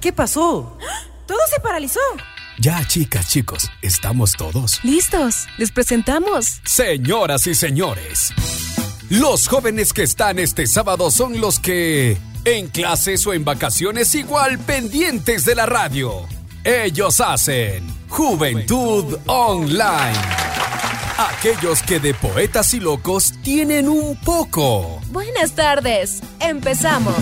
¿Qué pasó? Todo se paralizó. Ya, chicas, chicos, estamos todos. Listos, les presentamos. Señoras y señores, los jóvenes que están este sábado son los que, en clases o en vacaciones, igual pendientes de la radio. Ellos hacen Juventud Online. Aquellos que de poetas y locos tienen un poco. Buenas tardes, empezamos.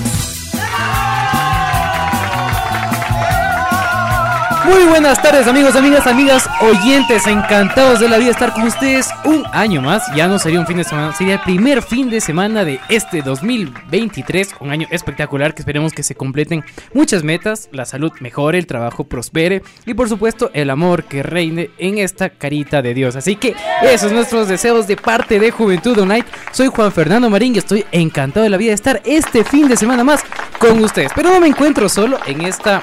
Muy buenas tardes amigos, amigas, amigas, oyentes, encantados de la vida estar con ustedes un año más. Ya no sería un fin de semana, sería el primer fin de semana de este 2023, un año espectacular que esperemos que se completen muchas metas, la salud mejore, el trabajo prospere y por supuesto el amor que reine en esta carita de Dios. Así que esos nuestros deseos de parte de Juventud Online. Soy Juan Fernando Marín y estoy encantado de la vida de estar este fin de semana más con ustedes. Pero no me encuentro solo en esta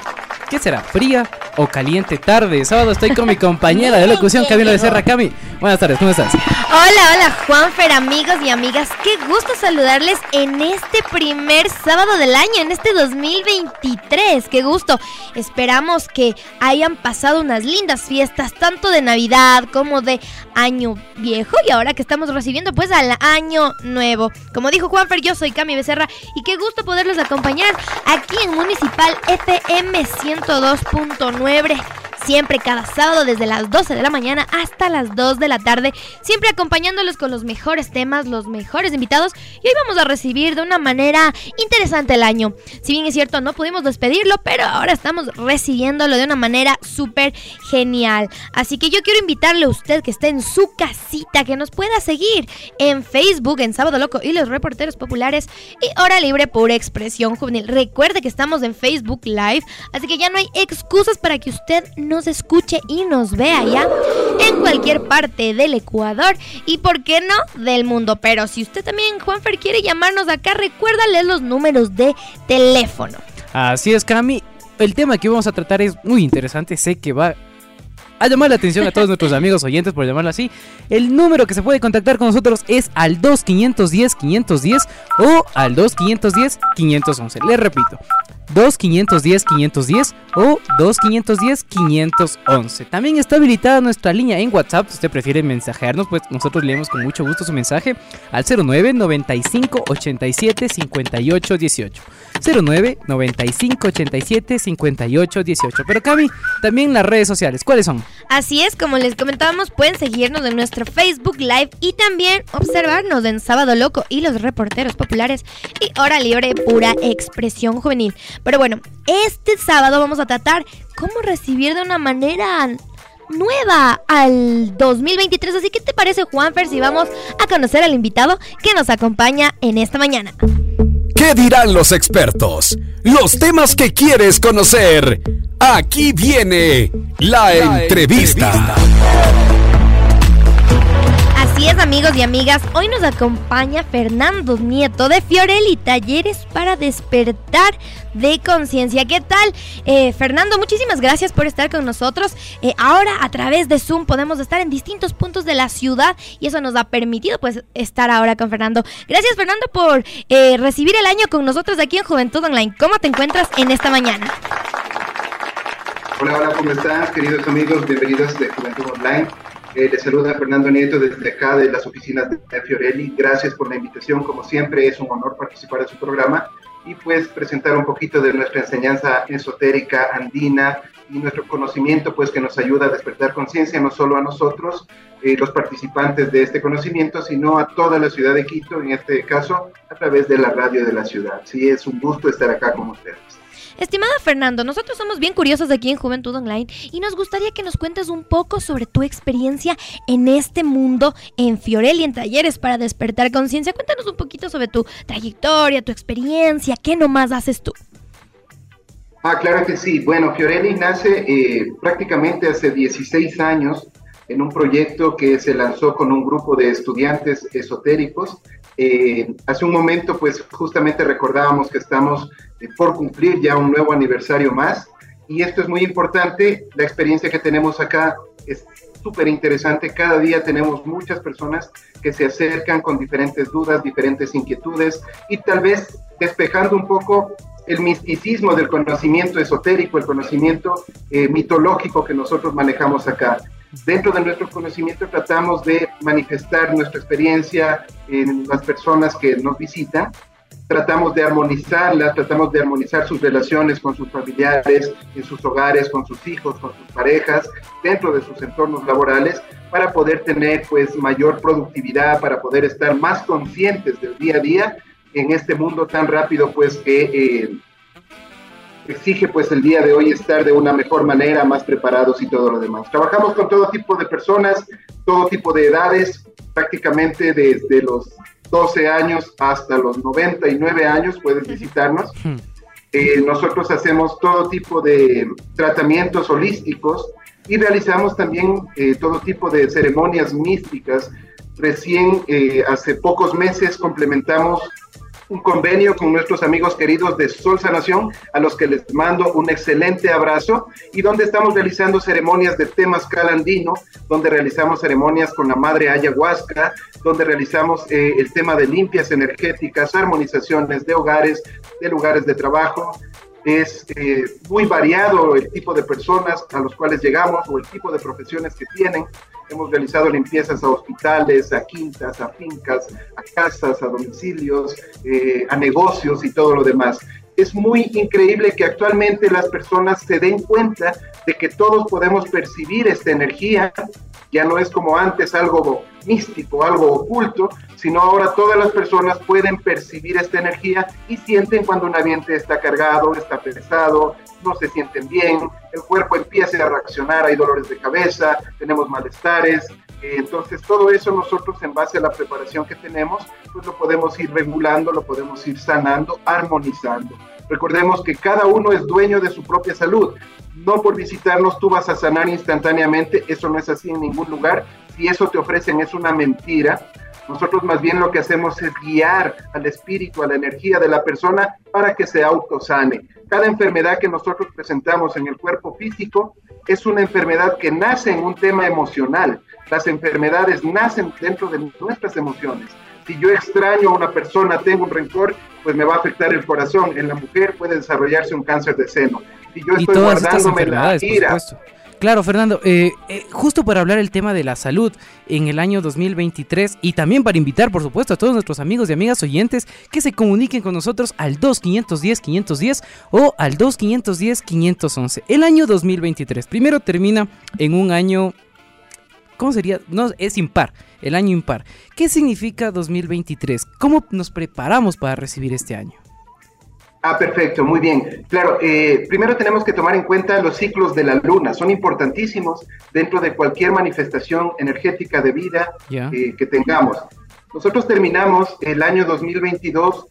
¿Qué será? ¿Fría o caliente tarde? Sábado estoy con mi compañera de locución, Camila Becerra. Cami, buenas tardes, ¿cómo estás? Hola, hola, Juanfer, amigos y amigas. Qué gusto saludarles en este primer sábado del año, en este 2023. Qué gusto. Esperamos que hayan pasado unas lindas fiestas, tanto de Navidad como de Año Viejo. Y ahora que estamos recibiendo, pues, al Año Nuevo. Como dijo Juanfer, yo soy Cami Becerra y qué gusto poderlos acompañar aquí en Municipal FM 100. 102.9 siempre cada sábado desde las 12 de la mañana hasta las 2 de la tarde, siempre acompañándolos con los mejores temas, los mejores invitados y hoy vamos a recibir de una manera interesante el año. Si bien es cierto, no pudimos despedirlo, pero ahora estamos recibiéndolo de una manera súper genial. Así que yo quiero invitarle a usted que esté en su casita, que nos pueda seguir en Facebook, en Sábado Loco y los reporteros populares y Hora Libre por Expresión Juvenil. Recuerde que estamos en Facebook Live, así que ya no hay excusas para que usted no nos escuche y nos vea ya en cualquier parte del Ecuador y, ¿por qué no?, del mundo. Pero si usted también, Juanfer, quiere llamarnos acá, recuérdale los números de teléfono. Así es, Cami. El tema que vamos a tratar es muy interesante. Sé que va a llamar la atención a todos nuestros amigos oyentes, por llamarlo así. El número que se puede contactar con nosotros es al 2510 510 o al 2510 511. Les repito, 2510 510 o 2510 511. También está habilitada nuestra línea en WhatsApp. Si usted prefiere mensajearnos, pues nosotros leemos con mucho gusto su mensaje al 09 95 87 58 18. 09 95 87 58 18. Pero Cami, también las redes sociales, ¿cuáles son? Así es, como les comentábamos, pueden seguirnos en nuestro Facebook Live y también observarnos en Sábado Loco y los reporteros populares y Hora Libre Pura Expresión Juvenil. Pero bueno, este sábado vamos a tratar cómo recibir de una manera nueva al 2023. Así que te parece, Juanfer, si vamos a conocer al invitado que nos acompaña en esta mañana? ¿Qué dirán los expertos? Los temas que quieres conocer. Aquí viene la, entrevista. Y amigas, hoy nos acompaña Fernando Nieto de Fiorelli Talleres para despertar de conciencia. ¿Qué tal? Eh, Fernando, muchísimas gracias por estar con nosotros. Eh, ahora a través de Zoom podemos estar en distintos puntos de la ciudad y eso nos ha permitido pues estar ahora con Fernando. Gracias Fernando por eh, recibir el año con nosotros aquí en Juventud Online. ¿Cómo te encuentras en esta mañana? Hola, hola, ¿cómo están queridos amigos? Bienvenidos de Juventud Online. Eh, les saluda Fernando Nieto desde acá de las oficinas de Fiorelli. Gracias por la invitación. Como siempre, es un honor participar en su programa y pues presentar un poquito de nuestra enseñanza esotérica andina y nuestro conocimiento pues que nos ayuda a despertar conciencia no solo a nosotros, eh, los participantes de este conocimiento, sino a toda la ciudad de Quito, en este caso a través de la radio de la ciudad. Sí, es un gusto estar acá con ustedes. Estimado Fernando, nosotros somos bien curiosos aquí en Juventud Online y nos gustaría que nos cuentes un poco sobre tu experiencia en este mundo en Fiorelli, en talleres para despertar conciencia. Cuéntanos un poquito sobre tu trayectoria, tu experiencia, qué nomás haces tú. Ah, claro que sí. Bueno, Fiorelli nace eh, prácticamente hace 16 años en un proyecto que se lanzó con un grupo de estudiantes esotéricos. Eh, hace un momento, pues justamente recordábamos que estamos por cumplir ya un nuevo aniversario más. Y esto es muy importante. La experiencia que tenemos acá es súper interesante. Cada día tenemos muchas personas que se acercan con diferentes dudas, diferentes inquietudes y tal vez despejando un poco el misticismo del conocimiento esotérico, el conocimiento eh, mitológico que nosotros manejamos acá. Dentro de nuestro conocimiento tratamos de manifestar nuestra experiencia en las personas que nos visitan, tratamos de armonizarlas, tratamos de armonizar sus relaciones con sus familiares, en sus hogares, con sus hijos, con sus parejas, dentro de sus entornos laborales, para poder tener pues mayor productividad, para poder estar más conscientes del día a día en este mundo tan rápido pues que eh, exige pues el día de hoy estar de una mejor manera, más preparados y todo lo demás. Trabajamos con todo tipo de personas, todo tipo de edades, prácticamente desde los 12 años hasta los 99 años puedes visitarnos. Hmm. Eh, nosotros hacemos todo tipo de tratamientos holísticos y realizamos también eh, todo tipo de ceremonias místicas. Recién, eh, hace pocos meses, complementamos un convenio con nuestros amigos queridos de Sol Sanación, a los que les mando un excelente abrazo, y donde estamos realizando ceremonias de temas calandino, donde realizamos ceremonias con la madre ayahuasca, donde realizamos eh, el tema de limpias energéticas, armonizaciones de hogares, de lugares de trabajo, es eh, muy variado el tipo de personas a los cuales llegamos o el tipo de profesiones que tienen. Hemos realizado limpiezas a hospitales, a quintas, a fincas, a casas, a domicilios, eh, a negocios y todo lo demás. Es muy increíble que actualmente las personas se den cuenta de que todos podemos percibir esta energía ya no es como antes algo místico, algo oculto, sino ahora todas las personas pueden percibir esta energía y sienten cuando un ambiente está cargado, está pesado, no se sienten bien, el cuerpo empieza a reaccionar, hay dolores de cabeza, tenemos malestares. Eh, entonces todo eso nosotros en base a la preparación que tenemos, pues lo podemos ir regulando, lo podemos ir sanando, armonizando. Recordemos que cada uno es dueño de su propia salud no por visitarnos tú vas a sanar instantáneamente, eso no es así en ningún lugar. Si eso te ofrecen es una mentira. Nosotros más bien lo que hacemos es guiar al espíritu, a la energía de la persona para que se autosane. Cada enfermedad que nosotros presentamos en el cuerpo físico es una enfermedad que nace en un tema emocional. Las enfermedades nacen dentro de nuestras emociones. Si yo extraño a una persona, tengo un rencor, pues me va a afectar el corazón. En la mujer puede desarrollarse un cáncer de seno y todas estas enfermedades, por supuesto. Claro, Fernando, eh, eh, justo para hablar el tema de la salud en el año 2023 y también para invitar, por supuesto, a todos nuestros amigos y amigas oyentes que se comuniquen con nosotros al 2510-510 o al 2510-511. El año 2023 primero termina en un año, ¿cómo sería? No, es impar, el año impar. ¿Qué significa 2023? ¿Cómo nos preparamos para recibir este año? Ah, perfecto, muy bien. Claro, eh, primero tenemos que tomar en cuenta los ciclos de la luna, son importantísimos dentro de cualquier manifestación energética de vida eh, que tengamos. Nosotros terminamos el año 2022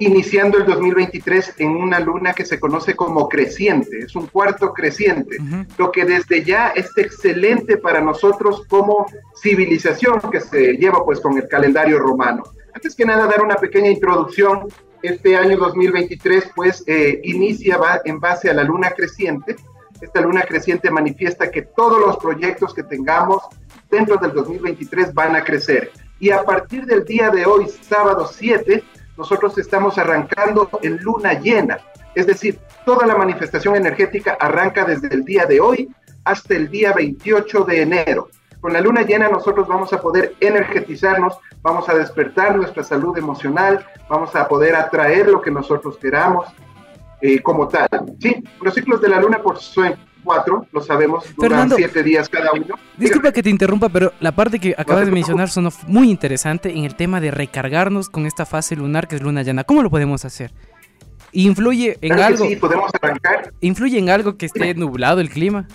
iniciando el 2023 en una luna que se conoce como creciente, es un cuarto creciente, lo que desde ya es excelente para nosotros como civilización que se lleva pues con el calendario romano. Antes que nada, dar una pequeña introducción este año 2023 pues eh, inicia va, en base a la luna creciente. Esta luna creciente manifiesta que todos los proyectos que tengamos dentro del 2023 van a crecer. Y a partir del día de hoy, sábado 7, nosotros estamos arrancando en luna llena. Es decir, toda la manifestación energética arranca desde el día de hoy hasta el día 28 de enero. Con la luna llena nosotros vamos a poder energetizarnos, vamos a despertar nuestra salud emocional, vamos a poder atraer lo que nosotros queramos eh, como tal. Sí, los ciclos de la luna por son cuatro, lo sabemos, duran siete días cada uno. Disculpa que te interrumpa, pero la parte que acabas de mencionar sonó muy interesante en el tema de recargarnos con esta fase lunar que es luna llena. ¿Cómo lo podemos hacer? ¿Influye en algo? Sí, podemos arrancar. ¿Influye en algo que esté nublado el clima?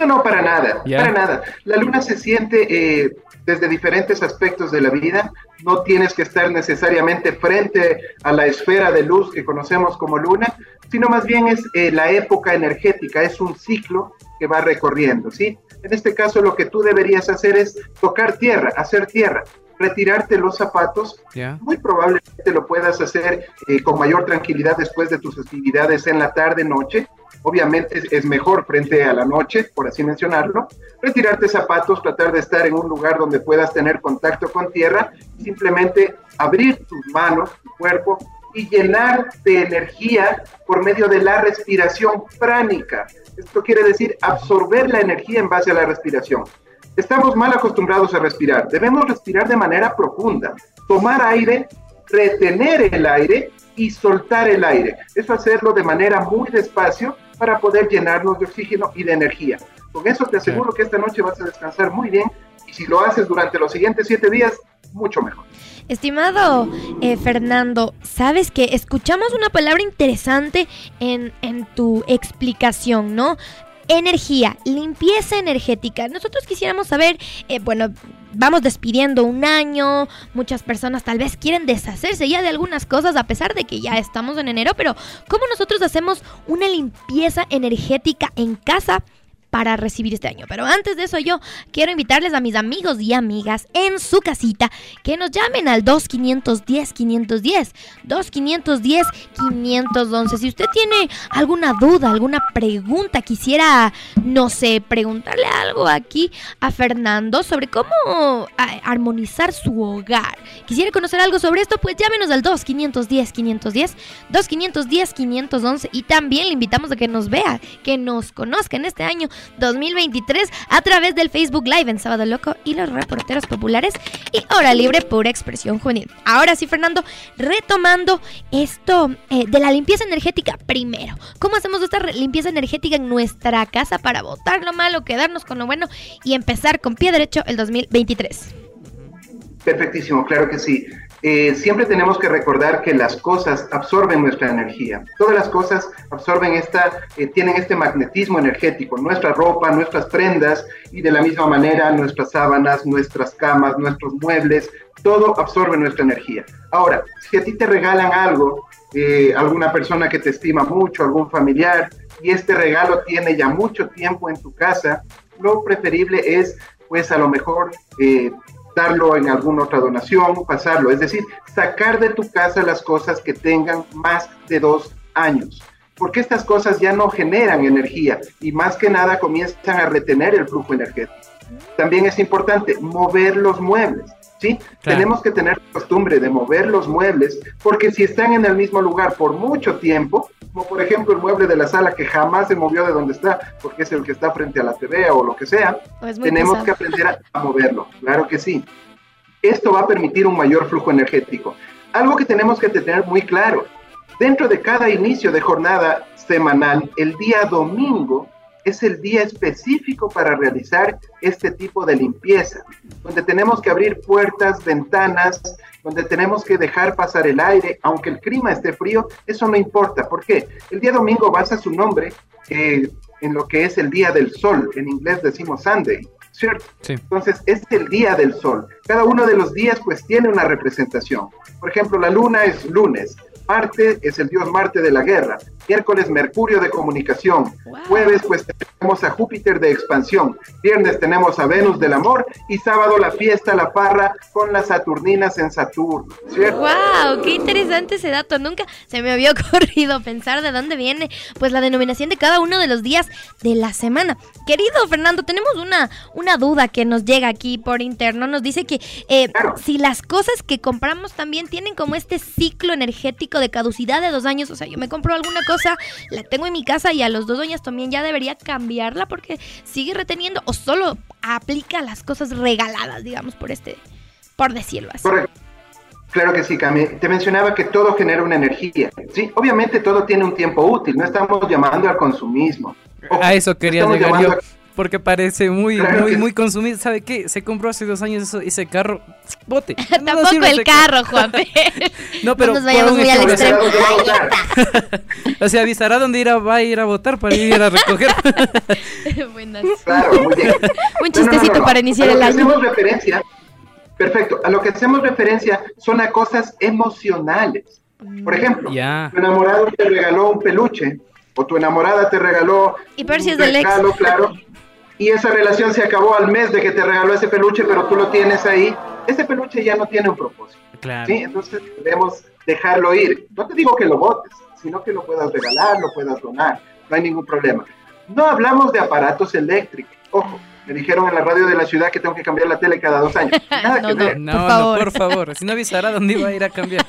No, no, para nada, para nada. La luna se siente eh, desde diferentes aspectos de la vida. No tienes que estar necesariamente frente a la esfera de luz que conocemos como luna, sino más bien es eh, la época energética, es un ciclo que va recorriendo, ¿sí? En este caso lo que tú deberías hacer es tocar tierra, hacer tierra, retirarte los zapatos. Muy probablemente lo puedas hacer eh, con mayor tranquilidad después de tus actividades en la tarde, noche obviamente es mejor frente a la noche, por así mencionarlo, retirarte zapatos, tratar de estar en un lugar donde puedas tener contacto con tierra, simplemente abrir tus manos, tu cuerpo y llenar de energía por medio de la respiración pránica. Esto quiere decir absorber la energía en base a la respiración. Estamos mal acostumbrados a respirar. Debemos respirar de manera profunda, tomar aire, retener el aire y soltar el aire. Eso hacerlo de manera muy despacio para poder llenarnos de oxígeno y de energía. Con eso te aseguro que esta noche vas a descansar muy bien y si lo haces durante los siguientes siete días, mucho mejor. Estimado eh, Fernando, sabes que escuchamos una palabra interesante en, en tu explicación, ¿no? Energía, limpieza energética. Nosotros quisiéramos saber, eh, bueno, vamos despidiendo un año, muchas personas tal vez quieren deshacerse ya de algunas cosas a pesar de que ya estamos en enero, pero ¿cómo nosotros hacemos una limpieza energética en casa? Para recibir este año. Pero antes de eso yo quiero invitarles a mis amigos y amigas en su casita que nos llamen al 2510 510 2510 511. Si usted tiene alguna duda, alguna pregunta, quisiera no sé, preguntarle algo aquí a Fernando sobre cómo armonizar su hogar. Quisiera conocer algo sobre esto, pues llámenos al 2510 510 2510 511 y también le invitamos a que nos vea, que nos conozca en este año 2023 a través del Facebook Live en Sábado Loco y los reporteros populares y Hora Libre Pura Expresión Juvenil. Ahora sí, Fernando, retomando esto eh, de la limpieza energética primero. ¿Cómo hacemos esta limpieza energética en nuestra casa para botar lo malo, quedarnos con lo bueno y empezar con pie derecho el 2023? Perfectísimo, claro que sí. Eh, siempre tenemos que recordar que las cosas absorben nuestra energía. Todas las cosas absorben esta, eh, tienen este magnetismo energético. Nuestra ropa, nuestras prendas y de la misma manera nuestras sábanas, nuestras camas, nuestros muebles, todo absorbe nuestra energía. Ahora, si a ti te regalan algo, eh, alguna persona que te estima mucho, algún familiar, y este regalo tiene ya mucho tiempo en tu casa, lo preferible es, pues a lo mejor, darlo en alguna otra donación, pasarlo, es decir, sacar de tu casa las cosas que tengan más de dos años, porque estas cosas ya no generan energía y más que nada comienzan a retener el flujo energético. También es importante mover los muebles. ¿sí? Tenemos que tener costumbre de mover los muebles, porque si están en el mismo lugar por mucho tiempo, como por ejemplo el mueble de la sala que jamás se movió de donde está, porque es el que está frente a la TV o lo que sea, tenemos que aprender a, moverlo, claro que sí. Esto va a permitir un mayor flujo energético. Algo que tenemos que tener muy claro, dentro de cada inicio de jornada semanal, el día domingo es el día específico para realizar este tipo de limpieza, donde tenemos que abrir puertas, ventanas, donde tenemos que dejar pasar el aire, aunque el clima esté frío, eso no importa. ¿Por qué? El día domingo basa su nombre eh, en lo que es el día del sol, en inglés decimos Sunday, ¿cierto? Entonces es el día del sol. Cada uno de los días pues tiene una representación. Por ejemplo, la luna es lunes, Marte es el dios Marte de la guerra. Miércoles, Mercurio de comunicación. Jueves, pues tenemos a Júpiter de expansión. Viernes tenemos a Venus del amor. Y sábado, la fiesta, la parra con las Saturninas en Saturno. ¿cierto? ¡Wow! ¡Qué interesante ese dato! Nunca se me había ocurrido pensar de dónde viene pues la denominación de cada uno de los días de la semana. Querido Fernando, tenemos una, una duda que nos llega aquí por interno. Nos dice que eh, si las cosas que compramos también tienen como este ciclo energético de caducidad de dos años. O sea, yo me compro alguna cosa, la tengo en mi casa y a los dos años también ya debería cambiarla porque sigue reteniendo o solo aplica las cosas regaladas, digamos, por este, por decirlo así. Claro que sí, Cami. Te mencionaba que todo genera una energía. Sí, obviamente todo tiene un tiempo útil. No estamos llamando al consumismo. a eso quería llegar yo porque parece muy, muy, muy consumido. ¿Sabe qué? Se compró hace dos años ese carro. Bote. Tampoco el carro, Juan. no, pero. No nos vayamos muy al extremo. o sea, avisará dónde ir a, va a ir a votar para ir a recoger. Buenas. Claro, muy bien. Un chistecito para iniciar el año. Hacemos referencia. Perfecto. A lo que hacemos referencia son a cosas emocionales. Por ejemplo, tu enamorado te regaló un peluche o tu enamorada te regaló y un regalo, claro y esa relación se acabó al mes de que te regaló ese peluche, pero tú lo tienes ahí, ese peluche ya no tiene un propósito. Claro. ¿sí? Entonces debemos dejarlo ir. No te digo que lo botes, sino que lo puedas regalar, lo puedas donar, no hay ningún problema. No hablamos de aparatos eléctricos. Ojo, me dijeron en la radio de la ciudad que tengo que cambiar la tele cada dos años. Nada no, que no, No, por favor. por favor. Si no avisará dónde iba a ir a cambiar.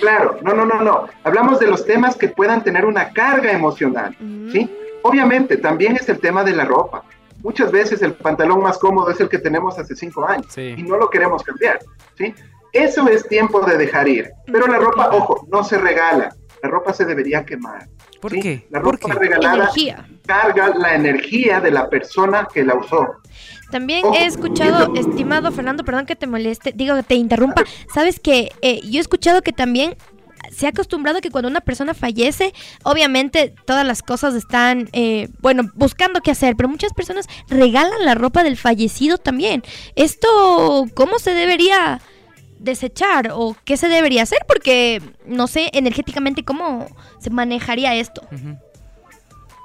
Claro, no, no, no, no. Hablamos de los temas que puedan tener una carga emocional, ¿sí? Obviamente, también es el tema de la ropa. Muchas veces el pantalón más cómodo es el que tenemos hace cinco años Sí. y no lo queremos cambiar, ¿sí? Eso es tiempo de dejar ir. Pero la ropa, ojo, no se regala. La ropa se debería quemar. ¿Por ¿sí? qué? La ¿Por ropa qué? regalada Energía. carga la energía de la persona que la usó. También he escuchado, estimado Fernando, perdón que te moleste, digo que te interrumpa, sabes que eh, yo he escuchado que también se ha acostumbrado que cuando una persona fallece, obviamente todas las cosas están, eh, bueno, buscando qué hacer, pero muchas personas regalan la ropa del fallecido también. ¿Esto cómo se debería desechar o qué se debería hacer? Porque no sé energéticamente cómo se manejaría esto.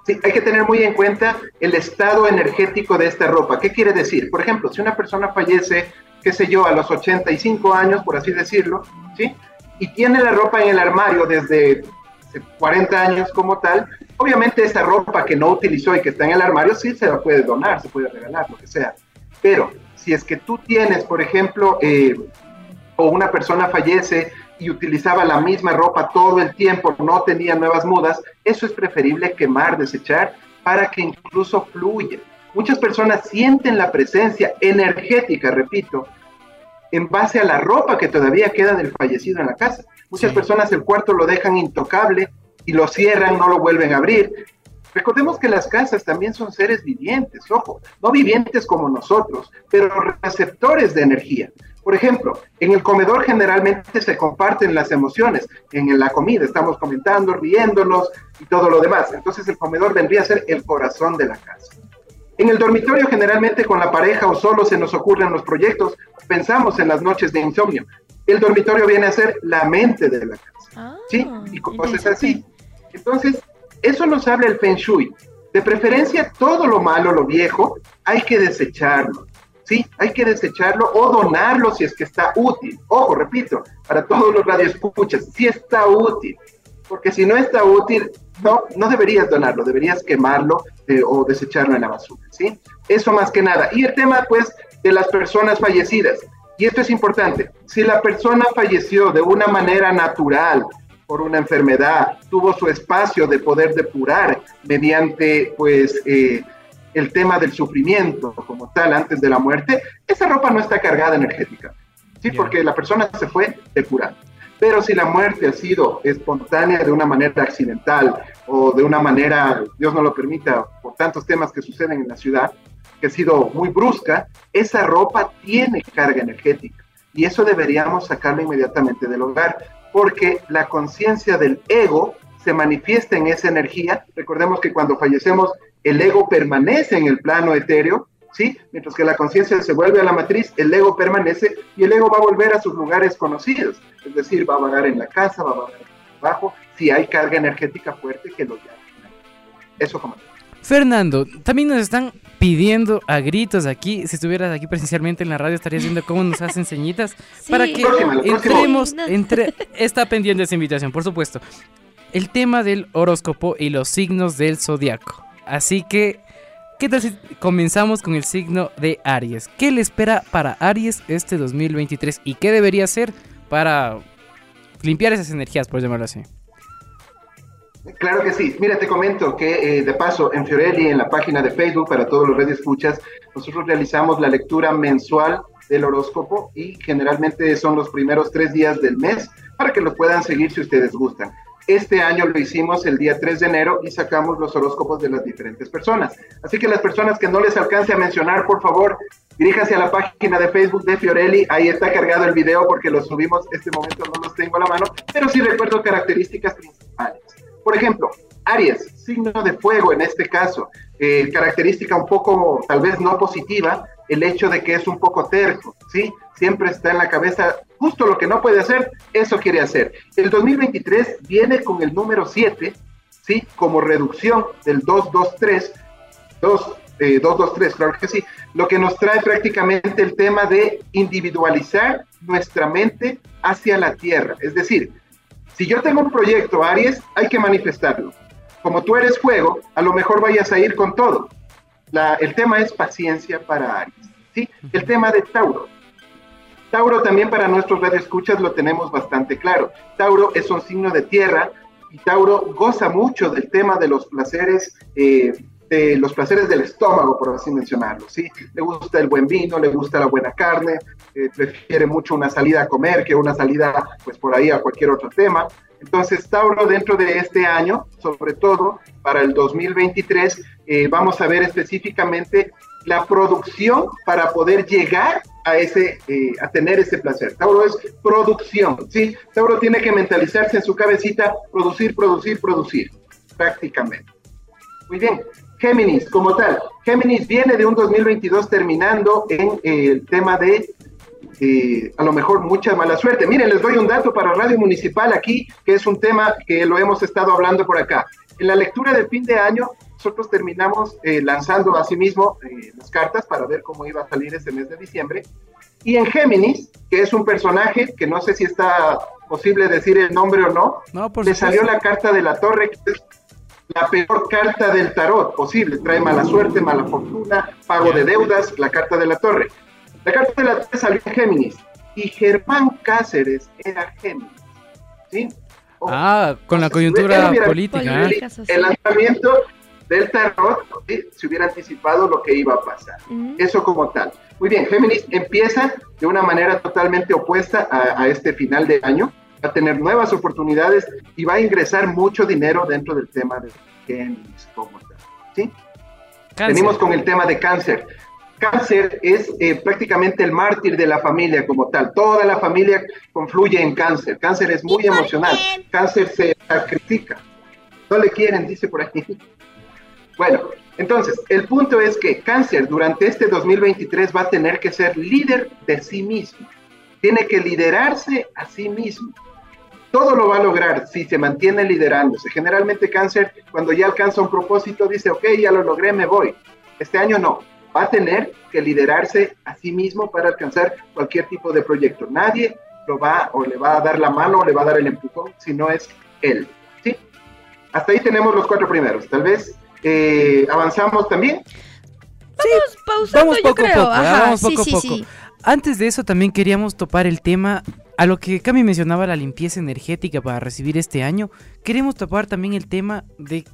Sí, hay que tener muy en cuenta el estado energético de esta ropa. ¿Qué quiere decir? Por ejemplo, si una persona fallece, qué sé yo, a los 85 años, por así decirlo, ¿sí? Y tiene la ropa en el armario desde 40 años como tal, obviamente esa ropa que no utilizó y que está en el armario sí se la puede donar, se puede regalar, lo que sea. Pero si es que tú tienes, por ejemplo, eh, o una persona fallece y utilizaba la misma ropa todo el tiempo, no tenía nuevas mudas, eso es preferible quemar, desechar, para que incluso fluya. Muchas personas sienten la presencia energética, repito, en base a la ropa que todavía queda del fallecido en la casa. Muchas Sí. personas el cuarto lo dejan intocable y lo cierran, no lo vuelven a abrir. Recordemos que las casas también son seres vivientes, ojo, no vivientes como nosotros, pero receptores de energía. Por ejemplo, en el comedor generalmente se comparten las emociones. En la comida estamos comentando, riéndonos y todo lo demás. Entonces el comedor vendría a ser el corazón de la casa. En el dormitorio generalmente con la pareja o solo se nos ocurren los proyectos, pensamos en las noches de insomnio. El dormitorio viene a ser la mente de la casa. Ah, ¿sí? Y cosas así. Entonces, eso nos habla el Feng Shui. De preferencia, todo lo malo, lo viejo, hay que desecharlo. ¿Sí? Hay que desecharlo o donarlo si es que está útil. Ojo, repito, para todos los radioescuchas, si está útil. Porque si no está útil, no, no deberías donarlo, deberías quemarlo eh, o desecharlo en la basura, ¿sí? Eso más que nada. Y el tema, pues, de las personas fallecidas. Y esto es importante. Si la persona falleció de una manera natural, por una enfermedad, tuvo su espacio de poder depurar mediante, pues, eh, el tema del sufrimiento como tal antes de la muerte, esa ropa no está cargada energética, ¿sí? Bien. Porque la persona se fue depurando. Pero si la muerte ha sido espontánea de una manera accidental o de una manera, Dios no lo permita, por tantos temas que suceden en la ciudad, que ha sido muy brusca, esa ropa tiene carga energética y eso deberíamos sacarlo inmediatamente del hogar, porque la conciencia del ego se manifiesta en esa energía. Recordemos que cuando fallecemos, el ego permanece en el plano etéreo, ¿sí? Mientras que la conciencia se vuelve a la matriz, el ego permanece y el ego va a volver a sus lugares conocidos. Es decir, va a vagar en la casa, va a vagar abajo, si hay carga energética fuerte que lo llame. Eso como. Fernando, también nos están pidiendo a gritos aquí. Si estuvieras aquí presencialmente en la radio, estarías viendo cómo nos hacen señitas para que Próxima, entremos. Entre, está pendiente esa invitación, por supuesto. El tema del horóscopo y los signos del zodiaco. Así que, ¿qué tal si comenzamos con el signo de Aries? ¿Qué le espera para Aries este 2023 y qué debería hacer para limpiar esas energías, por llamarlo así? Claro que sí. Mira, te comento que eh, de paso en Fiorelli, en la página de Facebook para todos los redes escuchas, nosotros realizamos la lectura mensual del horóscopo y generalmente son los primeros tres días del mes para que lo puedan seguir si ustedes gustan. Este año lo hicimos el día 3 de enero y sacamos los horóscopos de las diferentes personas. Así que las personas que no les alcance a mencionar, por favor, diríjanse a la página de Facebook de Fiorelli. Ahí está cargado el video porque lo subimos. Este momento no los tengo a la mano, pero sí recuerdo características principales. Por ejemplo, Aries, signo de fuego en este caso, eh, característica un poco tal vez no positiva, el hecho de que es un poco terco, ¿sí? Siempre está en la cabeza justo lo que no puede hacer, eso quiere hacer. El 2023 viene con el número 7, ¿sí? Como reducción del 223, 2, eh, 223, claro que sí, lo que nos trae prácticamente el tema de individualizar nuestra mente hacia la tierra, es decir, si yo tengo un proyecto, Aries, hay que manifestarlo. Como tú eres fuego, a lo mejor vayas a ir con todo. La- el tema es paciencia para Aries. ¿sí? El tema de Tauro. Tauro también para nuestros radioescuchas lo tenemos bastante claro. Tauro es un signo de tierra y Tauro goza mucho del tema de los placeres eh, de los placeres del estómago, por así mencionarlo, ¿sí? Le gusta el buen vino, le gusta la buena carne, eh, prefiere mucho una salida a comer que una salida, pues, por ahí a cualquier otro tema. Entonces, Tauro, dentro de este año, sobre todo para el 2023, eh, vamos a ver específicamente la producción para poder llegar a ese, eh, a tener ese placer. Tauro es producción, ¿sí? Tauro tiene que mentalizarse en su cabecita, producir, producir, producir, prácticamente. Muy bien, Géminis, como tal. Géminis viene de un 2022 terminando en eh, el tema de eh, a lo mejor mucha mala suerte. Miren, les doy un dato para Radio Municipal aquí, que es un tema que lo hemos estado hablando por acá. En la lectura del fin de año, nosotros terminamos eh, lanzando a sí mismo las cartas para ver cómo iba a salir ese mes de diciembre. Y en Géminis, que es un personaje que no sé si está posible decir el nombre o no, no le salió la carta de la torre, que es la peor carta del tarot posible. Trae mala suerte, mala fortuna, pago de deudas, la carta de la torre. La carta de la torre salió en Géminis y Germán Cáceres era Géminis. ¿sí? ah, con la coyuntura política. ¿eh? El, lanzamiento del tarot se hubiera anticipado lo que iba a pasar. Eso como tal. Muy bien, Géminis empieza de una manera totalmente opuesta a, a este final de año va a tener nuevas oportunidades y va a ingresar mucho dinero dentro del tema de Géminis ¿sí? Venimos con el tema de cáncer. Cáncer es eh, prácticamente el mártir de la familia como tal. Toda la familia confluye en cáncer. Cáncer es muy emocional. Cáncer se sacrifica. No le quieren, dice por aquí. Bueno, entonces, el punto es que cáncer durante este 2023 va a tener que ser líder de sí mismo. Tiene que liderarse a sí mismo todo lo va a lograr si se mantiene liderándose. Generalmente cáncer, cuando ya alcanza un propósito, dice, ok, ya lo logré, me voy. Este año no, va a tener que liderarse a sí mismo para alcanzar cualquier tipo de proyecto. Nadie lo va o le va a dar la mano o le va a dar el empujón si no es él. ¿sí? Hasta ahí tenemos los cuatro primeros. Tal vez eh, avanzamos también. Vamos pausando, vamos poco yo creo. A poco, vamos poco a poco. Antes de eso también queríamos topar el tema a lo que Cami mencionaba la limpieza energética para recibir este año, queremos topar también el tema de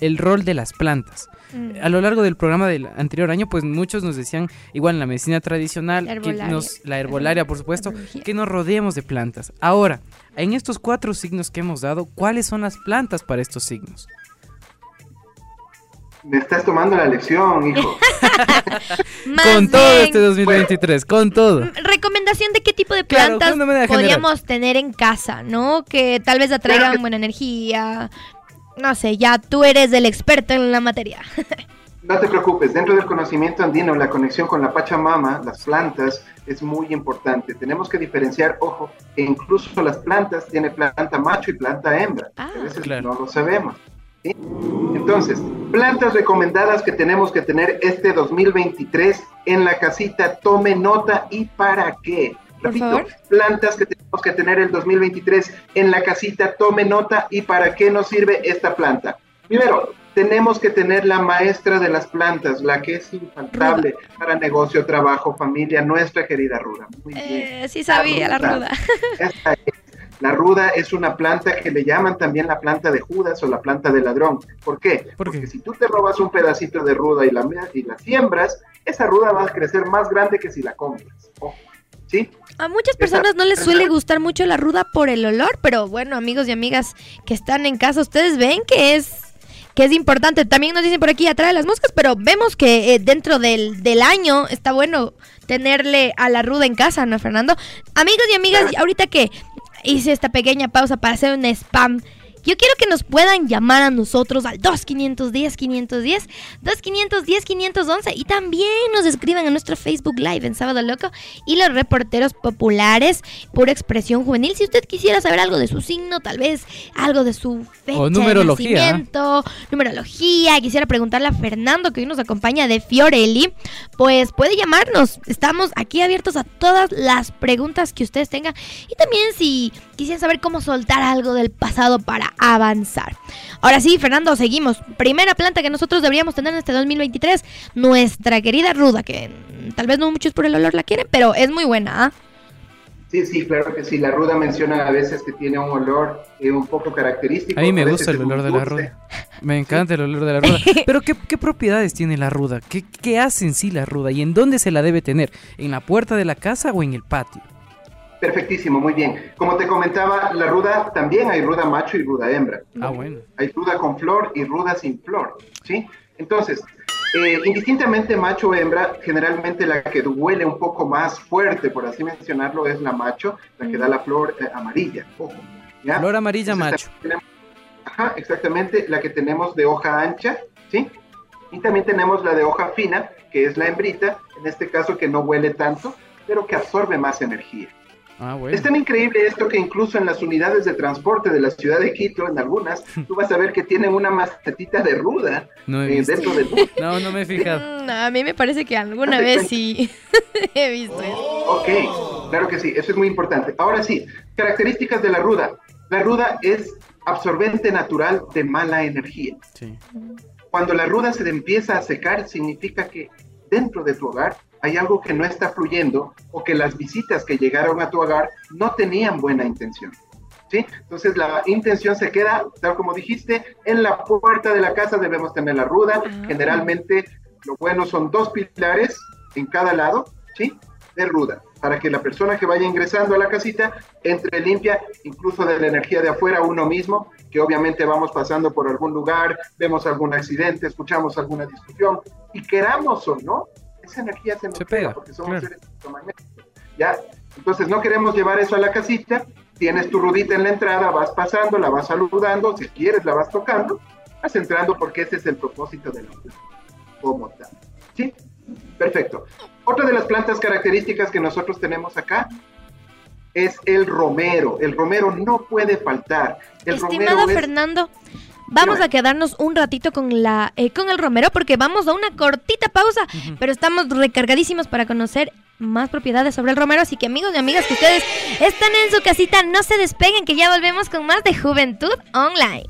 el rol de las plantas. Mm. A lo largo del programa del anterior año, pues muchos nos decían, igual en la medicina tradicional, la herbolaria, que nos, la herbolaria por supuesto, que nos rodeemos de plantas. Ahora, en estos cuatro signos que hemos dado, ¿cuáles son las plantas para estos signos? Me estás tomando la lección, hijo. con todo este 2023, con todo. Recomendación de qué tipo de plantas podríamos tener en casa, ¿no? Que tal vez atraigan buena energía. No sé, ya tú eres el experto en la materia. no te preocupes, dentro del conocimiento andino, la conexión con la Pachamama, las plantas, es muy importante. Tenemos que diferenciar, ojo, que incluso las plantas tienen planta macho y planta hembra. Ah, a veces no lo sabemos. Entonces, plantas recomendadas que tenemos que tener este 2023 en la casita, tome nota y para qué. Repito, plantas que tenemos que tener el 2023 en la casita, tome nota y para qué nos sirve esta planta. Primero, tenemos que tener la maestra de las plantas, la que es infaltable para negocio, trabajo, familia, nuestra querida Ruda. Muy bien. Eh, sí sabía la Ruda. Esta es la ruda es una planta que le llaman también la planta de Judas o la planta de ladrón. ¿Por qué? Porque si tú te robas un pedacito de ruda y la, y la siembras, esa ruda va a crecer más grande que si la compras. ¿Sí? A muchas personas no les suele gustar mucho la ruda por el olor, pero bueno, amigos y amigas que están en casa, ustedes ven que es que es importante. También nos dicen por aquí atrae las moscas, pero vemos que eh, dentro del, del, año está bueno tenerle a la ruda en casa, ¿no, Fernando? Amigos y amigas, ahorita que hice esta pequeña pausa para hacer un spam yo quiero que nos puedan llamar a nosotros al 2510 510 2510 511 y también nos escriban a nuestro Facebook Live en Sábado Loco y los reporteros populares por expresión juvenil. Si usted quisiera saber algo de su signo, tal vez algo de su fecha o numerología. de nacimiento, numerología, quisiera preguntarle a Fernando que hoy nos acompaña de Fiorelli, pues puede llamarnos. Estamos aquí abiertos a todas las preguntas que ustedes tengan y también si quisieran saber cómo soltar algo del pasado para avanzar. Ahora sí, Fernando, seguimos. Primera planta que nosotros deberíamos tener en este 2023, nuestra querida ruda, que tal vez no muchos por el olor la quieren, pero es muy buena. ¿ah? Sí, sí, claro que sí. La ruda menciona a veces que tiene un olor eh, un poco característico. A mí me gusta el olor de la ruda. Me encanta el olor de la ruda. Pero ¿qué, qué propiedades tiene la ruda? ¿Qué, ¿Qué hace en sí la ruda? ¿Y en dónde se la debe tener? ¿En la puerta de la casa o en el patio? Perfectísimo, muy bien. Como te comentaba, la ruda también hay ruda macho y ruda hembra. Ah, bueno. Hay ruda con flor y ruda sin flor, ¿sí? Entonces, eh, indistintamente macho o hembra, generalmente la que huele un poco más fuerte, por así mencionarlo, es la macho, la que da la flor eh, amarilla. Ojo, ¿ya? Flor amarilla Entonces, macho. tenemos- Ajá, exactamente, la que tenemos de hoja ancha, ¿sí? Y también tenemos la de hoja fina, que es la hembrita, en este caso que no huele tanto, pero que absorbe más energía. Ah, bueno. Es tan increíble esto que incluso en las unidades de transporte de la ciudad de Quito, en algunas, tú vas a ver que tienen una macetita de ruda No eh, dentro del bus. No, no me he fijado. A mí me parece que alguna vez sí he visto eso. Ok, claro que sí, eso es muy importante. Ahora sí, características de la ruda. La ruda es absorbente natural de mala energía. Sí. Cuando la ruda se empieza a secar, significa que dentro de tu hogar hay algo que no está fluyendo o que las visitas que llegaron a tu hogar no tenían buena intención. ¿Sí? Entonces la intención se queda, tal como dijiste, en la puerta de la casa debemos tener la ruda. Ah. Generalmente lo bueno son dos pilares en cada lado, ¿sí? De ruda, para que la persona que vaya ingresando a la casita entre limpia, incluso de la energía de afuera uno mismo, que obviamente vamos pasando por algún lugar, vemos algún accidente, escuchamos alguna discusión, y queramos o no, esa energía se pega, pega, porque somos claro. seres electromagnéticos. ¿ya? Entonces no queremos llevar eso a la casita, tienes tu rudita en la entrada, vas pasando, la vas saludando, si quieres la vas tocando, vas entrando porque ese es el propósito de la ruda, como tal. ¿Sí? Perfecto. Otra de las plantas características que nosotros tenemos acá es el romero. El romero no puede faltar. El Estimado romero es- Fernando, vamos Dígame. a quedarnos un ratito con la eh, con el romero porque vamos a una cortita pausa, pero estamos recargadísimos para conocer más propiedades sobre el romero, así que amigos y amigas que ustedes están en su casita, no se despeguen que ya volvemos con más de Juventud Online.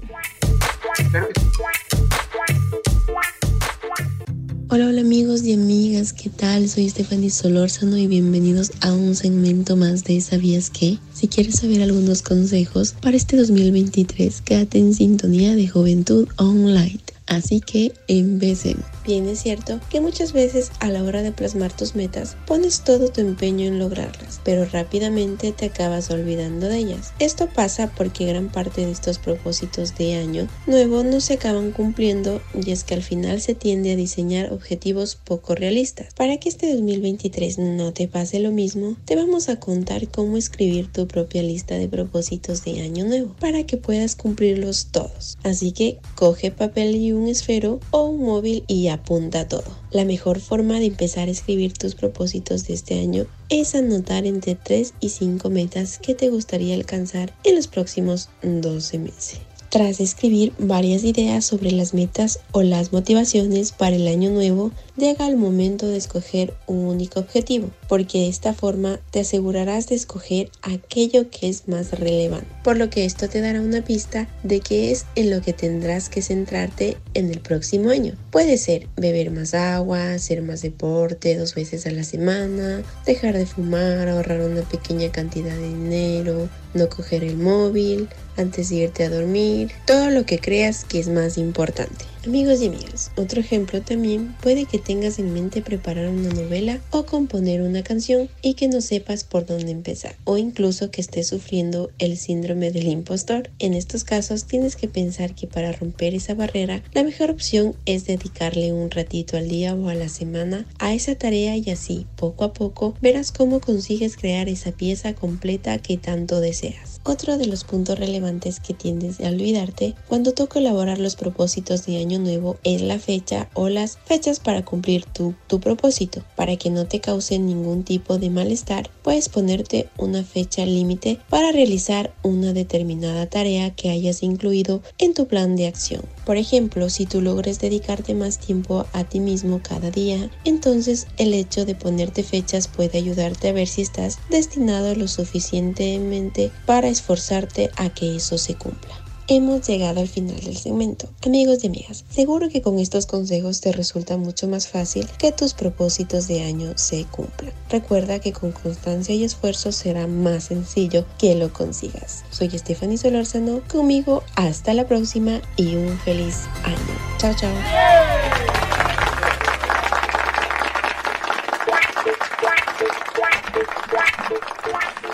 Hola, hola amigos y amigas, ¿qué tal? Soy Stephanie Solórzano y bienvenidos a un segmento más de ¿Sabías qué? Si quieres saber algunos consejos para este 2023, quédate en sintonía de Juventud Online. Así que empecemos. Bien es cierto que muchas veces a la hora de plasmar tus metas pones todo tu empeño en lograrlas, pero rápidamente te acabas olvidando de ellas. Esto pasa porque gran parte de estos propósitos de año nuevo no se acaban cumpliendo y es que al final se tiende a diseñar objetivos poco realistas. Para que este 2023 no te pase lo mismo, te vamos a contar cómo escribir tu propia lista de propósitos de año nuevo para que puedas cumplirlos todos. Así que coge papel y un esfero o un móvil y apunta todo. La mejor forma de empezar a escribir tus propósitos de este año es anotar entre 3 y 5 metas que te gustaría alcanzar en los próximos 12 meses. Tras escribir varias ideas sobre las metas o las motivaciones para el año nuevo, llega el momento de escoger un único objetivo, porque de esta forma te asegurarás de escoger aquello que es más relevante, por lo que esto te dará una pista de qué es en lo que tendrás que centrarte en el próximo año. Puede ser beber más agua, hacer más deporte dos veces a la semana, dejar de fumar, ahorrar una pequeña cantidad de dinero, no coger el móvil, antes de irte a dormir, todo lo que creas que es más importante. Amigos y amigas, otro ejemplo también puede que tengas en mente preparar una novela o componer una canción y que no sepas por dónde empezar o incluso que estés sufriendo el síndrome del impostor. En estos casos tienes que pensar que para romper esa barrera la mejor opción es dedicarle un ratito al día o a la semana a esa tarea y así poco a poco verás cómo consigues crear esa pieza completa que tanto deseas. Otro de los puntos relevantes que tiendes a olvidarte cuando toca elaborar los propósitos de año nuevo es la fecha o las fechas para cumplir tu, tu propósito. Para que no te cause ningún tipo de malestar, puedes ponerte una fecha límite para realizar una determinada tarea que hayas incluido en tu plan de acción. Por ejemplo, si tú logres dedicarte más tiempo a ti mismo cada día, entonces el hecho de ponerte fechas puede ayudarte a ver si estás destinado lo suficientemente para esforzarte a que eso se cumpla. Hemos llegado al final del segmento. Amigos y amigas, seguro que con estos consejos te resulta mucho más fácil que tus propósitos de año se cumplan. Recuerda que con constancia y esfuerzo será más sencillo que lo consigas. Soy Stephanie Solórzano, conmigo hasta la próxima y un feliz año. Chao, chao.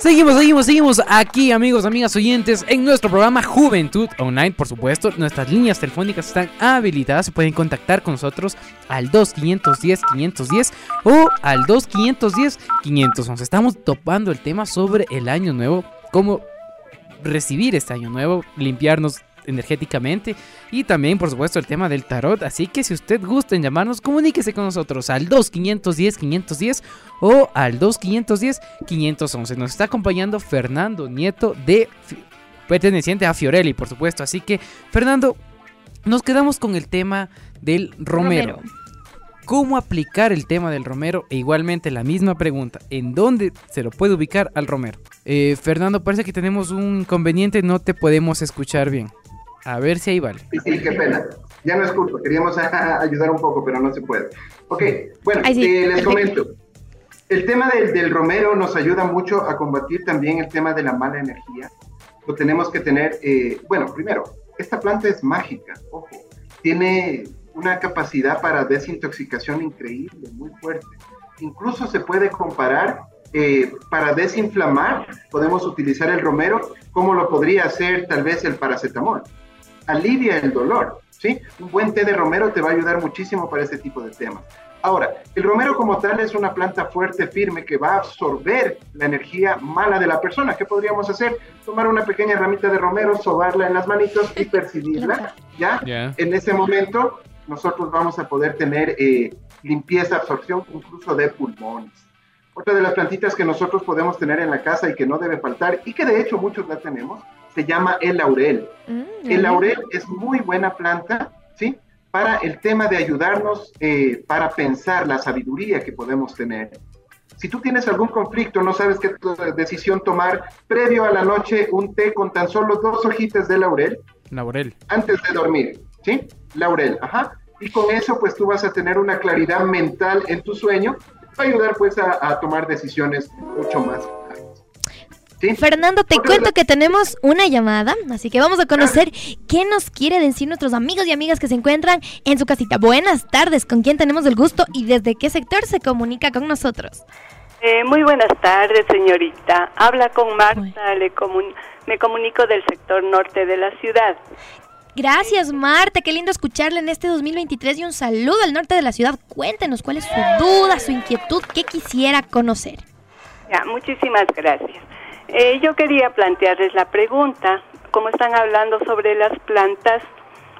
Seguimos, seguimos, seguimos aquí, amigos, amigas oyentes, en nuestro programa Juventud Online, por supuesto. Nuestras líneas telefónicas están habilitadas. Se pueden contactar con nosotros al 2510-510 o al 2510-511. Estamos topando el tema sobre el año nuevo, cómo recibir este año nuevo, limpiarnos energéticamente y también por supuesto el tema del tarot. Así que si usted gusta en llamarnos, comuníquese con nosotros al 2510 510 o al 2510 511. Nos está acompañando Fernando Nieto de perteneciente a Fiorelli, por supuesto. Así que Fernando, nos quedamos con el tema del Romero. ¿Cómo aplicar el tema del romero? E igualmente la misma pregunta, ¿en dónde se lo puede ubicar al romero? Eh, Fernando, parece que tenemos un inconveniente, no te podemos escuchar bien. A ver si ahí vale. Sí, sí, qué pena. Ya no es culpa, queríamos ayudar un poco, pero no se puede. Ok, bueno, eh, les comento. El tema del, del, romero nos ayuda mucho a combatir también el tema de la mala energía. Lo tenemos que tener, eh, bueno, primero, esta planta es mágica, ojo, tiene una capacidad para desintoxicación increíble, muy fuerte. Incluso se puede comparar eh, para desinflamar, podemos utilizar el romero como lo podría hacer tal vez el paracetamol alivia el dolor, ¿sí? Un buen té de romero te va a ayudar muchísimo para este tipo de temas. Ahora, el romero como tal es una planta fuerte, firme, que va a absorber la energía mala de la persona. ¿Qué podríamos hacer? Tomar una pequeña ramita de romero, sobarla en las manitos y percibirla. ¿Ya? En ese momento nosotros vamos a poder tener eh, limpieza, absorción incluso de pulmones. Otra de las plantitas que nosotros podemos tener en la casa y que no debe faltar, y que de hecho muchos la tenemos, se llama el laurel. Mm, el laurel es muy buena planta, ¿sí? Para el tema de ayudarnos eh, para pensar la sabiduría que podemos tener. Si tú tienes algún conflicto, no sabes qué decisión tomar, previo a la noche, un té con tan solo dos hojitas de laurel. Laurel. Antes de dormir, ¿sí? Laurel, ajá. Y con eso, pues tú vas a tener una claridad mental en tu sueño, va a ayudar pues a, a tomar decisiones mucho más Fernando, te cuento que tenemos una llamada, así que vamos a conocer qué nos quiere decir nuestros amigos y amigas que se encuentran en su casita. Buenas tardes, ¿con quién tenemos el gusto y desde qué sector se comunica con nosotros? Eh, muy buenas tardes, señorita. Habla con Marta, Le me comunico del sector norte de la ciudad. Gracias, Marta. Qué lindo escucharle en este 2023 y un saludo al norte de la ciudad. Cuéntenos cuál es su duda, su inquietud, qué quisiera conocer. Ya, muchísimas gracias. Eh, yo quería plantearles la pregunta, como están hablando sobre las plantas,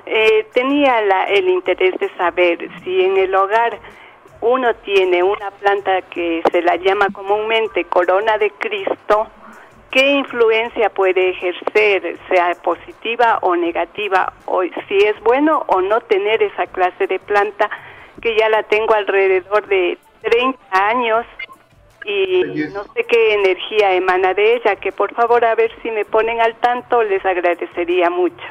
eh, tenía el interés de saber si en el hogar uno tiene una planta que se la llama comúnmente corona de Cristo, ¿qué influencia puede ejercer, sea positiva o negativa? O si es bueno o no tener esa clase de planta, que ya la tengo alrededor de 30 años y no sé qué energía emana de ella, que por favor a ver si me ponen al tanto, les agradecería mucho.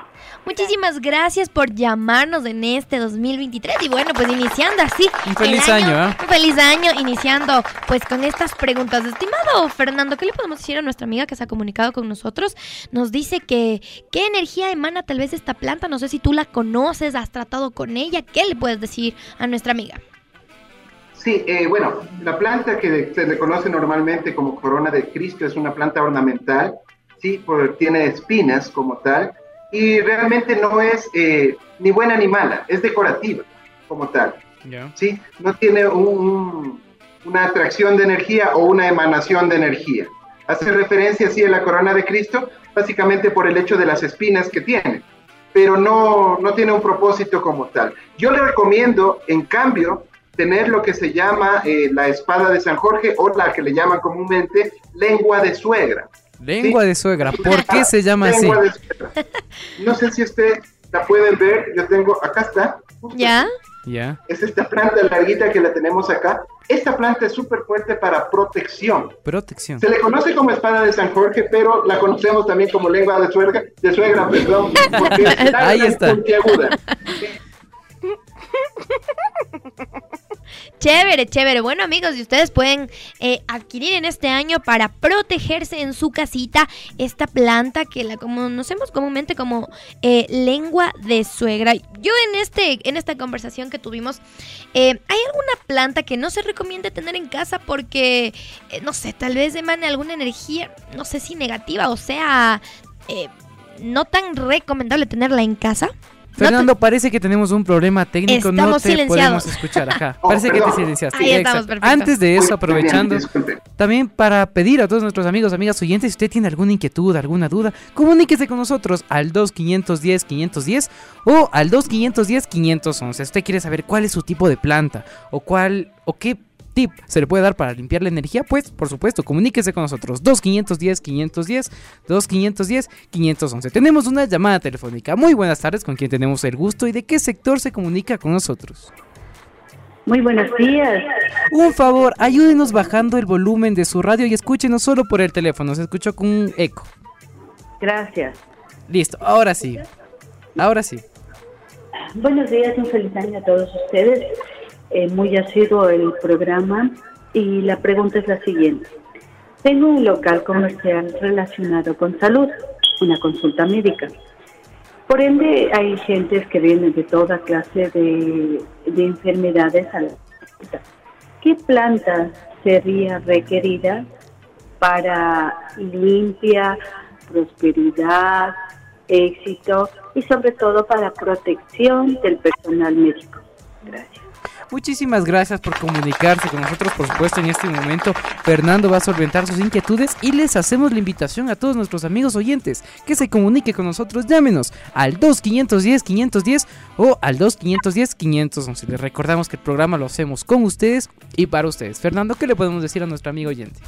Muchísimas gracias por llamarnos en este 2023 y bueno, pues iniciando así. Un feliz año, ¿eh? Un feliz año, iniciando pues con estas preguntas. Estimado Fernando, ¿qué le podemos decir a nuestra amiga que se ha comunicado con nosotros? Nos dice que qué energía emana tal vez esta planta, no sé si tú la conoces, has tratado con ella, ¿qué le puedes decir a nuestra amiga? Sí, eh, bueno, la planta que se le conoce normalmente como corona de Cristo es una planta ornamental, sí, porque tiene espinas como tal, y realmente no es eh, ni buena ni mala, es decorativa como tal. Sí, no tiene una atracción de energía o una emanación de energía. Hace referencia sí a la corona de Cristo, básicamente por el hecho de las espinas que tiene, pero no, no tiene un propósito como tal. Yo le recomiendo, en cambio, tener lo que se llama eh, la espada de San Jorge o la que le llaman comúnmente lengua de suegra. Lengua de suegra, ¿por qué se llama así? No sé si usted la pueden ver, yo tengo, acá está. ¿Ya? Ya. Es esta planta larguita que la tenemos acá. Esta planta es súper fuerte para protección. Protección. Se le conoce como espada de San Jorge, pero la conocemos también como lengua de suegra, de suegra, perdón, porque Ahí está. puntiaguda. Chévere, chévere. Bueno, amigos, y ustedes pueden eh, adquirir en este año para protegerse en su casita esta planta que la conocemos comúnmente como eh, lengua de suegra. Yo en este, en esta conversación que tuvimos, eh, ¿hay alguna planta que no se recomiende tener en casa porque, no sé, tal vez emane alguna energía, no sé si negativa o sea, no tan recomendable tenerla en casa? No Fernando, parece que tenemos un problema técnico, no te silenciados. podemos escuchar. Ajá. Oh, Parece que te silenciaste. Ahí estamos. Antes de eso, aprovechando, también para pedir a todos nuestros amigos, amigas oyentes, si usted tiene alguna inquietud, alguna duda, comuníquese con nosotros al 2510-510 o al 2510-511. Si usted quiere saber cuál es su tipo de planta o cuál o qué tip se le puede dar para limpiar la energía, pues por supuesto, comuníquese con nosotros. 2510-510, 2510-511. Tenemos una llamada telefónica. Muy buenas tardes, con quien tenemos el gusto y de qué sector se comunica con nosotros. Muy buenos días. Un favor, ayúdenos bajando el volumen de su radio y escúchenos solo por el teléfono. Se escuchó con un eco. Gracias. Listo, ahora sí. Ahora sí. Buenos días, un feliz año a todos ustedes. Eh, muy asiduo el programa y la pregunta es la siguiente. Tengo un local comercial relacionado con salud, una consulta médica. Por ende, hay gentes que vienen de toda clase de, de enfermedades a la consulta. ¿Qué planta sería requerida para limpia, prosperidad, éxito y sobre todo para protección del personal médico? Gracias. Muchísimas gracias por comunicarse con nosotros. Por supuesto, en este momento Fernando va a solventar sus inquietudes y les hacemos la invitación a todos nuestros amigos oyentes que se comunique con nosotros. Llámenos al 2510-510 o al 2510-511. Les recordamos que el programa lo hacemos con ustedes y para ustedes. Fernando, ¿qué le podemos decir a nuestro amigo oyente?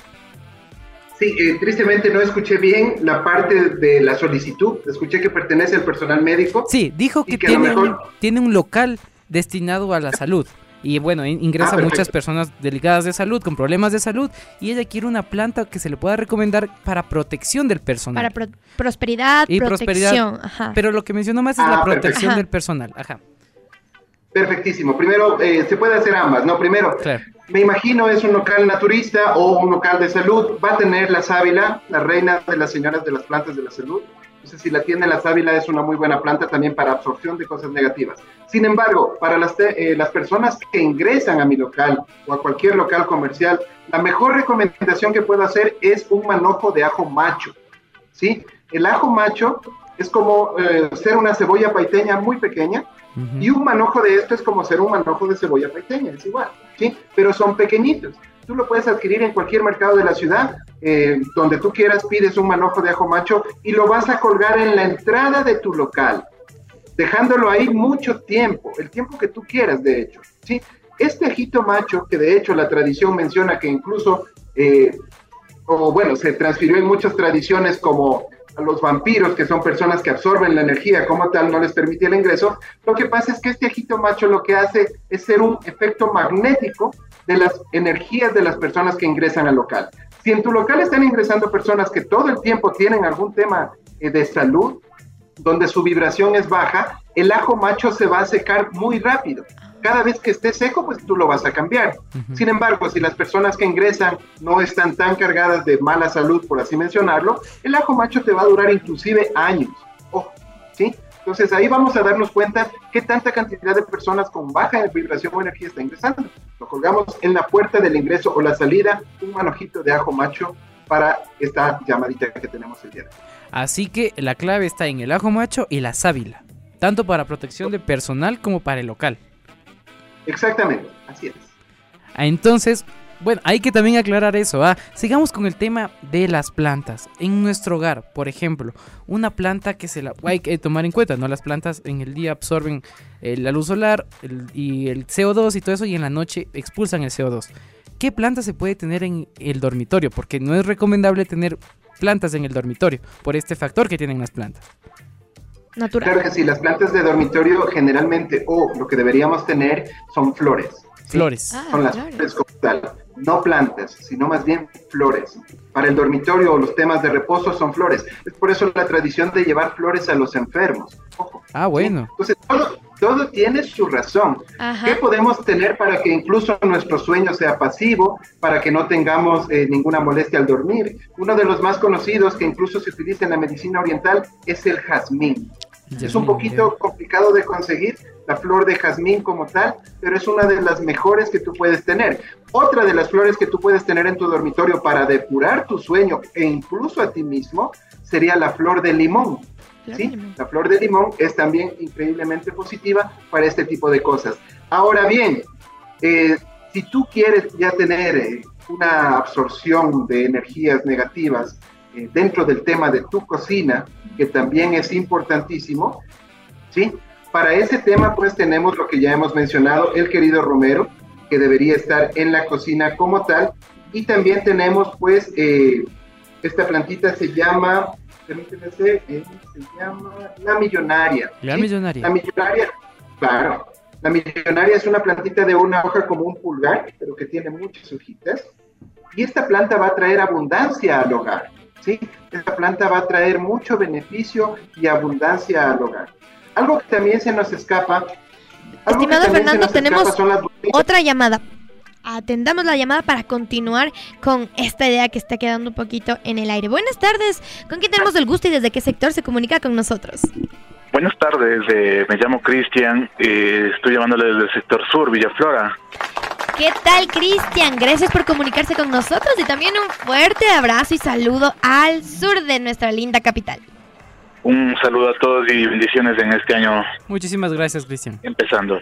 Sí, eh, tristemente no escuché bien la parte de la solicitud. Escuché que pertenece al personal médico. Sí, dijo que, un, tiene un local destinado a la salud. Y bueno, in- ingresa Ah, muchas personas delicadas de salud, con problemas de salud, y ella quiere una planta que se le pueda recomendar para protección del personal. Para pro- prosperidad, Y protección. prosperidad. Ajá. Pero lo que mencionó más es Ah, la perfecto. protección Ajá. del personal. Ajá, Perfectísimo. Primero, eh, se puede hacer ambas, ¿no? Primero, claro. me imagino es un local naturista o un local de salud. Va a tener la sábila, la reina de las señoras de las plantas de la salud. Entonces, si la tiene la sábila, es una muy buena planta también para absorción de cosas negativas. Sin embargo, para las, eh, las personas que ingresan a mi local o a cualquier local comercial, la mejor recomendación que puedo hacer es un manojo de ajo macho. ¿Sí? El ajo macho es como eh, ser una cebolla paiteña muy pequeña, Ujú. y un manojo de esto es como ser un manojo de cebolla paiteña, es igual, ¿sí? Pero son pequeñitos. Tú lo puedes adquirir en cualquier mercado de la ciudad, eh, donde tú quieras, pides un manojo de ajo macho y lo vas a colgar en la entrada de tu local, dejándolo ahí mucho tiempo, el tiempo que tú quieras, de hecho, ¿sí? Este ajito macho, que de hecho la tradición menciona que incluso, eh, o bueno, se transfirió en muchas tradiciones como a los vampiros, que son personas que absorben la energía, como tal, no les permite el ingreso. Lo que pasa es que este ajito macho lo que hace es ser un efecto magnético de las energías de las personas que ingresan al local. Si en tu local están ingresando personas que todo el tiempo tienen algún tema eh, de salud, donde su vibración es baja, el ajo macho se va a secar muy rápido. Cada vez que esté seco, pues tú lo vas a cambiar. Sin embargo, si las personas que ingresan no están tan cargadas de mala salud, por así mencionarlo, el ajo macho te va a durar inclusive años. Ojo, ¿sí? Entonces ahí vamos a darnos cuenta qué tanta cantidad de personas con baja vibración o energía está ingresando. Lo colgamos en la puerta del ingreso o la salida, un manojito de ajo macho para esta llamadita que tenemos el día de hoy. Así que la clave está en el ajo macho y la sábila, tanto para protección de personal como para el local. Exactamente, así es. Entonces, bueno, hay que también aclarar eso. ¿ah? Sigamos con el tema de las plantas. En nuestro hogar, por ejemplo, una planta que se la hay que tomar en cuenta, ¿no? Las plantas en el día absorben eh, la luz solar el- y el CO2 y todo eso, y en la noche expulsan el CO2. ¿Qué planta se puede tener en el dormitorio? Porque no es recomendable tener plantas en el dormitorio por este factor que tienen las plantas. Natural. Claro que sí, las plantas de dormitorio generalmente, o lo que deberíamos tener, son flores. ¿sí? Flores. Ah, son las flores como tal, no plantas, sino más bien flores. Para el dormitorio o los temas de reposo son flores. Es por eso la tradición de llevar flores a los enfermos. Ojo. Ah, bueno. Entonces, todo, todo tiene su razón. Ajá. ¿Qué podemos tener para que incluso nuestro sueño sea pasivo, para que no tengamos eh, ninguna molestia al dormir? Uno de los más conocidos que incluso se utiliza en la medicina oriental es el jazmín. Es un poquito complicado de conseguir la flor de jazmín como tal, pero es una de las mejores que tú puedes tener. Otra de las flores que tú puedes tener en tu dormitorio para depurar tu sueño e incluso a ti mismo sería la flor de limón. ¿sí? La flor de limón es también increíblemente positiva para este tipo de cosas. Ahora bien, eh, si tú quieres ya tener eh, una absorción de energías negativas eh, dentro del tema de tu cocina, que también es importantísimo, ¿sí? Para ese tema, pues tenemos lo que ya hemos mencionado, el querido Romero, que debería estar en la cocina como tal, y también tenemos, pues, eh, esta plantita se llama, permíteme eh, se llama la millonaria. La ¿sí? millonaria. La millonaria, claro. La millonaria es una plantita de una hoja como un pulgar, pero que tiene muchas hojitas. Y esta planta va a traer abundancia al hogar. ¿sí? Esta planta va a traer mucho beneficio y abundancia al hogar. Algo que también se nos escapa. Estimado Fernando, tenemos. Otra llamada. Atendamos la llamada para continuar con esta idea que está quedando un poquito en el aire. Buenas tardes. ¿Con quién tenemos el gusto y desde qué sector se comunica con nosotros? Buenas tardes, eh, me llamo Cristian, eh, estoy llamándole desde el sector sur, Villaflora. ¿Qué tal, Cristian? Gracias por comunicarse con nosotros y también un fuerte abrazo y saludo al sur de nuestra linda capital. Un saludo a todos y bendiciones en este año Muchísimas gracias, Cristian. empezando.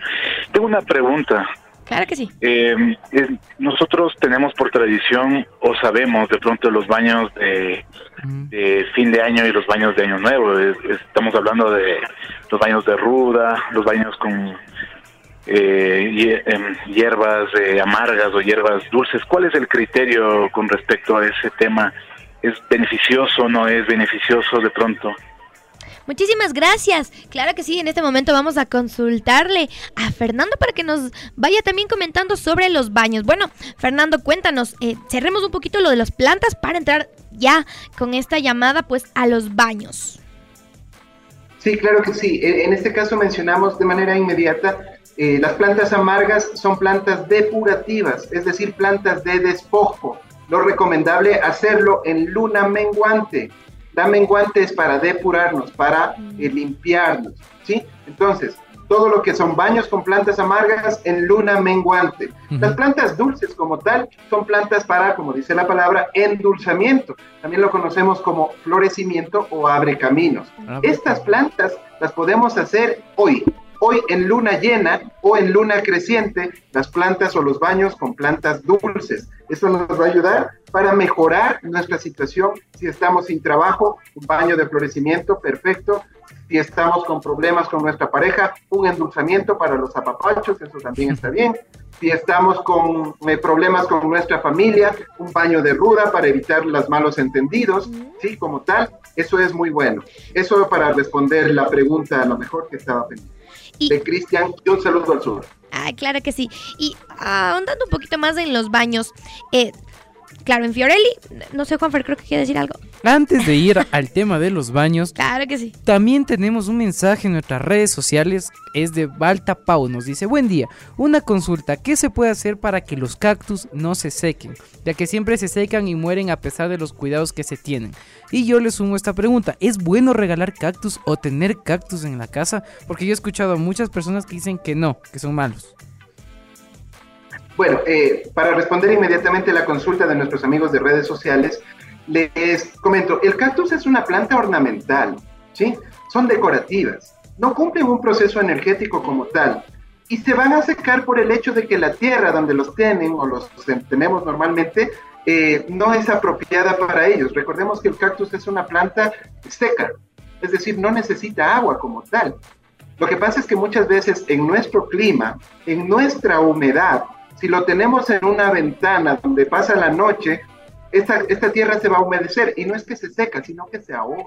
Tengo una pregunta. Claro que sí. Eh, es- nosotros tenemos por tradición o sabemos de pronto los baños de, de fin de año y los baños de año nuevo. Es- Estamos hablando de los baños de ruda, los baños con eh, em, hierbas eh, amargas o hierbas dulces. ¿Cuál es el criterio con respecto a ese tema? ¿Es beneficioso o no es beneficioso de pronto? Muchísimas gracias. Claro que sí, en este momento vamos a consultarle a Fernando para que nos vaya también comentando sobre los baños. Bueno, Fernando, cuéntanos, eh, cerremos un poquito lo de las plantas para entrar ya con esta llamada pues a los baños. Sí, claro que sí. En este caso mencionamos de manera inmediata, eh, las plantas amargas son plantas depurativas, es decir, plantas de despojo. Lo recomendable hacerlo en luna menguante. La menguante es para depurarnos, para eh, limpiarnos, ¿sí? Entonces, todo lo que son baños con plantas amargas en luna menguante. Las plantas dulces como tal son plantas para, como dice la palabra, endulzamiento. También lo conocemos como florecimiento o abre caminos. Estas plantas las podemos hacer hoy, hoy en luna llena o en luna creciente, las plantas o los baños con plantas dulces. Eso nos va a ayudar para mejorar nuestra situación. Si estamos sin trabajo, un baño de florecimiento perfecto. Si estamos con problemas con nuestra pareja, un endulzamiento para los apapachos, eso también está bien. Si estamos con eh, problemas con nuestra familia, un baño de ruda para evitar los malos entendidos, sí, como tal, eso es muy bueno. Eso para responder la pregunta a lo mejor que estaba pendiente. Y- De Cristian, y un saludo al sur. Ah, claro que sí. Y ah, ahondando un poquito más en los baños, eh, claro, en Fiorelli, no sé, Juanfer, creo que quiere decir algo. Antes de ir al tema de los baños, Claro que sí. También tenemos un mensaje en nuestras redes sociales, es de Balta Pau, nos dice, buen día, una consulta, ¿qué se puede hacer para que los cactus no se sequen? Ya que siempre se secan y mueren a pesar de los cuidados que se tienen. Y yo le sumo esta pregunta, ¿es bueno regalar cactus o tener cactus en la casa? Porque yo he escuchado a muchas personas que dicen que no, que son malos. Bueno, eh, para responder inmediatamente la consulta de nuestros amigos de redes sociales, les comento, el cactus es una planta ornamental, ¿sí? Son decorativas, no cumplen un proceso energético como tal y se van a secar por el hecho de que la tierra donde los tienen o los tenemos normalmente eh, no es apropiada para ellos. Recordemos que el cactus es una planta seca, es decir, no necesita agua como tal. Lo que pasa es que muchas veces en nuestro clima, en nuestra humedad, si lo tenemos en una ventana donde pasa la noche, esta, esta tierra se va a humedecer y no es que se seca, sino que se ahoga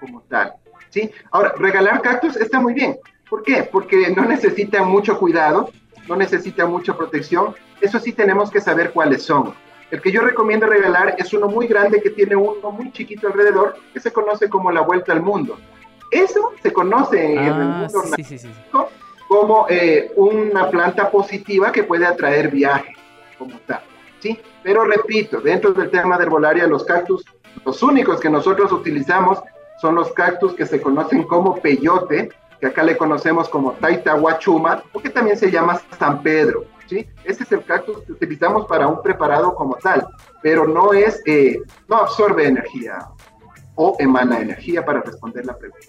como tal. ¿sí? Ahora, regalar cactus está muy bien. ¿Por qué? Porque no necesita mucho cuidado, no necesita mucha protección. Eso sí tenemos que saber cuáles son. El que yo recomiendo regalar es uno muy grande que tiene uno muy chiquito alrededor, que se conoce como la vuelta al mundo. Eso se conoce en el Ah, mundo sí, sí, sí. Como eh, una planta positiva que puede atraer viaje, como tal. ¿sí? Pero repito, dentro del tema de herbolaria, los cactus, los únicos que nosotros utilizamos son los cactus que se conocen como peyote, que acá le conocemos como taitahuachuma, o que también se llama San Pedro. ¿sí? Este es el cactus que utilizamos para un preparado como tal, pero no es, eh, no absorbe energía o emana energía para responder la pregunta.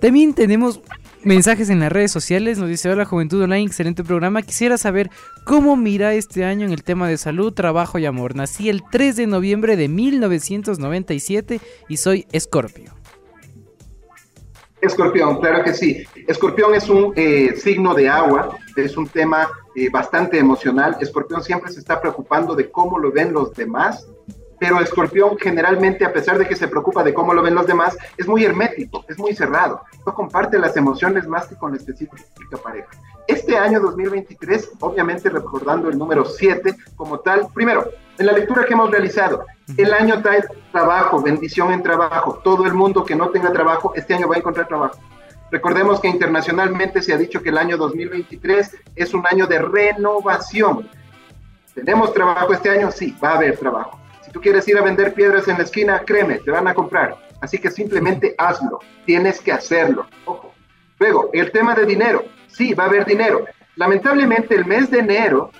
También tenemos mensajes en las redes sociales. Nos dice: Hola, Juventud Online, excelente programa. Quisiera saber cómo mira este año en el tema de salud, trabajo y amor. Nací el 3 de noviembre de 1997 y soy Escorpio. Escorpión, claro que sí. Escorpión es un eh, signo de agua, es un tema eh, bastante emocional. Escorpión siempre se está preocupando de cómo lo ven los demás, pero Escorpión generalmente, a pesar de que se preocupa de cómo lo ven los demás, es muy hermético, es muy cerrado. No comparte las emociones más que con la específica pareja. Este año 2023, obviamente recordando el número 7 como tal, primero, en la lectura que hemos realizado, el año trae trabajo, bendición en trabajo. Todo el mundo que no tenga trabajo, este año va a encontrar trabajo. Recordemos que internacionalmente se ha dicho que el año 2023 es un año de renovación. ¿Tenemos trabajo este año? Sí, va a haber trabajo. Tú quieres ir a vender piedras en la esquina, créeme, te van a comprar. Así que simplemente hazlo. Tienes que hacerlo. Ojo. Luego, el tema de dinero. Sí, va a haber dinero. Lamentablemente, el mes de enero,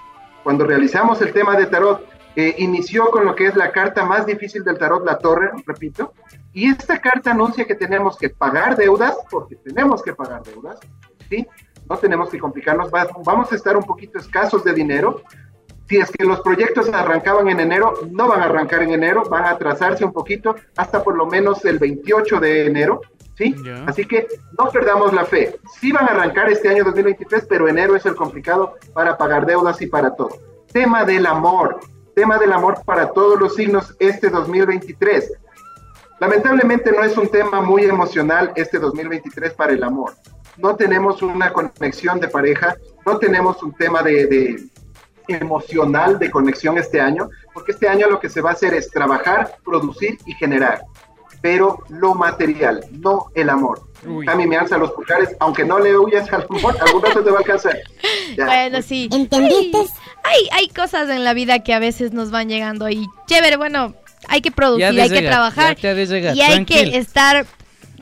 cuando realizamos el tema de tarot, eh, inició con lo que es la carta más difícil del tarot, la torre, repito, y esta carta anuncia que tenemos que pagar deudas, porque tenemos que pagar deudas, ¿sí? No tenemos que complicarnos, va- vamos a estar un poquito escasos de dinero. Si es que los proyectos arrancaban en enero, no van a arrancar en enero, van a atrasarse un poquito hasta por lo menos el 28 de enero, ¿sí? Así que no perdamos la fe. Sí van a arrancar este año 2023, pero enero es el complicado para pagar deudas y para todo. Tema del amor, tema del amor para todos los signos este 2023. Lamentablemente no es un tema muy emocional este 2023 para el amor. No tenemos una conexión de pareja, no tenemos un tema de, de emocional de conexión este año, porque este año lo que se va a hacer es trabajar, producir y generar, pero lo material, no el amor. Uy. Cami me alza los pulgares, aunque no le huyas al amor, algún rato te va a alcanzar. Ya. Bueno, sí. ¿Entendiste? Hay, hay cosas en la vida que a veces nos van llegando y chévere, bueno, hay que producir, hay que trabajar y hay que estar...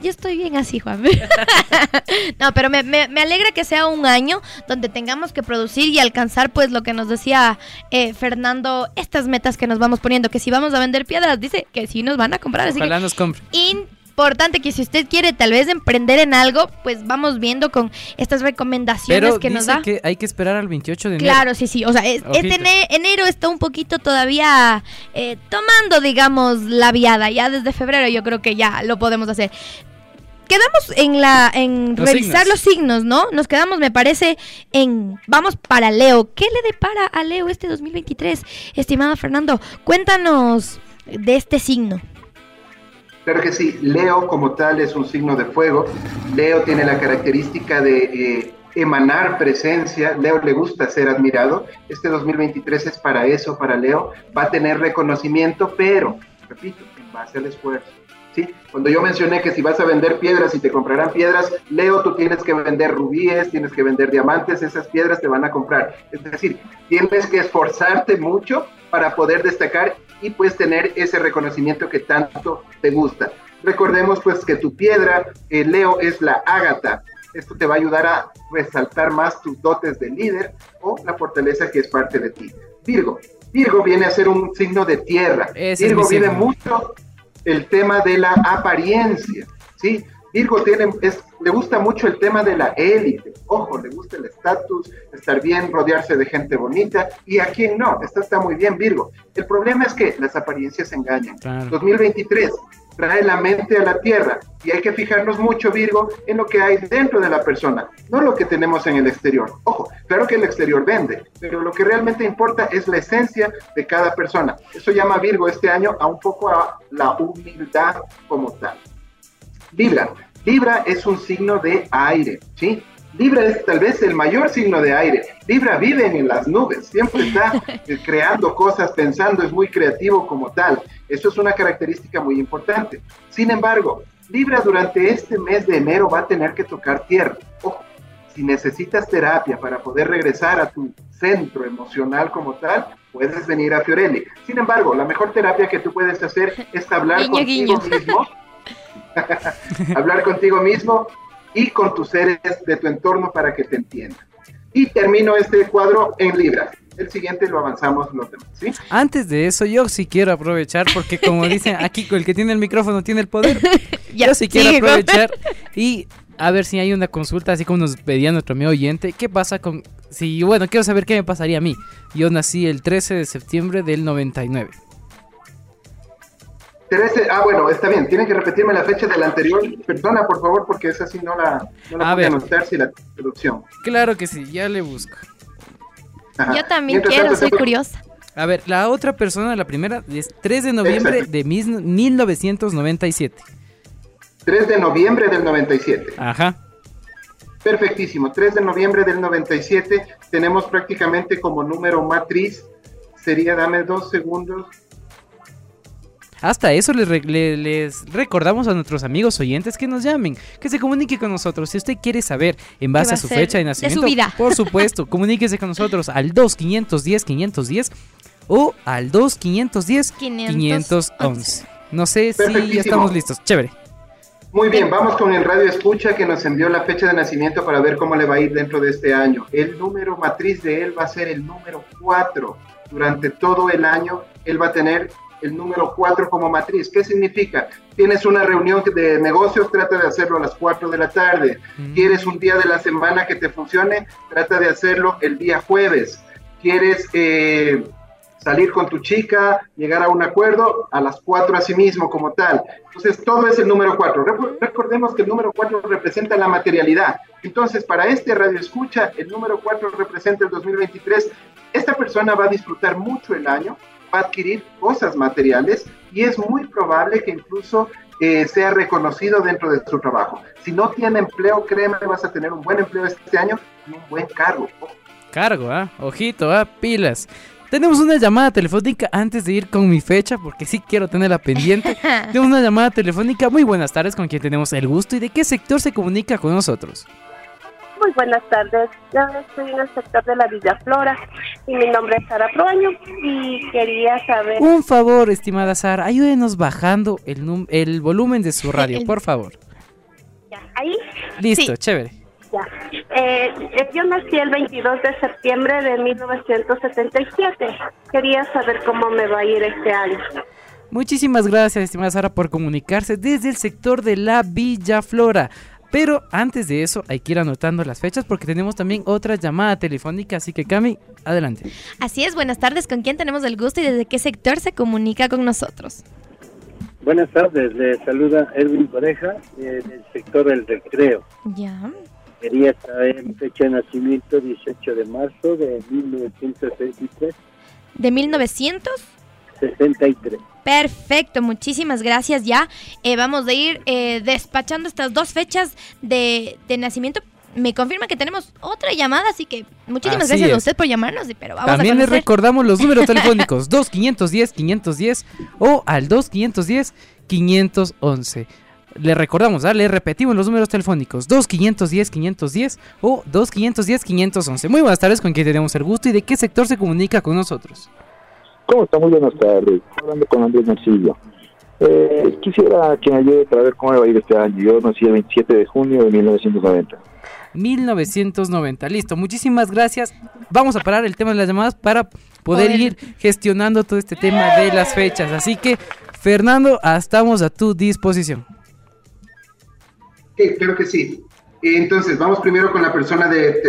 Yo estoy bien así, Juan. no, pero me, me- me alegra que sea un año donde tengamos que producir y alcanzar, pues, lo que nos decía eh, Fernando, estas metas que nos vamos poniendo, que si vamos a vender piedras, dice que sí nos van a comprar. Así que Ojalá nos compre. importante que si usted quiere tal vez emprender en algo, pues vamos viendo con estas recomendaciones Pero que nos da. que hay que esperar al 28 de enero. Claro, sí, sí. O sea, es- este ene- enero está un poquito todavía eh, tomando, digamos, la viada. Ya desde febrero yo creo que ya lo podemos hacer. Quedamos en la en Los revisar signos. los signos, ¿no? Nos quedamos, me parece, en vamos para Leo. ¿Qué le depara a Leo este 2023? Estimado Fernando, cuéntanos de este signo. Claro que sí, Leo como tal es un signo de fuego. Leo tiene la característica de eh, emanar presencia. Leo le gusta ser admirado. Este 2023 es para eso, para Leo. Va a tener reconocimiento, pero, repito, en base al esfuerzo. ¿Sí? Cuando yo mencioné que si vas a vender piedras y te comprarán piedras, Leo, tú tienes que vender rubíes, tienes que vender diamantes, esas piedras te van a comprar. Es decir, tienes que esforzarte mucho para poder destacar y pues tener ese reconocimiento que tanto te gusta. Recordemos pues que tu piedra, eh, Leo, es la ágata. Esto te va a ayudar a resaltar más tus dotes de líder o la fortaleza que es parte de ti. Virgo. Virgo viene a ser un signo de tierra. Ese Virgo signo. mucho el tema de la apariencia, ¿sí? Virgo tiene, es, le gusta mucho el tema de la élite, ojo, le gusta el estatus, estar bien, rodearse de gente bonita, y a quien no, esto está muy bien, Virgo. El problema es que las apariencias engañan. Claro. 2023 trae la mente a la tierra y hay que fijarnos mucho, Virgo, en lo que hay dentro de la persona, no lo que tenemos en el exterior. Ojo, claro que el exterior vende, pero lo que realmente importa es la esencia de cada persona. Eso llama Virgo este año a un poco a la humildad como tal. Libra. Libra es un signo de aire, ¿sí? Libra es tal vez el mayor signo de aire. Libra vive en las nubes, siempre está eh, creando cosas, pensando, es muy creativo como tal. Eso es una característica muy importante. Sin embargo, Libra durante este mes de enero va a tener que tocar tierra. Ojo, si necesitas terapia para poder regresar a tu centro emocional como tal, puedes venir a Fiorelli. Sin embargo, la mejor terapia que tú puedes hacer es hablar contigo mismo. hablar contigo mismo y con tus seres de tu entorno para que te entiendan. Y termino este cuadro en Libra. El siguiente lo avanzamos los demás, ¿sí? Antes de eso, yo sí quiero aprovechar, porque como dicen aquí, el que tiene el micrófono tiene el poder. yo sí quiero aprovechar y a ver si hay una consulta, así como nos pedía nuestro amigo oyente. ¿Qué pasa con.? Si, bueno, quiero saber qué me pasaría a mí. Yo nací el 13 de septiembre del 99. 13, ah, bueno, está bien. Tienen que repetirme la fecha del anterior. Perdona, por favor, porque esa sí no la, no la a ver. anotar si la traducción. Claro que sí, ya le busco. Yo también quiero, soy curiosa. A ver, la otra persona, la primera, es 3 de noviembre de 1997. 3 de noviembre del 97. Ajá. Perfectísimo. 3 de noviembre del 97 tenemos prácticamente como número matriz. Sería, dame dos segundos. Hasta eso les, les, recordamos a nuestros amigos oyentes que nos llamen, que se comuniquen con nosotros. Si usted quiere saber en base a su fecha de nacimiento, por supuesto, comuníquese con nosotros al 2510 510 o al 2510 511. No sé si ya estamos listos. Chévere. Muy bien, vamos con el radio escucha que nos envió la fecha de nacimiento para ver cómo le va a ir dentro de este año. El número matriz de él va a ser el número 4. Durante todo el año él va a tener el número 4 como matriz. ¿Qué significa? Tienes una reunión de negocios, trata de hacerlo a las 4 de la tarde. Mm. ¿Quieres un día de la semana que te funcione? Trata de hacerlo el día jueves. ¿Quieres... Eh, salir con tu chica, llegar a un acuerdo, a las cuatro a sí mismo como tal. Entonces, todo es el número cuatro. Recordemos que el número cuatro representa la materialidad. Entonces, para este radio escucha, el número cuatro representa el 2023. Esta persona va a disfrutar mucho el año, va a adquirir cosas materiales y es muy probable que incluso eh, sea reconocido dentro de su trabajo. Si no tiene empleo, créeme, vas a tener un buen empleo este año y un buen cargo. Cargo, ¿ah? Ojito, ¿ah? Pilas. Tenemos una llamada telefónica antes de ir con mi fecha, porque sí quiero tenerla pendiente. Tenemos una llamada telefónica. Muy buenas tardes, con quien tenemos el gusto y de qué sector se comunica con nosotros. Muy buenas tardes. Yo estoy en el sector de la Villa Flora y mi nombre es Sara Proaño y quería saber. Un favor, estimada Sara, ayúdenos bajando el, el volumen de su radio, por favor. Ya, ahí. Listo, chévere. Eh, yo nací el 22 de septiembre de 1977. Quería saber cómo me va a ir este año. Muchísimas gracias, estimada Sara, por comunicarse desde el sector de la Villa Flora. Pero antes de eso, hay que ir anotando las fechas porque tenemos también otra llamada telefónica. Así que, Cami, adelante. Así es, buenas tardes. ¿Con quién tenemos el gusto y desde qué sector se comunica con nosotros? Buenas tardes, le saluda Edwin Pareja del sector del recreo. Ya. Quería saber mi fecha de nacimiento, 18 de marzo de 1963. ¿De 1900? 63. Perfecto, muchísimas gracias. Ya eh, vamos a ir eh, despachando estas dos fechas de, nacimiento. Me confirma que tenemos otra llamada, así que muchísimas gracias a usted por llamarnos. Pero vamos También les recordamos los números telefónicos 2510-510 o al 2510-511. Le recordamos, ¿ah? le repetimos los números telefónicos 2510-510 o 2510-511. Muy buenas tardes, con quien tenemos el gusto y de qué sector se comunica con nosotros. ¿Cómo está? Muy buenas tardes. Hablando con Andrés Narciso. Eh, quisiera que me ayude para ver cómo va a ir este año. Yo nací el 27 de junio de 1990. 1990, listo. Muchísimas gracias. Vamos a parar el tema de las llamadas para poder ir gestionando todo este tema de las fechas. Así que, Fernando, estamos a tu disposición. Sí, creo que sí. Entonces, vamos primero con la persona de,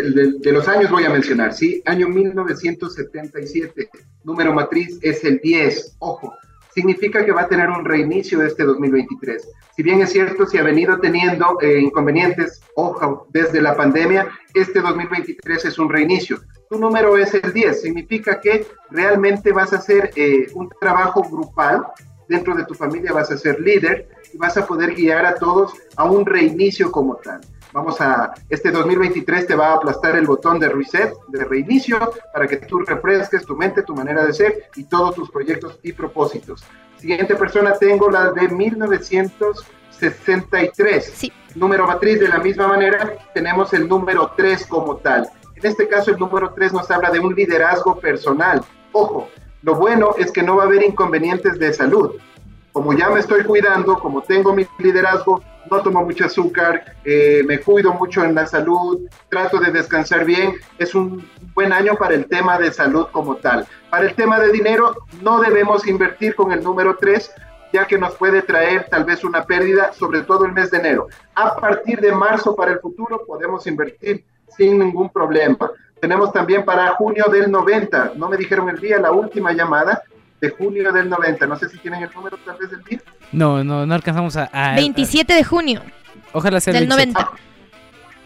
los años, voy a mencionar, ¿sí? Año 1977, número matriz es el 10, ojo, significa que va a tener un reinicio este 2023. Si bien es cierto, si ha venido teniendo eh, inconvenientes, ojo, desde la pandemia, este 2023 es un reinicio. Tu número es el 10, significa que realmente vas a hacer eh, un trabajo grupal dentro de tu familia vas a ser líder y vas a poder guiar a todos a un reinicio como tal. Vamos a, este 2023 te va a aplastar el botón de reset, de reinicio, para que tú refresques tu mente, tu manera de ser y todos tus proyectos y propósitos. Siguiente persona tengo la de 1963. Sí. Número matriz de la misma manera, tenemos el número 3 como tal. En este caso, el número 3 nos habla de un liderazgo personal. Ojo, lo bueno es que no va a haber inconvenientes de salud. Como ya me estoy cuidando, como tengo mi liderazgo, no tomo mucho azúcar, eh, me cuido mucho en la salud, trato de descansar bien, es un buen año para el tema de salud como tal. Para el tema de dinero, no debemos invertir con el número 3, ya que nos puede traer tal vez una pérdida, sobre todo el mes de enero. A partir de marzo para el futuro podemos invertir sin ningún problema. Tenemos también para junio del 90, no me dijeron el día, la última llamada de junio del 90. No sé si tienen el número tal vez del día. No, no, no alcanzamos a... a- 27 de junio Ojalá sea del 27. 90.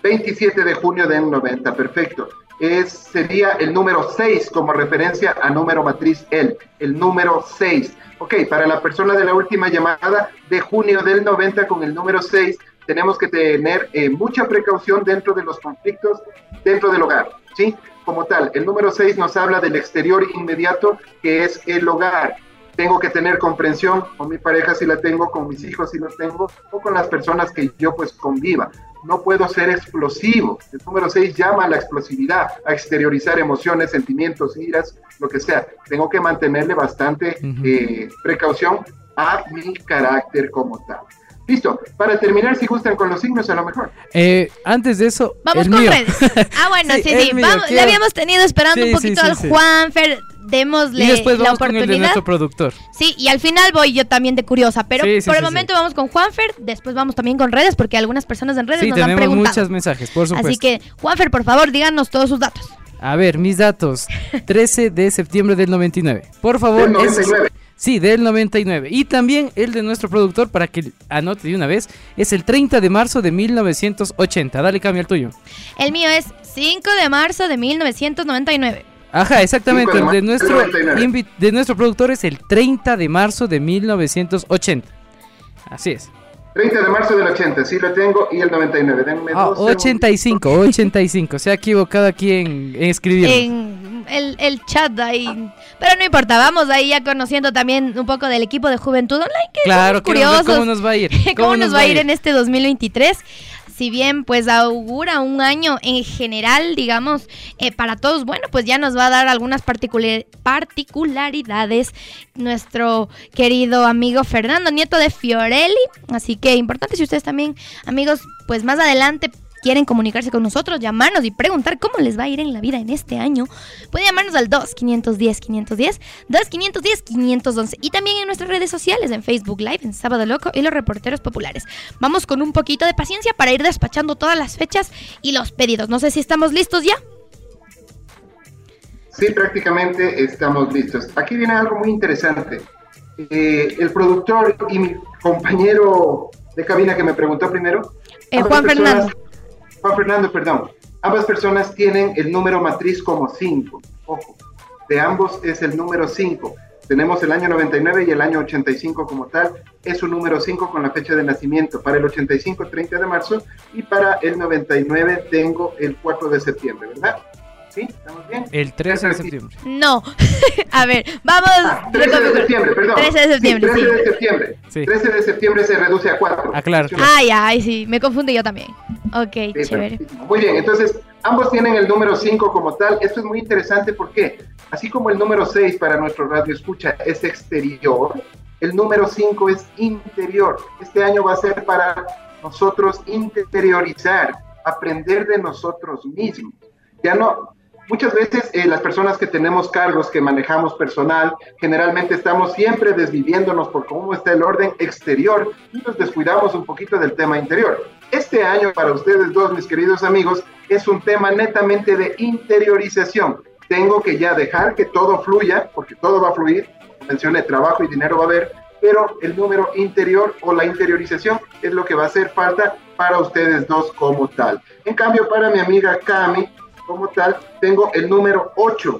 27 de junio del 90, perfecto. Es, sería el número 6 como referencia a número matriz L, el número 6. Ok, para la persona de la última llamada de junio del 90 con el número 6, tenemos que tener eh, mucha precaución dentro de los conflictos dentro del hogar, ¿sí? Como tal, el número 6 nos habla del exterior inmediato, que es el hogar. Tengo que tener comprensión con mi pareja si la tengo, con mis hijos si los tengo, o con las personas que yo pues conviva. No puedo ser explosivo. El número 6 llama a la explosividad, a exteriorizar emociones, sentimientos, iras, lo que sea. Tengo que mantenerle bastante eh, precaución a mi carácter como tal. Listo, para terminar, si gustan con los signos, a lo mejor. Eh, antes de eso, Vamos el con mío. redes. Ah, bueno, sí, sí. el mío, Vamos, quiero- le habíamos tenido esperando Sí, un sí, poquito sí, al sí. Juanfer. Démosle Y después la vamos con el de oportunidad. nuestro productor. Sí, y al final voy yo también de curiosa, pero Sí, sí, por el sí, momento vamos con Juanfer, después vamos también con redes, porque algunas personas en redes Sí, nos han tenemos preguntado. muchos mensajes, por supuesto. Así que, Juanfer, por favor, díganos todos sus datos. A ver, mis datos. 13 de septiembre del 99. Por favor. Del 99. Sí, del 99. Y también el de nuestro productor, para que anote de una vez, es el 30 de marzo de 1980. Dale, cambia el tuyo. El mío es 5 de marzo de 1999. Ajá, exactamente. 5 de El de nuestro, 99. invi- de nuestro productor es el 30 de marzo de 1980. Así es. 30 de marzo del 80, sí lo tengo, y el 99. Denme Ah, dos 85, 85. Se ha equivocado aquí en, en escribir. En el, el chat ahí. Pero no importa, vamos ahí ya conociendo también un poco del equipo de Juventud Online, que Claro, curiosos. cómo nos va a ir. ¿Cómo, nos va a ir en este 2023? Si bien pues augura un año en general, digamos, eh, para todos, bueno, pues ya nos va a dar algunas particular- particularidades nuestro querido amigo Fernando Nieto de Fiorelli. Así que importante si ustedes también, amigos, pues más adelante quieren comunicarse con nosotros, llamarnos y preguntar cómo les va a ir en la vida en este año, pueden llamarnos al 2-510-510, 2-510-511 y también en nuestras redes sociales, en Facebook Live, en Sábado Loco y los reporteros populares. Vamos con un poquito de paciencia para ir despachando todas las fechas y los pedidos. No sé si estamos listos ya. Sí, prácticamente estamos listos. Aquí viene algo muy interesante. Eh, el productor y mi compañero de cabina que me preguntó primero. Eh, Juan personas- Fernando. Juan Fernando, perdón. Ambas personas tienen el número matriz como 5. Ojo, de ambos es el número 5. Tenemos el año 99 y el año 85 como tal. Es un número 5 con la fecha de nacimiento. Para el 85, 30 de marzo. Y para el 99 tengo el 4 de septiembre, ¿verdad? ¿Sí? ¿Estamos bien? El 13 de septiembre. No. a ver, vamos. 13 de septiembre, perdón. 13 de septiembre, Sí, sí. 13 de septiembre. Sí. 13 de septiembre se reduce a 4. Ah, claro. Ay, ay, sí, me confundí yo también. Ok, Sí, chévere. perfectísimo. Muy bien, entonces ambos tienen el número 5 como tal. Esto es muy interesante porque, así como el número 6 para nuestro radio escucha es exterior, el número 5 es interior. Este año va a ser para nosotros interiorizar, aprender de nosotros mismos. Ya no, muchas veces eh, las personas que tenemos cargos, que manejamos personal, generalmente estamos siempre desviviéndonos por cómo está el orden exterior y nos descuidamos un poquito del tema interior. Este año para ustedes dos, mis queridos amigos, es un tema netamente de interiorización. Tengo que ya dejar que todo fluya, porque todo va a fluir. Mencioné trabajo y dinero va a haber, pero el número interior o la interiorización es lo que va a hacer falta para ustedes dos como tal. En cambio, para mi amiga Cami, como tal, tengo el número 8,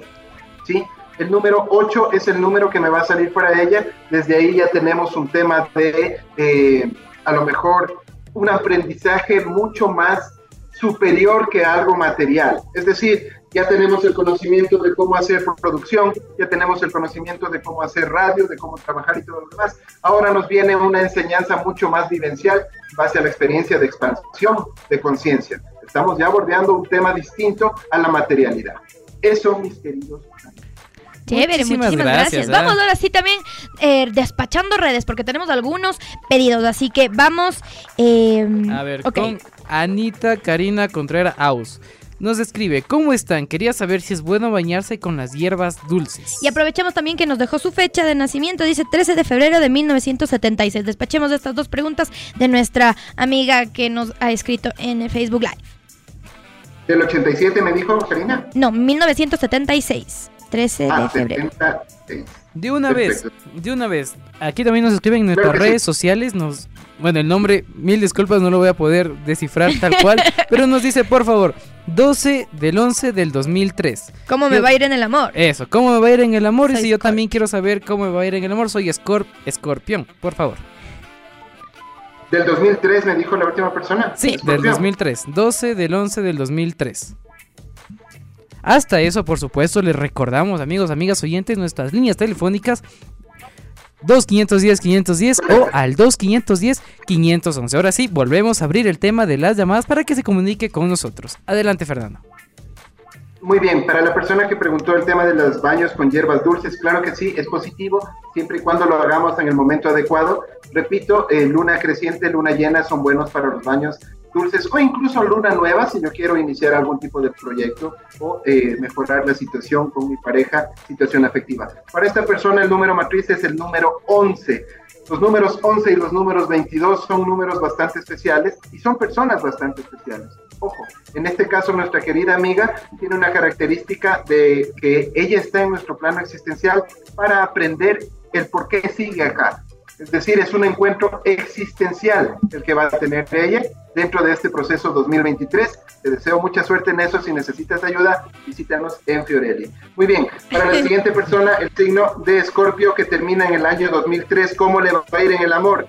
¿sí? El número 8 es el número que me va a salir para ella. Desde ahí ya tenemos un tema de, eh, a lo mejor, un aprendizaje mucho más superior que algo material. Es decir, ya tenemos el conocimiento de cómo hacer producción, ya tenemos el conocimiento de cómo hacer radio, de cómo trabajar y todo lo demás. Ahora nos viene una enseñanza mucho más vivencial, base a la experiencia de expansión de conciencia. Estamos ya bordeando un tema distinto a la materialidad. Eso, mis queridos Chévere, muchísimas, gracias. Vamos ahora sí también eh, despachando redes porque tenemos algunos pedidos, así que vamos. Em, a ver, con Anita Karina Contreras Aus. Nos escribe, ¿cómo están? Quería saber si es bueno bañarse con las hierbas dulces. Y aprovechamos también que nos dejó su fecha de nacimiento, dice 13 de febrero de 1976. Despachemos estas dos preguntas de nuestra amiga que nos ha escrito en Facebook Live. ¿Del 87 me dijo, Karina? No, 1976. 13 de ah, febrero. De una vez, de una vez. Aquí también nos escriben en nuestras redes sociales. Nos, bueno, el nombre, mil disculpas, no lo voy a poder descifrar tal cual. pero nos dice, por favor, 12 del 11 del 2003. ¿Cómo me va a ir en el amor? Eso, ¿cómo me va a ir en el amor? y si yo también quiero saber cómo me va a ir en el amor, soy Scorp Escorpión, por favor. ¿Del 2003 me dijo la última persona? Sí, del 2003. 12 del 11 del 2003. Hasta eso, por supuesto, les recordamos, amigos, amigas oyentes, nuestras líneas telefónicas 2510 510 o al 2510 511. Ahora sí, volvemos a abrir el tema de las llamadas para que se comunique con nosotros. Adelante, Fernando. Muy bien, para la persona que preguntó el tema de los baños con hierbas dulces, claro que sí, es positivo, siempre y cuando lo hagamos en el momento adecuado. Repito, eh, luna creciente, luna llena son buenos para los baños dulces o incluso luna nueva si yo quiero iniciar algún tipo de proyecto o eh, mejorar la situación con mi pareja, situación afectiva. Para esta persona el número matriz es el número 11. Los números 11 y los números 22 son números bastante especiales y son personas bastante especiales. Ojo, en este caso nuestra querida amiga tiene una característica de que ella está en nuestro plano existencial para aprender el por qué sigue acá, es decir, es un encuentro existencial el que va a tener ella dentro de este proceso 2023. Te deseo mucha suerte en eso. Si necesitas ayuda, visítanos en Fiorelli. Muy bien, para la siguiente persona, el signo de Escorpio que termina en el año 2003. ¿Cómo le va a ir en el amor?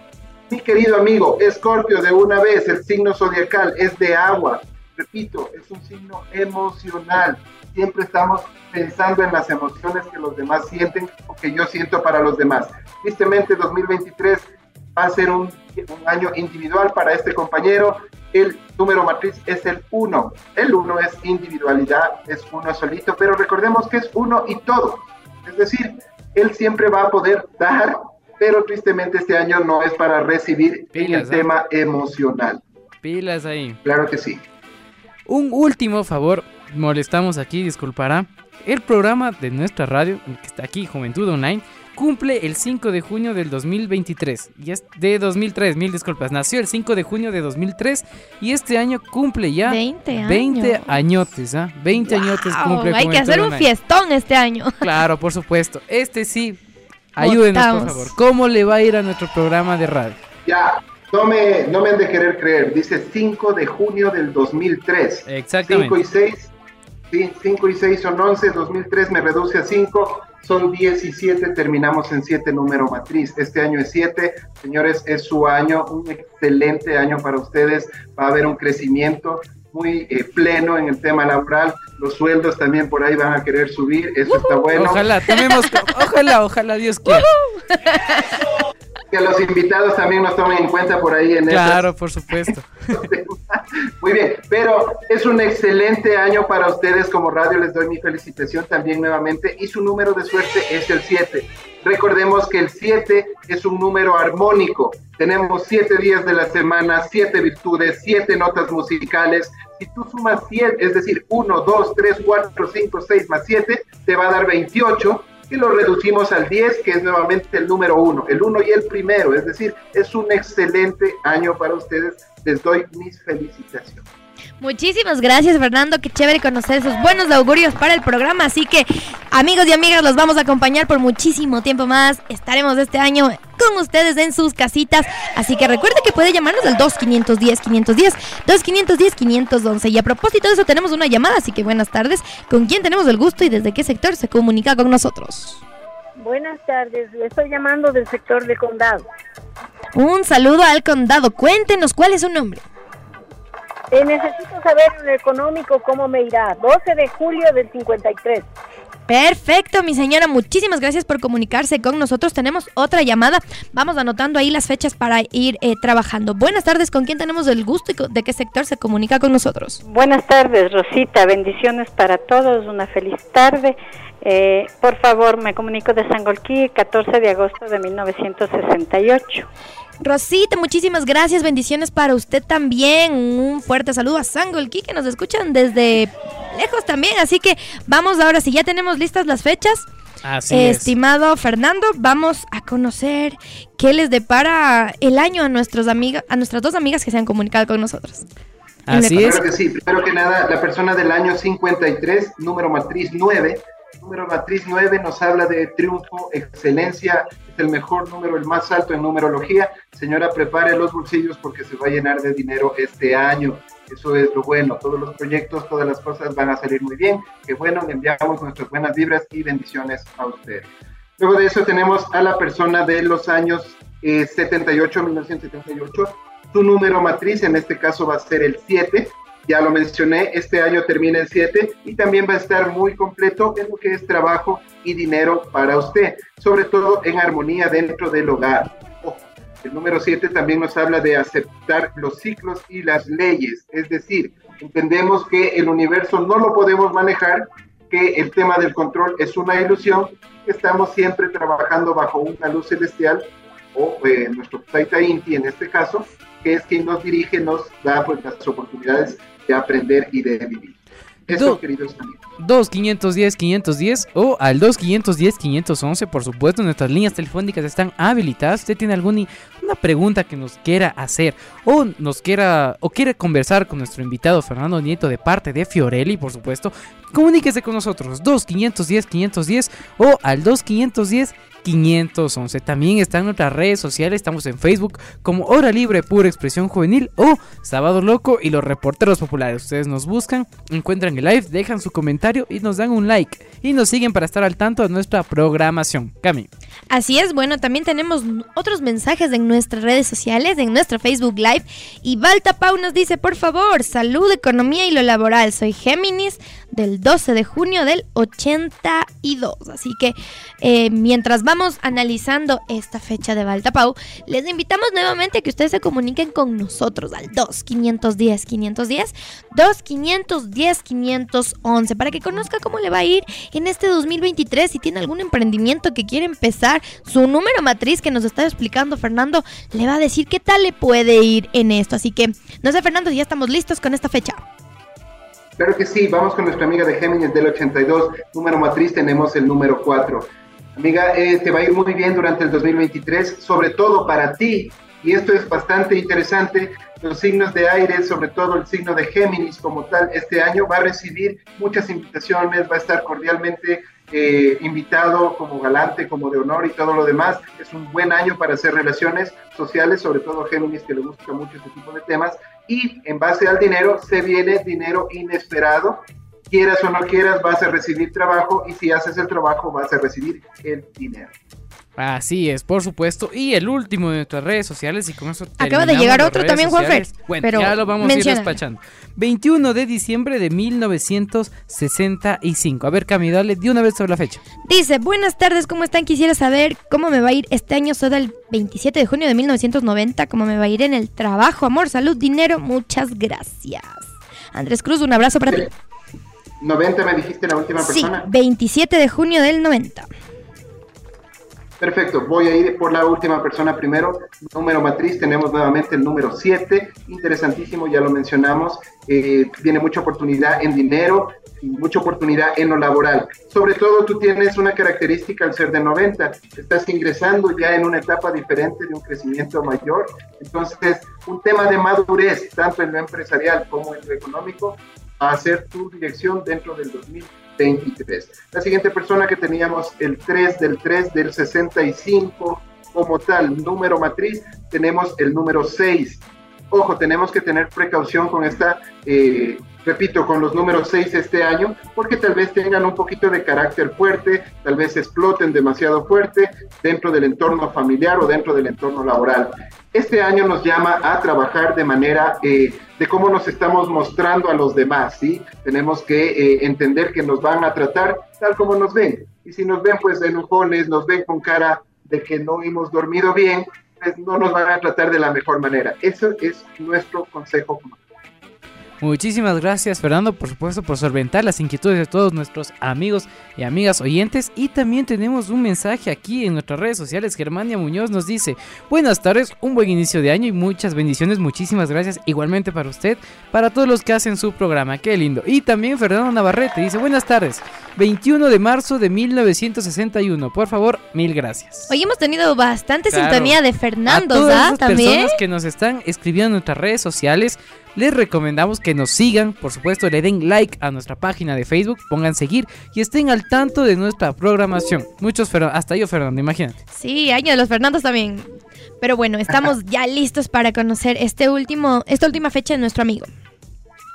Mi querido amigo, Escorpio, de una vez, el signo zodiacal es de agua. Repito, es un signo emocional. Siempre estamos pensando en las emociones que los demás sienten o que yo siento para los demás. Tristemente, 2023 va a ser un, año individual para este compañero. El número matriz es el 1. El 1 es individualidad, es uno solito, pero recordemos que es uno y todo. Es decir, él siempre va a poder dar, pero tristemente este año no es para recibir en el ¿eh? tema emocional. Pilas ahí. Claro que sí. Un último favor, molestamos aquí, disculpará. El programa de nuestra radio, que está aquí, Juventud Online, cumple el 5 de junio del 2023. Y es de 2003, mil disculpas. Nació el 5 de junio de 2003 y este año cumple ya 20 años. 20 añotes, ¿ah? 20 añotes cumple. Hay que hacer un fiestón este año. Claro, por supuesto. Este sí, ayúdenos por favor. ¿Cómo le va a ir a nuestro programa de radio? Ya, no me, no me han de querer creer. Dice 5 de junio del 2003. Exactamente. 5 y 6. 5 y 6 son 11, 2003 me reduce a 5, son 17, terminamos en 7 número matriz. Este año es 7, señores, es su año, un excelente año para ustedes, va a haber un crecimiento muy eh, pleno en el tema laboral, los sueldos también por ahí van a querer subir, eso está bueno. Ojalá, tomemos, ojalá, ojalá Dios quiera. que los invitados también nos tomen en cuenta por ahí en Claro, por supuesto. Muy bien, pero es un excelente año para ustedes como radio, les doy mi felicitación también nuevamente y su número de suerte es el 7. Recordemos que el 7 es un número armónico. Tenemos 7 días de la semana, 7 virtudes, 7 notas musicales. Si tú sumas 100, es decir, 1, 2, 3, 4, 5, 6 más 7, te va a dar 28 y lo reducimos al 10, que es nuevamente el número 1, el 1 y el primero, es decir, es un excelente año para ustedes, les doy mis felicitaciones. Muchísimas gracias, Fernando. Qué chévere conocer esos buenos augurios para el programa. Así que, amigos y amigas, los vamos a acompañar por muchísimo tiempo más. Estaremos este año con ustedes en sus casitas. Así que recuerde que puede llamarnos al 2510 510 2510 511. Y a propósito de eso, tenemos una llamada. Así que buenas tardes. ¿Con quién tenemos el gusto y desde qué sector se comunica con nosotros? Buenas tardes. Estoy llamando del sector de condado. Un saludo al condado. Cuéntenos cuál es su nombre. Eh, necesito saber en lo económico cómo me irá. 12 de julio del 53. Perfecto, mi señora. Muchísimas gracias por comunicarse con nosotros. Tenemos otra llamada. Vamos anotando ahí las fechas para ir eh, trabajando. Buenas tardes. ¿Con quién tenemos el gusto y de qué sector se comunica con nosotros? Buenas tardes, Rosita. Bendiciones para todos. Una feliz tarde. Eh, por favor, me comunico de Sangolquí, 14 de agosto de 1968. Rosita, muchísimas gracias. Bendiciones para usted también. Un fuerte saludo a Sangolquí que nos escuchan desde lejos también. Así que vamos ahora, si ya tenemos listas las fechas. Así es. Estimado Fernando, vamos a conocer qué les depara el año a nuestros amigas, a nuestras dos amigas que se han comunicado con nosotros. Así Claro que sí. Primero que nada, la persona del año 53, número matriz 9. Número matriz 9 nos habla de triunfo, excelencia, es el mejor número, el más alto en numerología. Señora, prepare los bolsillos porque se va a llenar de dinero este año. Eso es lo bueno. Todos los proyectos, todas las cosas van a salir muy bien. Que bueno, le enviamos nuestras buenas vibras y bendiciones a usted. Luego de eso tenemos a la persona de los años eh, 78, 1978. Su número matriz en este caso va a ser el 7. Ya lo mencioné, este año termina el 7 y también va a estar muy completo en lo que es trabajo y dinero para usted, sobre todo en armonía dentro del hogar. El número 7 también nos habla de aceptar los ciclos y las leyes, es decir, entendemos que el universo no lo podemos manejar, que el tema del control es una ilusión, que estamos siempre trabajando bajo una luz celestial o eh, nuestro Taita Inti en este caso, que es quien nos dirige, nos da pues, las oportunidades de aprender y de vivir. Eso, Do- queridos amigos. 2 510 510 o al 2 510 511 por supuesto nuestras líneas telefónicas están habilitadas usted tiene alguna una pregunta que nos quiera hacer o nos quiera o quiere conversar con nuestro invitado Fernando Nieto de parte de Fiorelli por supuesto comuníquese con nosotros 2 510 510 o al 2 510 511 también están nuestras redes sociales estamos en Facebook como Hora Libre Pura Expresión Juvenil o Sábado Loco y los reporteros populares ustedes nos buscan encuentran el live dejan su comentario y nos dan un like y nos siguen para estar al tanto de nuestra programación Cami Así es, bueno, también tenemos otros mensajes en nuestras redes sociales, en nuestra Facebook Live. Y Balta Pau nos dice, por favor, salud, economía y lo laboral. Soy Géminis del 12 de junio del 82. Así que eh, mientras vamos analizando esta fecha de Balta Pau, les invitamos nuevamente a que ustedes se comuniquen con nosotros al 2 510 510 2 510 511 para que conozca cómo le va a ir en este 2023 si tiene algún emprendimiento que quiere empezar su número matriz que nos está explicando Fernando le va a decir qué tal le puede ir en esto así que no sé Fernando si ya estamos listos con esta fecha Claro que sí, vamos con nuestra amiga de Géminis del 82, número matriz tenemos el número 4. Amiga, eh, te va a ir muy bien durante el 2023, sobre todo para ti, y esto es bastante interesante, los signos de aire, sobre todo el signo de Géminis como tal, este año va a recibir muchas invitaciones, va a estar cordialmente eh, invitado como galante, como de honor y todo lo demás. Es un buen año para hacer relaciones sociales, sobre todo Géminis que le gusta mucho este tipo de temas. Y en base al dinero, se viene dinero inesperado. Quieras o no quieras, vas a recibir trabajo y si haces el trabajo, vas a recibir el dinero. Así es, por supuesto. Y el último de nuestras redes sociales y con eso Acaba de llegar otro también, Juanfer. Bueno, pero ya lo vamos a ir despachando. 21 de diciembre de 1965. A ver, Cami, dale de una vez sobre la fecha. Dice, buenas tardes, ¿cómo están? Quisiera saber cómo me va a ir este año. Soy del 27 de junio de 1990. ¿Cómo me va a ir en el trabajo? Amor, salud, dinero. Muchas gracias. Andrés Cruz, un abrazo para ti. 90 me dijiste la última Sí, persona. 27 de junio del 90. Perfecto, voy a ir por la última persona primero. Número matriz, tenemos nuevamente el número 7, interesantísimo, ya lo mencionamos. Eh, tiene mucha oportunidad en dinero y mucha oportunidad en lo laboral. Sobre todo tú tienes una característica al ser de 90, estás ingresando ya en una etapa diferente de un crecimiento mayor. Entonces, un tema de madurez, tanto en lo empresarial como en lo económico, va a ser tu dirección dentro del 2020 23. La siguiente persona que teníamos el 3 del 3 del 65 como tal, número matriz, tenemos el número 6. Ojo, tenemos que tener precaución con esta, eh, repito, con los números 6 este año, porque tal vez tengan un poquito de carácter fuerte, tal vez exploten demasiado fuerte dentro del entorno familiar o dentro del entorno laboral. Este año nos llama a trabajar de manera eh, de cómo nos estamos mostrando a los demás, ¿sí? Tenemos que eh, entender que nos van a tratar tal como nos ven. Y si nos ven pues enojones, nos ven con cara de que no hemos dormido bien, pues no nos van a tratar de la mejor manera. Eso es nuestro consejo Muchísimas gracias Fernando, por supuesto, por solventar las inquietudes de todos nuestros amigos y amigas oyentes. Y también tenemos un mensaje aquí en nuestras redes sociales. Germania Muñoz nos dice, buenas tardes, un buen inicio de año y muchas bendiciones. Muchísimas gracias igualmente para usted, para todos los que hacen su programa. Qué lindo. Y también Fernando Navarrete dice, buenas tardes, 21 de marzo de 1961. Por favor, mil gracias. Hoy hemos tenido bastante sintonía de Fernando, a todas las personas que nos están escribiendo en nuestras redes sociales les recomendamos que nos sigan, por supuesto le den like a nuestra página de Facebook, pongan seguir y estén al tanto de nuestra programación. Muchos, hasta yo Fernando, imagínate. Sí, año de los Fernandos también. Pero bueno, estamos ya listos para conocer este último, esta última fecha de nuestro amigo.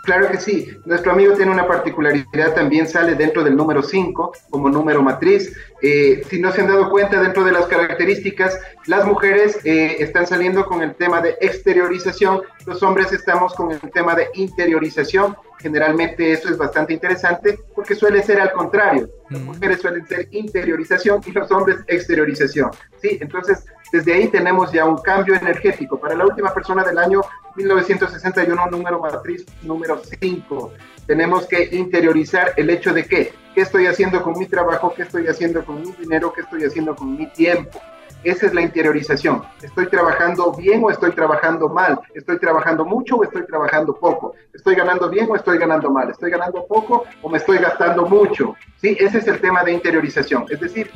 Claro que sí. Nuestro amigo tiene una particularidad, también sale dentro del número 5 como número matriz. Eh, si no se han dado cuenta, dentro de las características, las mujeres eh, están saliendo con el tema de exteriorización, los hombres estamos con el tema de interiorización. Generalmente eso es bastante interesante porque suele ser al contrario. Las mujeres suelen ser interiorización y los hombres exteriorización. ¿sí? Entonces, desde ahí tenemos ya un cambio energético. Para la última persona del año 1961, número matriz número 5, tenemos que interiorizar el hecho de que, qué estoy haciendo con mi trabajo, qué estoy haciendo con mi dinero, qué estoy haciendo con mi tiempo. Esa es la interiorización. ¿Estoy trabajando bien o estoy trabajando mal? ¿Estoy trabajando mucho o estoy trabajando poco? ¿Estoy ganando bien o estoy ganando mal? ¿Estoy ganando poco o me estoy gastando mucho? Sí, ese es el tema de interiorización. Es decir,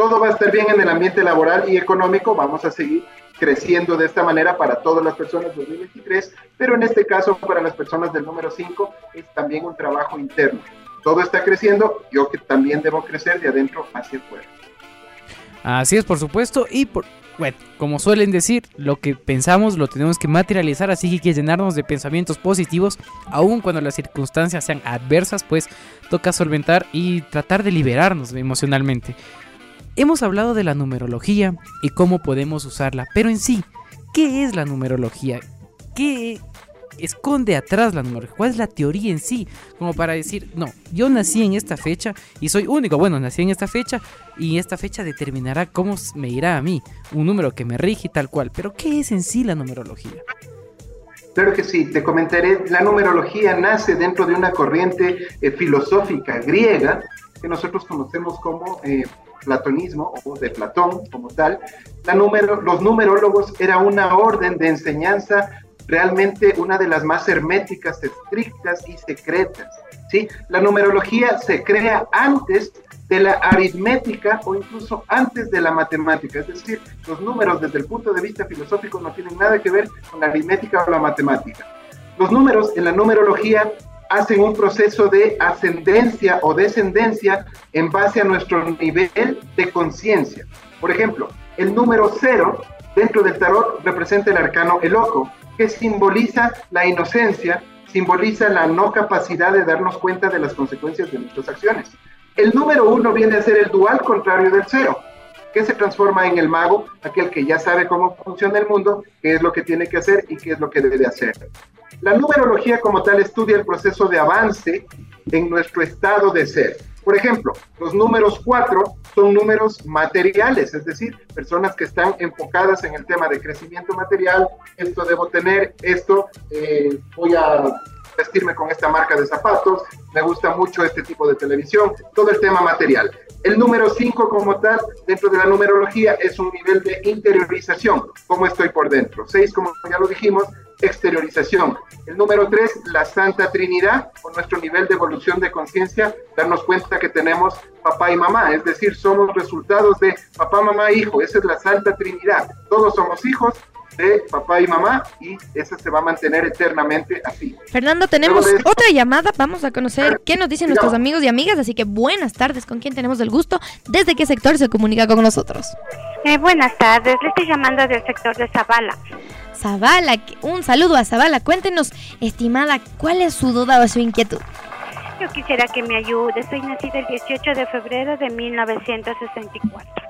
todo va a estar bien en el ambiente laboral y económico, vamos a seguir creciendo de esta manera para todas las personas 2023, pero en este caso para las personas del número 5 es también un trabajo interno. Todo está creciendo, yo que también debo crecer de adentro hacia afuera. Así es, por supuesto, y por, bueno, como suelen decir, lo que pensamos lo tenemos que materializar, así que hay que llenarnos de pensamientos positivos, aun cuando las circunstancias sean adversas, pues toca solventar y tratar de liberarnos emocionalmente. Hemos hablado de la numerología y cómo podemos usarla, pero en sí, ¿qué es la numerología? ¿Qué esconde atrás la numerología? ¿Cuál es la teoría en sí? Como para decir, no, yo nací en esta fecha y soy único. Bueno, nací en esta fecha y esta fecha determinará cómo me irá a mí. Un número que me rige tal cual. Pero ¿qué es en sí la numerología? Claro que sí, te comentaré, la numerología nace dentro de una corriente eh, filosófica griega que nosotros conocemos como eh, platonismo o de Platón como tal, la número, los numerólogos era una orden de enseñanza realmente una de las más herméticas, estrictas y secretas. ¿sí? La numerología se crea antes de la aritmética o incluso antes de la matemática. Es decir, los números desde el punto de vista filosófico no tienen nada que ver con la aritmética o la matemática. Los números en la numerología hacen un proceso de ascendencia o descendencia en base a nuestro nivel de conciencia. Por ejemplo, el número cero dentro del tarot representa el arcano el ojo, que simboliza la inocencia, simboliza la no capacidad de darnos cuenta de las consecuencias de nuestras acciones. El número uno viene a ser el dual contrario del cero, que se transforma en el mago, aquel que ya sabe cómo funciona el mundo, qué es lo que tiene que hacer y qué es lo que debe hacer. La numerología como tal estudia el proceso de avance en nuestro estado de ser. Por ejemplo, los números 4 son números materiales, es decir, personas que están enfocadas en el tema de crecimiento material, esto debo tener, esto eh, voy a vestirme con esta marca de zapatos, me gusta mucho este tipo de televisión, todo el tema material. El número 5 como tal, dentro de la numerología, es un nivel de interiorización, cómo estoy por dentro. 6, como ya lo dijimos, exteriorización. El número 3, la Santa Trinidad, con nuestro nivel de evolución de conciencia, darnos cuenta que tenemos papá y mamá, es decir, somos resultados de papá, mamá, hijo, esa es la Santa Trinidad. Todos somos hijos, de papá y mamá y esa se va a mantener eternamente así. Fernando, tenemos otra llamada, vamos a conocer qué nos dicen nuestros amigos y amigas, así que buenas tardes, ¿con quién tenemos el gusto? ¿Desde qué sector se comunica con nosotros? Eh, buenas tardes, le estoy llamando del sector de Zavala. Zavala, un saludo a Zavala, cuéntenos, estimada, ¿cuál es su duda o su inquietud? Yo quisiera que me ayude, soy nacida el 18 de febrero de 1964.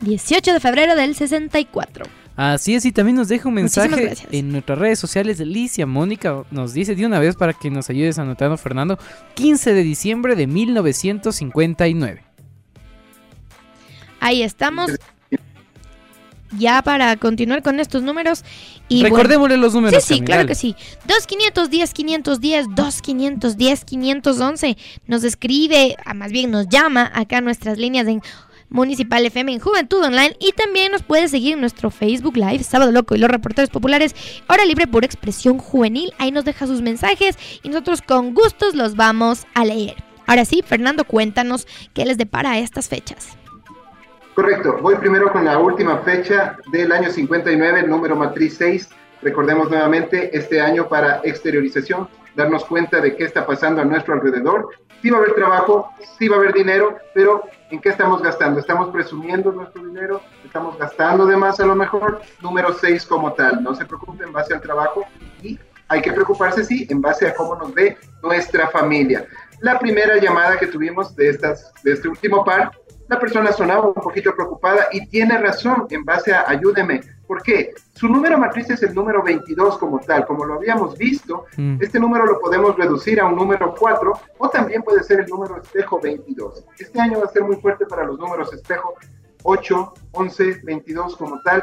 18 de febrero del 64. Así es, y también nos deja un mensaje en nuestras redes sociales. Alicia Mónica nos dice de una vez para que nos ayudes anotando, Fernando, 15 de diciembre de 1959. Ahí estamos. Ya para continuar con estos números. Y Recordémosle los números. Sí, sí, claro que sí. 2510, 510, 2510, 511. Nos escribe, más bien nos llama acá nuestras líneas en Municipal FM en Juventud Online y también nos puede seguir en nuestro Facebook Live, Sábado Loco y los reporteros populares, hora libre por expresión juvenil. Ahí nos deja sus mensajes y nosotros con gustos los vamos a leer. Ahora sí, Fernando, cuéntanos qué les depara estas fechas. Correcto, voy primero con la última fecha del año 59, el número matriz 6. Recordemos nuevamente este año para exteriorización, darnos cuenta de qué está pasando a nuestro alrededor. Sí va a haber trabajo, sí va a haber dinero, pero ¿En qué estamos gastando? ¿Estamos presumiendo nuestro dinero? ¿Estamos gastando de más a lo mejor? Número 6 como tal, no se preocupe en base al trabajo y hay que preocuparse, sí, en base a cómo nos ve nuestra familia. La primera llamada que tuvimos de, estas, de este último par la persona sonaba un poquito preocupada y tiene razón en base a ayúdeme. ¿Por qué? Su número matriz es el número 22 como tal, como lo habíamos visto. Mm. Este número lo podemos reducir a un número 4 o también puede ser el número espejo 22. Este año va a ser muy fuerte para los números espejo 8, 11, 22 como tal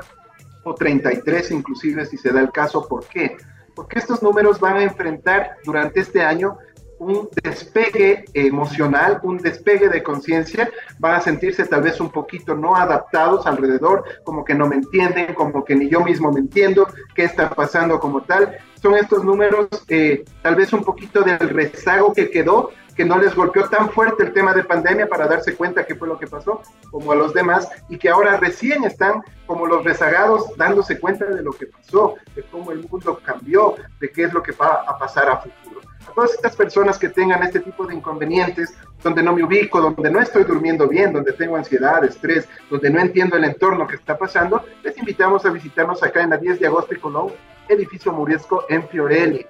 o 33 inclusive si se da el caso. ¿Por qué? Porque estos números van a enfrentar durante este año un despegue emocional, un despegue de conciencia, van a sentirse tal vez un poquito no adaptados alrededor, como que no me entienden, como que ni yo mismo me entiendo, qué está pasando como tal. Son estos números eh, tal vez un poquito del rezago que quedó, que no les golpeó tan fuerte el tema de pandemia para darse cuenta qué fue lo que pasó, como a los demás, y que ahora recién están como los rezagados dándose cuenta de lo que pasó, de cómo el mundo cambió, de qué es lo que va a pasar a futuro a todas estas personas que tengan este tipo de inconvenientes, donde no me ubico, donde no estoy durmiendo bien, donde tengo ansiedad, estrés, donde no entiendo el entorno que está pasando, les invitamos a visitarnos acá en la 10 de agosto y Colón, edificio Muriesco en Fiorelli.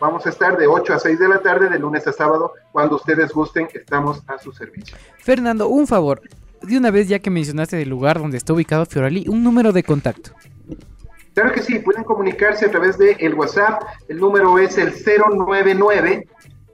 Vamos a estar de 8 a 6 de la tarde, de lunes a sábado, cuando ustedes gusten, estamos a su servicio. Fernando, un favor, de una vez ya que mencionaste el lugar donde está ubicado Fiorelli, un número de contacto. Claro que sí, pueden comunicarse a través de el WhatsApp. El número es el 099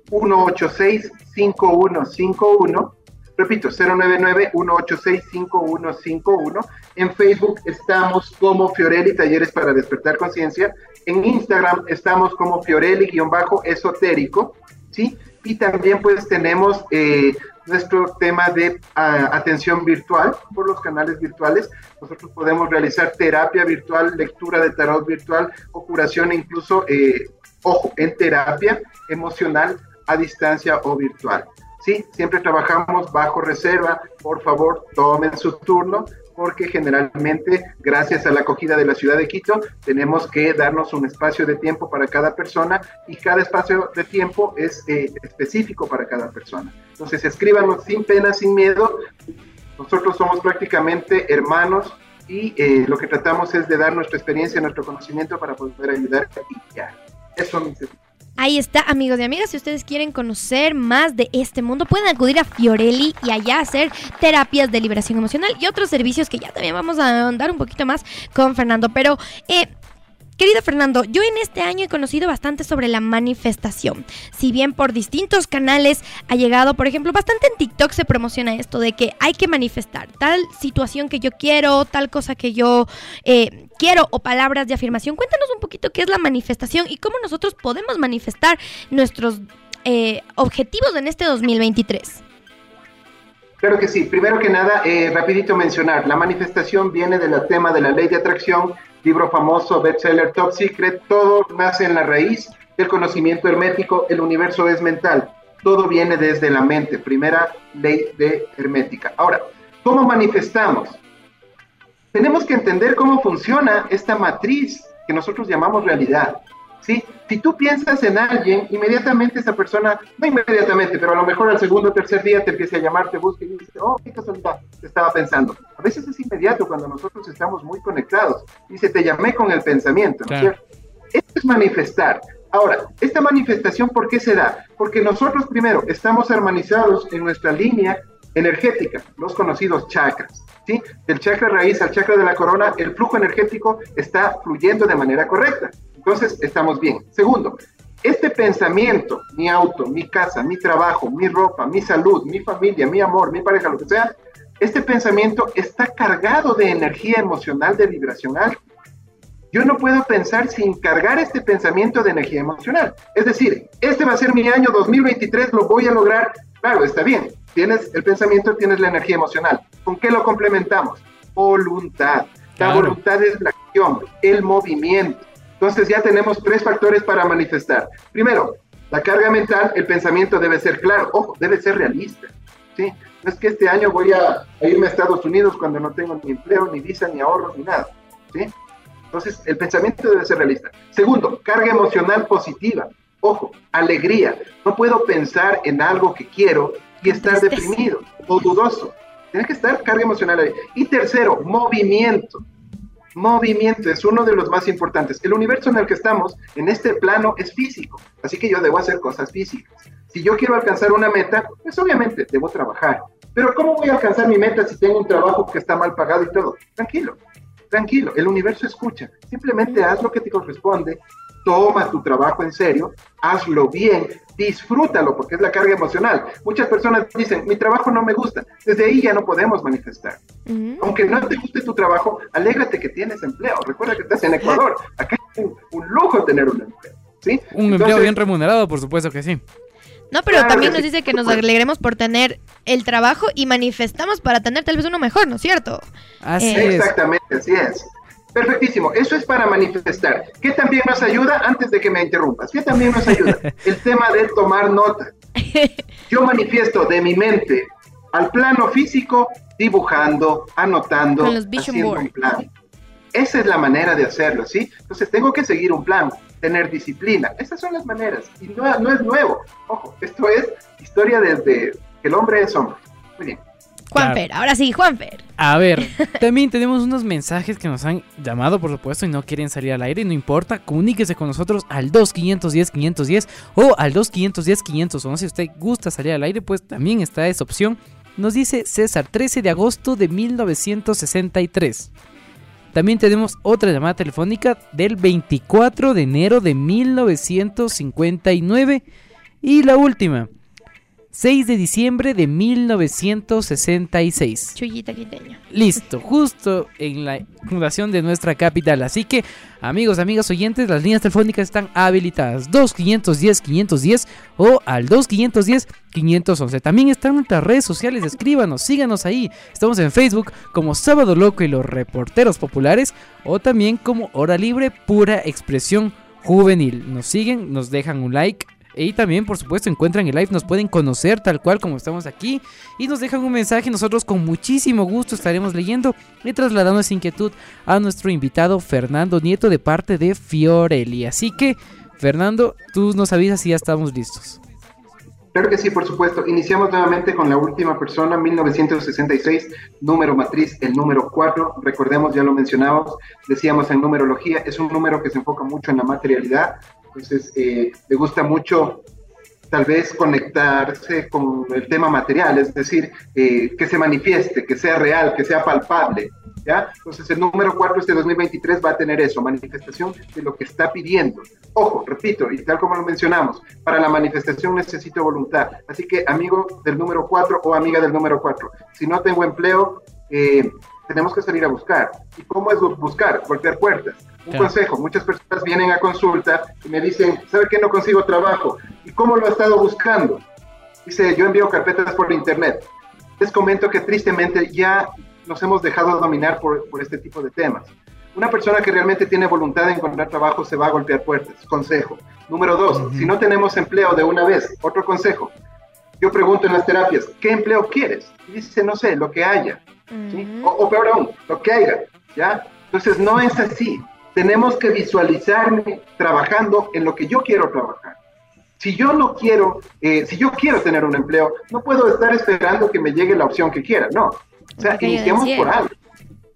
186 5151. Repito, 099 186 5151. En Facebook estamos como Fiorelli Talleres para Despertar Conciencia. En Instagram estamos como Fiorelli-esotérico. ¿sí? Y también pues tenemos eh, nuestro tema de ah, atención virtual por los canales virtuales. Nosotros podemos realizar terapia virtual, lectura de tarot virtual o curación incluso, eh, ojo, en terapia emocional a distancia o virtual. Sí, siempre trabajamos bajo reserva. Por favor, tomen su turno porque generalmente, gracias a la acogida de la ciudad de Quito, tenemos que darnos un espacio de tiempo para cada persona y cada espacio de tiempo es eh, específico para cada persona. Entonces, escríbanos sin pena, sin miedo. Nosotros somos prácticamente hermanos y eh, lo que tratamos es de dar nuestra experiencia, nuestro conocimiento para poder ayudar y ya. Eso necesitamos. Ahí está, amigos y amigas. Si ustedes quieren conocer más de este mundo, pueden acudir a Fiorelli y allá hacer terapias de liberación emocional y otros servicios que ya también vamos a andar un poquito más con Fernando. Pero eh, Querido Fernando, yo en este año he conocido bastante sobre la manifestación. Si bien por distintos canales ha llegado, por ejemplo, bastante en TikTok se promociona esto de que hay que manifestar tal situación que yo quiero, tal cosa que yo eh, quiero o palabras de afirmación. Cuéntanos un poquito qué es la manifestación y cómo nosotros podemos manifestar nuestros eh, objetivos en este 2023. Claro que sí. Primero que nada, eh, rapidito mencionar, la manifestación viene del tema de la ley de atracción, libro famoso, bestseller, top secret, todo nace en la raíz del conocimiento hermético, el universo es mental, todo viene desde la mente, primera ley de hermética. Ahora, ¿cómo manifestamos? Tenemos que entender cómo funciona esta matriz que nosotros llamamos realidad. ¿Sí? Si tú piensas en alguien, inmediatamente esa persona, no inmediatamente, pero a lo mejor al segundo o tercer día te empieza a llamar, te busca y dice, oh, qué casualidad, te estaba pensando. A veces es inmediato cuando nosotros estamos muy conectados. Dice, te llamé con el pensamiento, ¿no es cierto? Esto es manifestar. Ahora, esta manifestación, ¿por qué se da? Porque nosotros primero estamos armonizados en nuestra línea energética, los conocidos chakras. ¿sí? Del chakra raíz al chakra de la corona, el flujo energético está fluyendo de manera correcta. Entonces, estamos bien. Segundo, este pensamiento, mi auto, mi casa, mi trabajo, mi ropa, mi salud, mi familia, mi amor, mi pareja, lo que sea, este pensamiento está cargado de energía emocional de vibración alta. Yo no puedo pensar sin cargar este pensamiento de energía emocional. Es decir, este va a ser mi año 2023, lo voy a lograr. Claro, está bien. Tienes el pensamiento, tienes la energía emocional. ¿Con qué lo complementamos? Voluntad. La voluntad es la acción, el movimiento. Entonces ya tenemos tres factores para manifestar. Primero, la carga mental, el pensamiento debe ser claro, ojo, debe ser realista. ¿sí? No es que este año voy a, irme a Estados Unidos cuando no tengo ni empleo, ni visa, ni ahorros, ni nada. ¿sí? Entonces, el pensamiento debe ser realista. Segundo, carga emocional positiva. Ojo, alegría. No puedo pensar en algo que quiero y estar deprimido o dudoso. Tiene que estar carga emocional. Y tercero, movimiento movimiento es uno de los más importantes. El universo en el que estamos, en este plano, es físico, así que yo debo hacer cosas físicas. Si yo quiero alcanzar una meta, pues obviamente debo trabajar. Pero ¿cómo voy a alcanzar mi meta si tengo un trabajo que está mal pagado y todo? Tranquilo, tranquilo, el universo escucha. Simplemente haz lo que te corresponde, toma tu trabajo en serio, hazlo bien, disfrútalo, porque es la carga emocional. Muchas personas dicen, mi trabajo no me gusta. Desde ahí ya no podemos manifestar. Aunque no te guste tu trabajo, alégrate que tienes empleo. Recuerda que estás en Ecuador. Acá es un, lujo tener un empleo. ¿sí? Un empleo bien remunerado, por supuesto que sí. No, pero también nos dice que nos alegremos por tener el trabajo y manifestamos para tener tal vez uno mejor, ¿no es cierto? Así eh, es. Exactamente, así es. Perfectísimo, eso es para manifestar. ¿Qué también nos ayuda? Antes de que me interrumpas, ¿qué también nos ayuda? El tema de tomar nota. Yo manifiesto de mi mente al plano físico, dibujando, anotando, haciendo un plan. Esa es la manera de hacerlo, ¿sí? Entonces tengo que seguir un plan, tener disciplina. Esas son las maneras. Y no, no es nuevo. Ojo, esto es historia desde que el hombre es hombre. Muy bien. Juanfer, ahora sí, Juanfer. A ver, también tenemos unos mensajes que nos han llamado, por supuesto, y no quieren salir al aire, no importa, comuníquese con nosotros al 2510-510 o al 2510-511. Si usted gusta salir al aire, pues también está esa opción. Nos dice César, 13 de agosto de 1963. También tenemos otra llamada telefónica del 24 de enero de 1959. Y la última, 6 de diciembre de 1966. Chuyita quiteño. Listo, justo en la fundación de nuestra capital. Así que, amigos, amigas oyentes, las líneas telefónicas están habilitadas. 2510-510 o al 2510-511. También están nuestras redes sociales. Escríbanos, síganos ahí. Estamos en Facebook como Sábado Loco y los Reporteros Populares o también como Hora Libre Pura Expresión Juvenil. Nos siguen, nos dejan un like y también, por supuesto, encuentran el live, nos pueden conocer tal cual como estamos aquí y nos dejan un mensaje. Nosotros con muchísimo gusto estaremos leyendo y trasladando esa inquietud a nuestro invitado Fernando Nieto de parte de Fiorelli. Así que, Fernando, tú nos avisas si ya estamos listos. Claro que sí, por supuesto. Iniciamos nuevamente con la última persona, 1966, número matriz, el número 4. Recordemos, ya lo mencionamos, decíamos en numerología, es un número que se enfoca mucho en la materialidad, entonces, eh, le gusta mucho tal vez conectarse con el tema material, es decir, eh, que se manifieste, que sea real, que sea palpable. ¿ya? Entonces, el número 4 este 2023 va a tener eso, manifestación de lo que está pidiendo. Ojo, repito, y tal como lo mencionamos, para la manifestación necesito voluntad. Así que, amigo del número 4 o amiga del número 4, si no tengo empleo, eh, tenemos que salir a buscar. ¿Y cómo es buscar? Golpear puertas un consejo, muchas personas vienen a consulta y me dicen, ¿sabe qué? No consigo trabajo. ¿Y cómo lo ha estado buscando? Dice, yo envío carpetas por internet. Les comento que tristemente ya nos hemos dejado dominar por, por este tipo de temas. Una persona que realmente tiene voluntad de encontrar trabajo se va a golpear puertas. Consejo. Número dos, si no tenemos empleo de una vez, otro consejo. Yo pregunto en las terapias, ¿qué empleo quieres? Y dice, no sé, lo que haya. ¿sí? o, o peor aún, lo que haya. ¿ya? Entonces no es así. Tenemos que visualizarme trabajando en lo que yo quiero trabajar. Si yo no quiero, eh, si yo quiero tener un empleo, no puedo estar esperando que me llegue la opción que quiera, no. O sea, iniciemos por algo.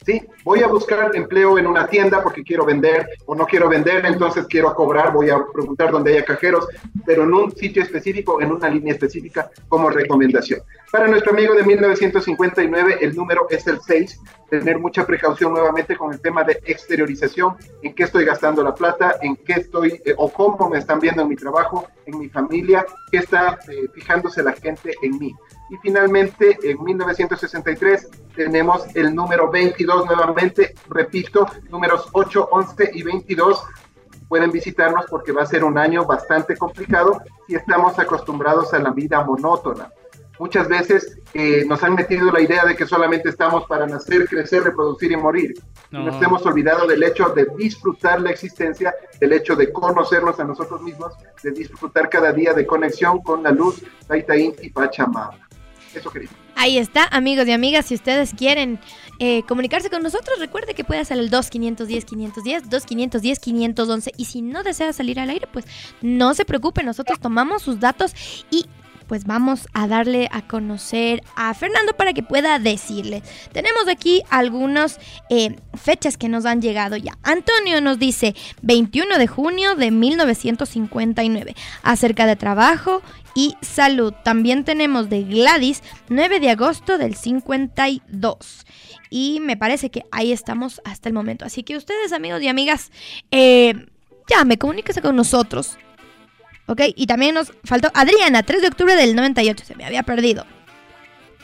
Sí, voy a buscar empleo en una tienda porque quiero vender o no quiero vender, entonces quiero cobrar, voy a preguntar dónde haya cajeros, pero en un sitio específico, en una línea específica como recomendación. Para nuestro amigo de 1959, el número es el 6, tener mucha precaución nuevamente con el tema de exteriorización, en qué estoy gastando la plata, en qué estoy eh, o cómo me están viendo en mi trabajo, en mi familia, qué está eh, fijándose la gente en mí. Y finalmente, en 1963 tenemos el número 22 nuevamente, repito, números 8, 11 y 22 pueden visitarnos porque va a ser un año bastante complicado si estamos acostumbrados a la vida monótona. Muchas veces eh, nos han metido la idea de que solamente estamos para nacer, crecer, reproducir y morir. No. Nos hemos olvidado del hecho de disfrutar la existencia, del hecho de conocernos a nosotros mismos, de disfrutar cada día de conexión con la luz, Taitaín y Pachamama. Eso. Ahí está, amigos y amigas, si ustedes quieren eh, comunicarse con nosotros, recuerde que puede hacer el 2-510-510, 2-510-511 y si no desea salir al aire, pues no se preocupe, nosotros tomamos sus datos y pues vamos a darle a conocer a Fernando para que pueda decirle. Tenemos aquí algunas eh, fechas que nos han llegado ya. Antonio nos dice 21 de junio de 1959, acerca de trabajo y salud. También tenemos de Gladys 9 de agosto del 52. Y me parece que ahí estamos hasta el momento. Así que ustedes, amigos y amigas, eh, llame, comuníquese con nosotros. ¿Ok? Y también nos faltó Adriana, 3 de octubre del 98. Se me había perdido.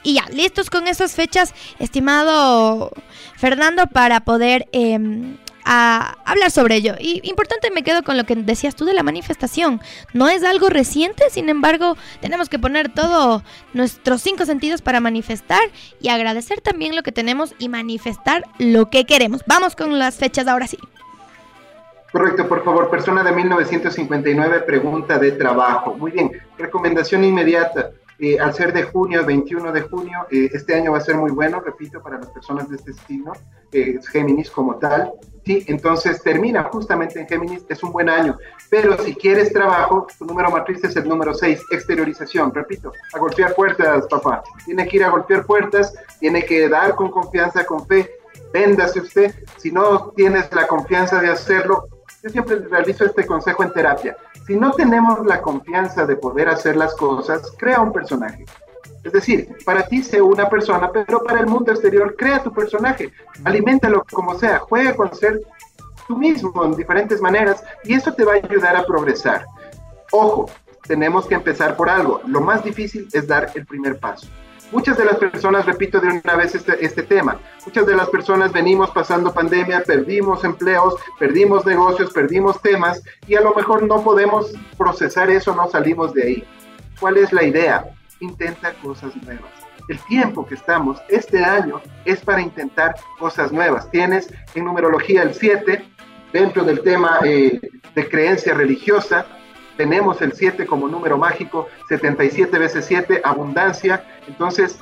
Y ya, listos con esas fechas, estimado Fernando, para poder eh, hablar sobre ello. Y importante me quedo con lo que decías tú de la manifestación. No es algo reciente, sin embargo, tenemos que poner todo nuestros cinco sentidos para manifestar y agradecer también lo que tenemos y manifestar lo que queremos. Vamos con las fechas ahora sí. Correcto, por favor, persona de 1959, pregunta de trabajo. Muy bien, recomendación inmediata. Eh, al ser de junio, 21 de junio, eh, este año va a ser muy bueno, repito, para las personas de este signo, eh, Géminis como tal. Sí, entonces termina justamente en Géminis, es un buen año. Pero si quieres trabajo, tu número matriz es el número 6, exteriorización. Repito, a golpear puertas, papá. Tiene que ir a golpear puertas, tiene que dar con confianza, con fe. Véndase usted. Si no tienes la confianza de hacerlo, yo siempre realizo este consejo en terapia. Si no tenemos la confianza de poder hacer las cosas, crea un personaje. Es decir, para ti sé una persona, pero para el mundo exterior crea tu personaje, aliméntalo como sea, juega con ser tú mismo en diferentes maneras y eso te va a ayudar a progresar. Ojo, tenemos que empezar por algo. Lo más difícil es dar el primer paso. Muchas de las personas, repito de una vez este, este, tema, muchas de las personas venimos pasando pandemia, perdimos empleos, perdimos negocios, perdimos temas y a lo mejor no podemos procesar eso, no salimos de ahí. ¿Cuál es la idea? Intenta cosas nuevas. El tiempo que estamos este año es para intentar cosas nuevas. Tienes en numerología el 7, dentro del tema eh, de creencia religiosa, tenemos el 7 como número mágico, 77 veces 7, abundancia. Entonces,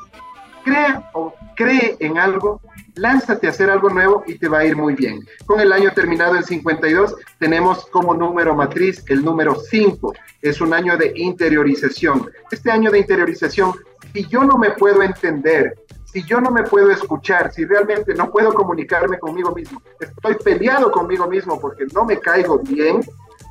crea o cree en algo, lánzate a hacer algo nuevo y te va a ir muy bien. Con el año terminado en 52, tenemos como número matriz el número 5. Es un año de interiorización. Este año de interiorización, si yo no me puedo entender, si yo no me puedo escuchar, si realmente no puedo comunicarme conmigo mismo, estoy peleado conmigo mismo porque no me caigo bien,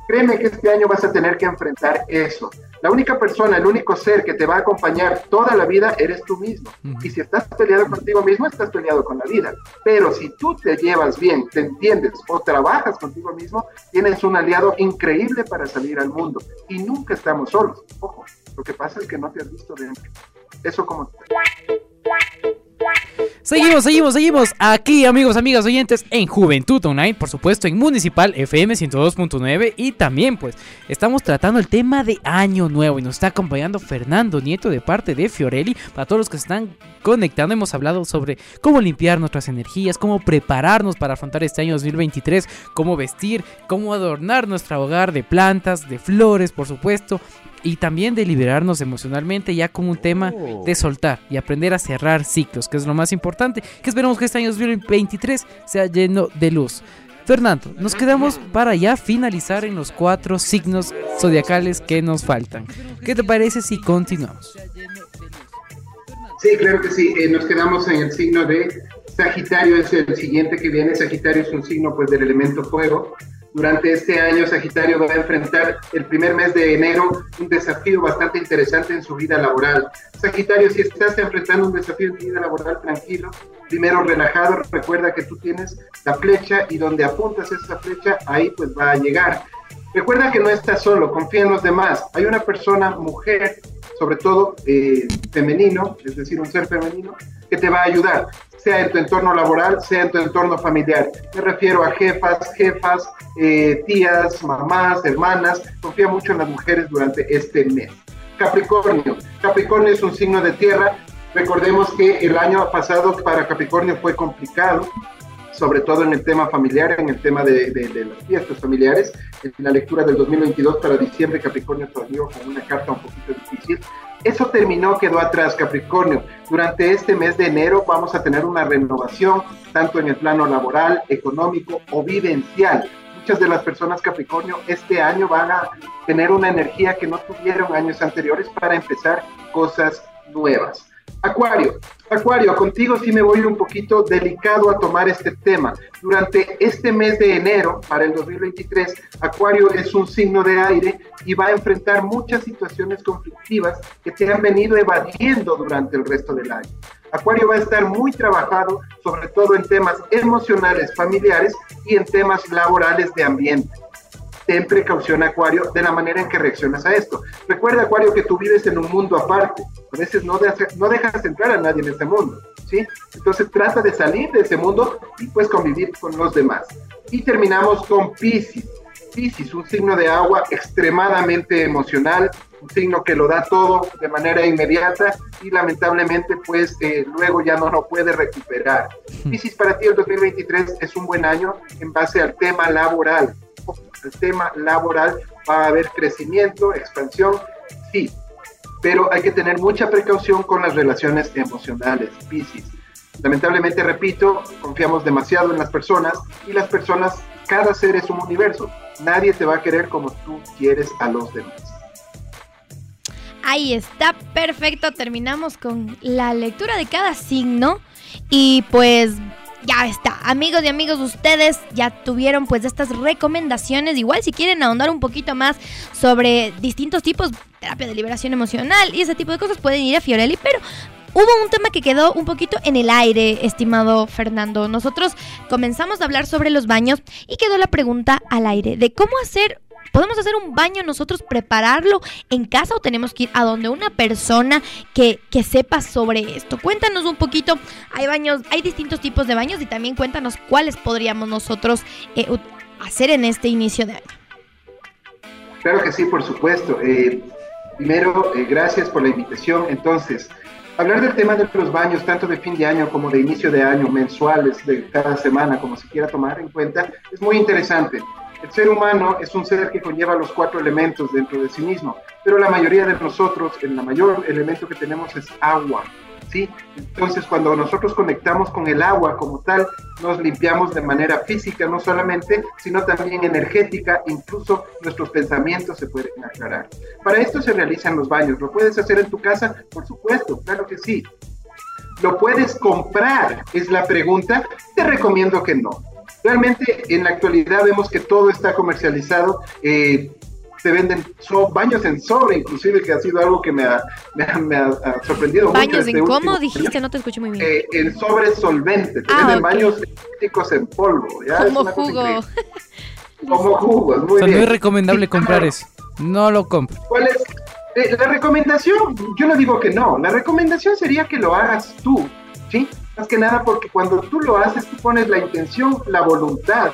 créeme que este año vas a tener que enfrentar eso. La única persona, el único ser que te va a acompañar toda la vida eres tú mismo. Y si estás peleado contigo mismo, estás peleado con la vida. Pero si tú te llevas bien, te entiendes o trabajas contigo mismo, tienes un aliado increíble para salir al mundo. Y nunca estamos solos. Ojo, lo que pasa es que no te has visto dentro. Eso como... Seguimos, seguimos, seguimos. Aquí, amigos, amigas, oyentes, en Juventud Online, por supuesto, en Municipal FM 102.9. Y también, pues, estamos tratando el tema de Año Nuevo. Y nos está acompañando Fernando Nieto de parte de Fiorelli. Para todos los que se están conectando, hemos hablado sobre cómo limpiar nuestras energías, cómo prepararnos para afrontar este año 2023, cómo vestir, cómo adornar nuestro hogar de plantas, de flores, por supuesto y también de liberarnos emocionalmente ya como un tema Oh. de soltar y aprender a cerrar ciclos, que es lo más importante, que esperamos que este año 2023 sea lleno de luz. Fernando, nos quedamos para ya finalizar en los cuatro signos zodiacales que nos faltan. ¿Qué te parece si continuamos? Sí, claro que sí. Eh, nos quedamos en el signo de Sagitario, es el siguiente que viene. Sagitario es un signo pues del elemento fuego. Durante este año Sagitario va a enfrentar el primer mes de enero un desafío bastante interesante en su vida laboral. Sagitario, si estás enfrentando un desafío en tu vida laboral, tranquilo, primero relajado, recuerda que tú tienes la flecha y donde apuntas esa flecha, ahí pues va a llegar. Recuerda que no estás solo, confía en los demás. Hay una persona, mujer, sobre todo eh, femenino, es decir, un ser femenino, que te va a ayudar, sea en tu entorno laboral, sea en tu entorno familiar. Me refiero a jefas, jefas, eh, tías, mamás, hermanas. Confía mucho en las mujeres durante este mes. Capricornio. Capricornio es un signo de tierra. Recordemos que el año pasado para Capricornio fue complicado sobre todo en el tema familiar, en el tema de, de, de, las fiestas familiares. La lectura del 2022 para diciembre, Capricornio salió con una carta un poquito difícil. Eso terminó, quedó atrás, Capricornio. Durante este mes de enero vamos a tener una renovación, tanto en el plano laboral, económico o vivencial. Muchas de las personas Capricornio este año van a tener una energía que no tuvieron años anteriores para empezar cosas nuevas. Acuario, Acuario, contigo sí me voy un poquito delicado a tomar este tema. Durante este mes de enero, para el 2023, Acuario es un signo de aire y va a enfrentar muchas situaciones conflictivas que te han venido evadiendo durante el resto del año. Acuario va a estar muy trabajado, sobre todo en temas emocionales, familiares y en temas laborales de ambiente ten precaución, Acuario, de la manera en que reaccionas a esto. Recuerda, Acuario, que tú vives en un mundo aparte. A veces no, de, no dejas entrar a nadie en este mundo, ¿sí? Entonces trata de salir de ese mundo y pues convivir con los demás. Y terminamos con Pisces. Pisces, un signo de agua extremadamente emocional, un signo que lo da todo de manera inmediata y lamentablemente pues eh, luego ya no lo puede recuperar. Pisces, para ti el 2023 es un buen año en base al tema laboral el tema laboral va a haber crecimiento, expansión, sí, pero hay que tener mucha precaución con las relaciones emocionales, Pisces. Lamentablemente, repito, confiamos demasiado en las personas y las personas, cada ser es un universo. Nadie te va a querer como tú quieres a los demás. Ahí está, perfecto. Terminamos con la lectura de cada signo y pues ya está. Amigos y amigos, ustedes ya tuvieron pues estas recomendaciones. Igual si quieren ahondar un poquito más sobre distintos tipos de terapia de liberación emocional y ese tipo de cosas, pueden ir a Fiorelli, pero... Hubo un tema que quedó un poquito en el aire, estimado Fernando. Nosotros comenzamos a hablar sobre los baños y quedó la pregunta al aire de cómo hacer ¿Podemos hacer un baño nosotros, prepararlo en casa o tenemos que ir a donde una persona que, que, sepa sobre esto? Cuéntanos un poquito, hay baños, hay distintos tipos de baños y también cuéntanos cuáles podríamos nosotros eh, hacer en este inicio de año. Claro que sí, por supuesto. Eh, primero, eh, gracias por la invitación. Entonces, hablar del tema de los baños, tanto de fin de año como de inicio de año, mensuales, de cada semana, como se quiera tomar en cuenta, es muy interesante. El ser humano es un ser que conlleva los cuatro elementos dentro de sí mismo, pero la mayoría de nosotros, el mayor elemento que tenemos es agua, ¿sí? Entonces, cuando nosotros conectamos con el agua como tal, nos limpiamos de manera física, no solamente, sino también energética, incluso nuestros pensamientos se pueden aclarar. Para esto se realizan los baños. ¿Lo puedes hacer en tu casa? Por supuesto, claro que sí. ¿Lo puedes comprar? Es la pregunta. Te recomiendo que no. Realmente en la actualidad vemos que todo está comercializado. Eh, se venden so baños en sobre, inclusive, que ha sido algo que me ha, me ha, me ha, ha sorprendido ¿Baños mucho. en este cómo? Dijiste, no te escuché muy bien. Eh, en sobre solvente. Te Ah, venden baños elípticos en polvo. Como jugo. Como jugos, muy o sea, bien. no es recomendable comprar eso. No lo compro. ¿Cuál es? Eh, la recomendación, yo no digo que no, la recomendación sería que lo hagas tú, ¿sí? Más que nada porque cuando tú lo haces, tú pones la intención, la voluntad.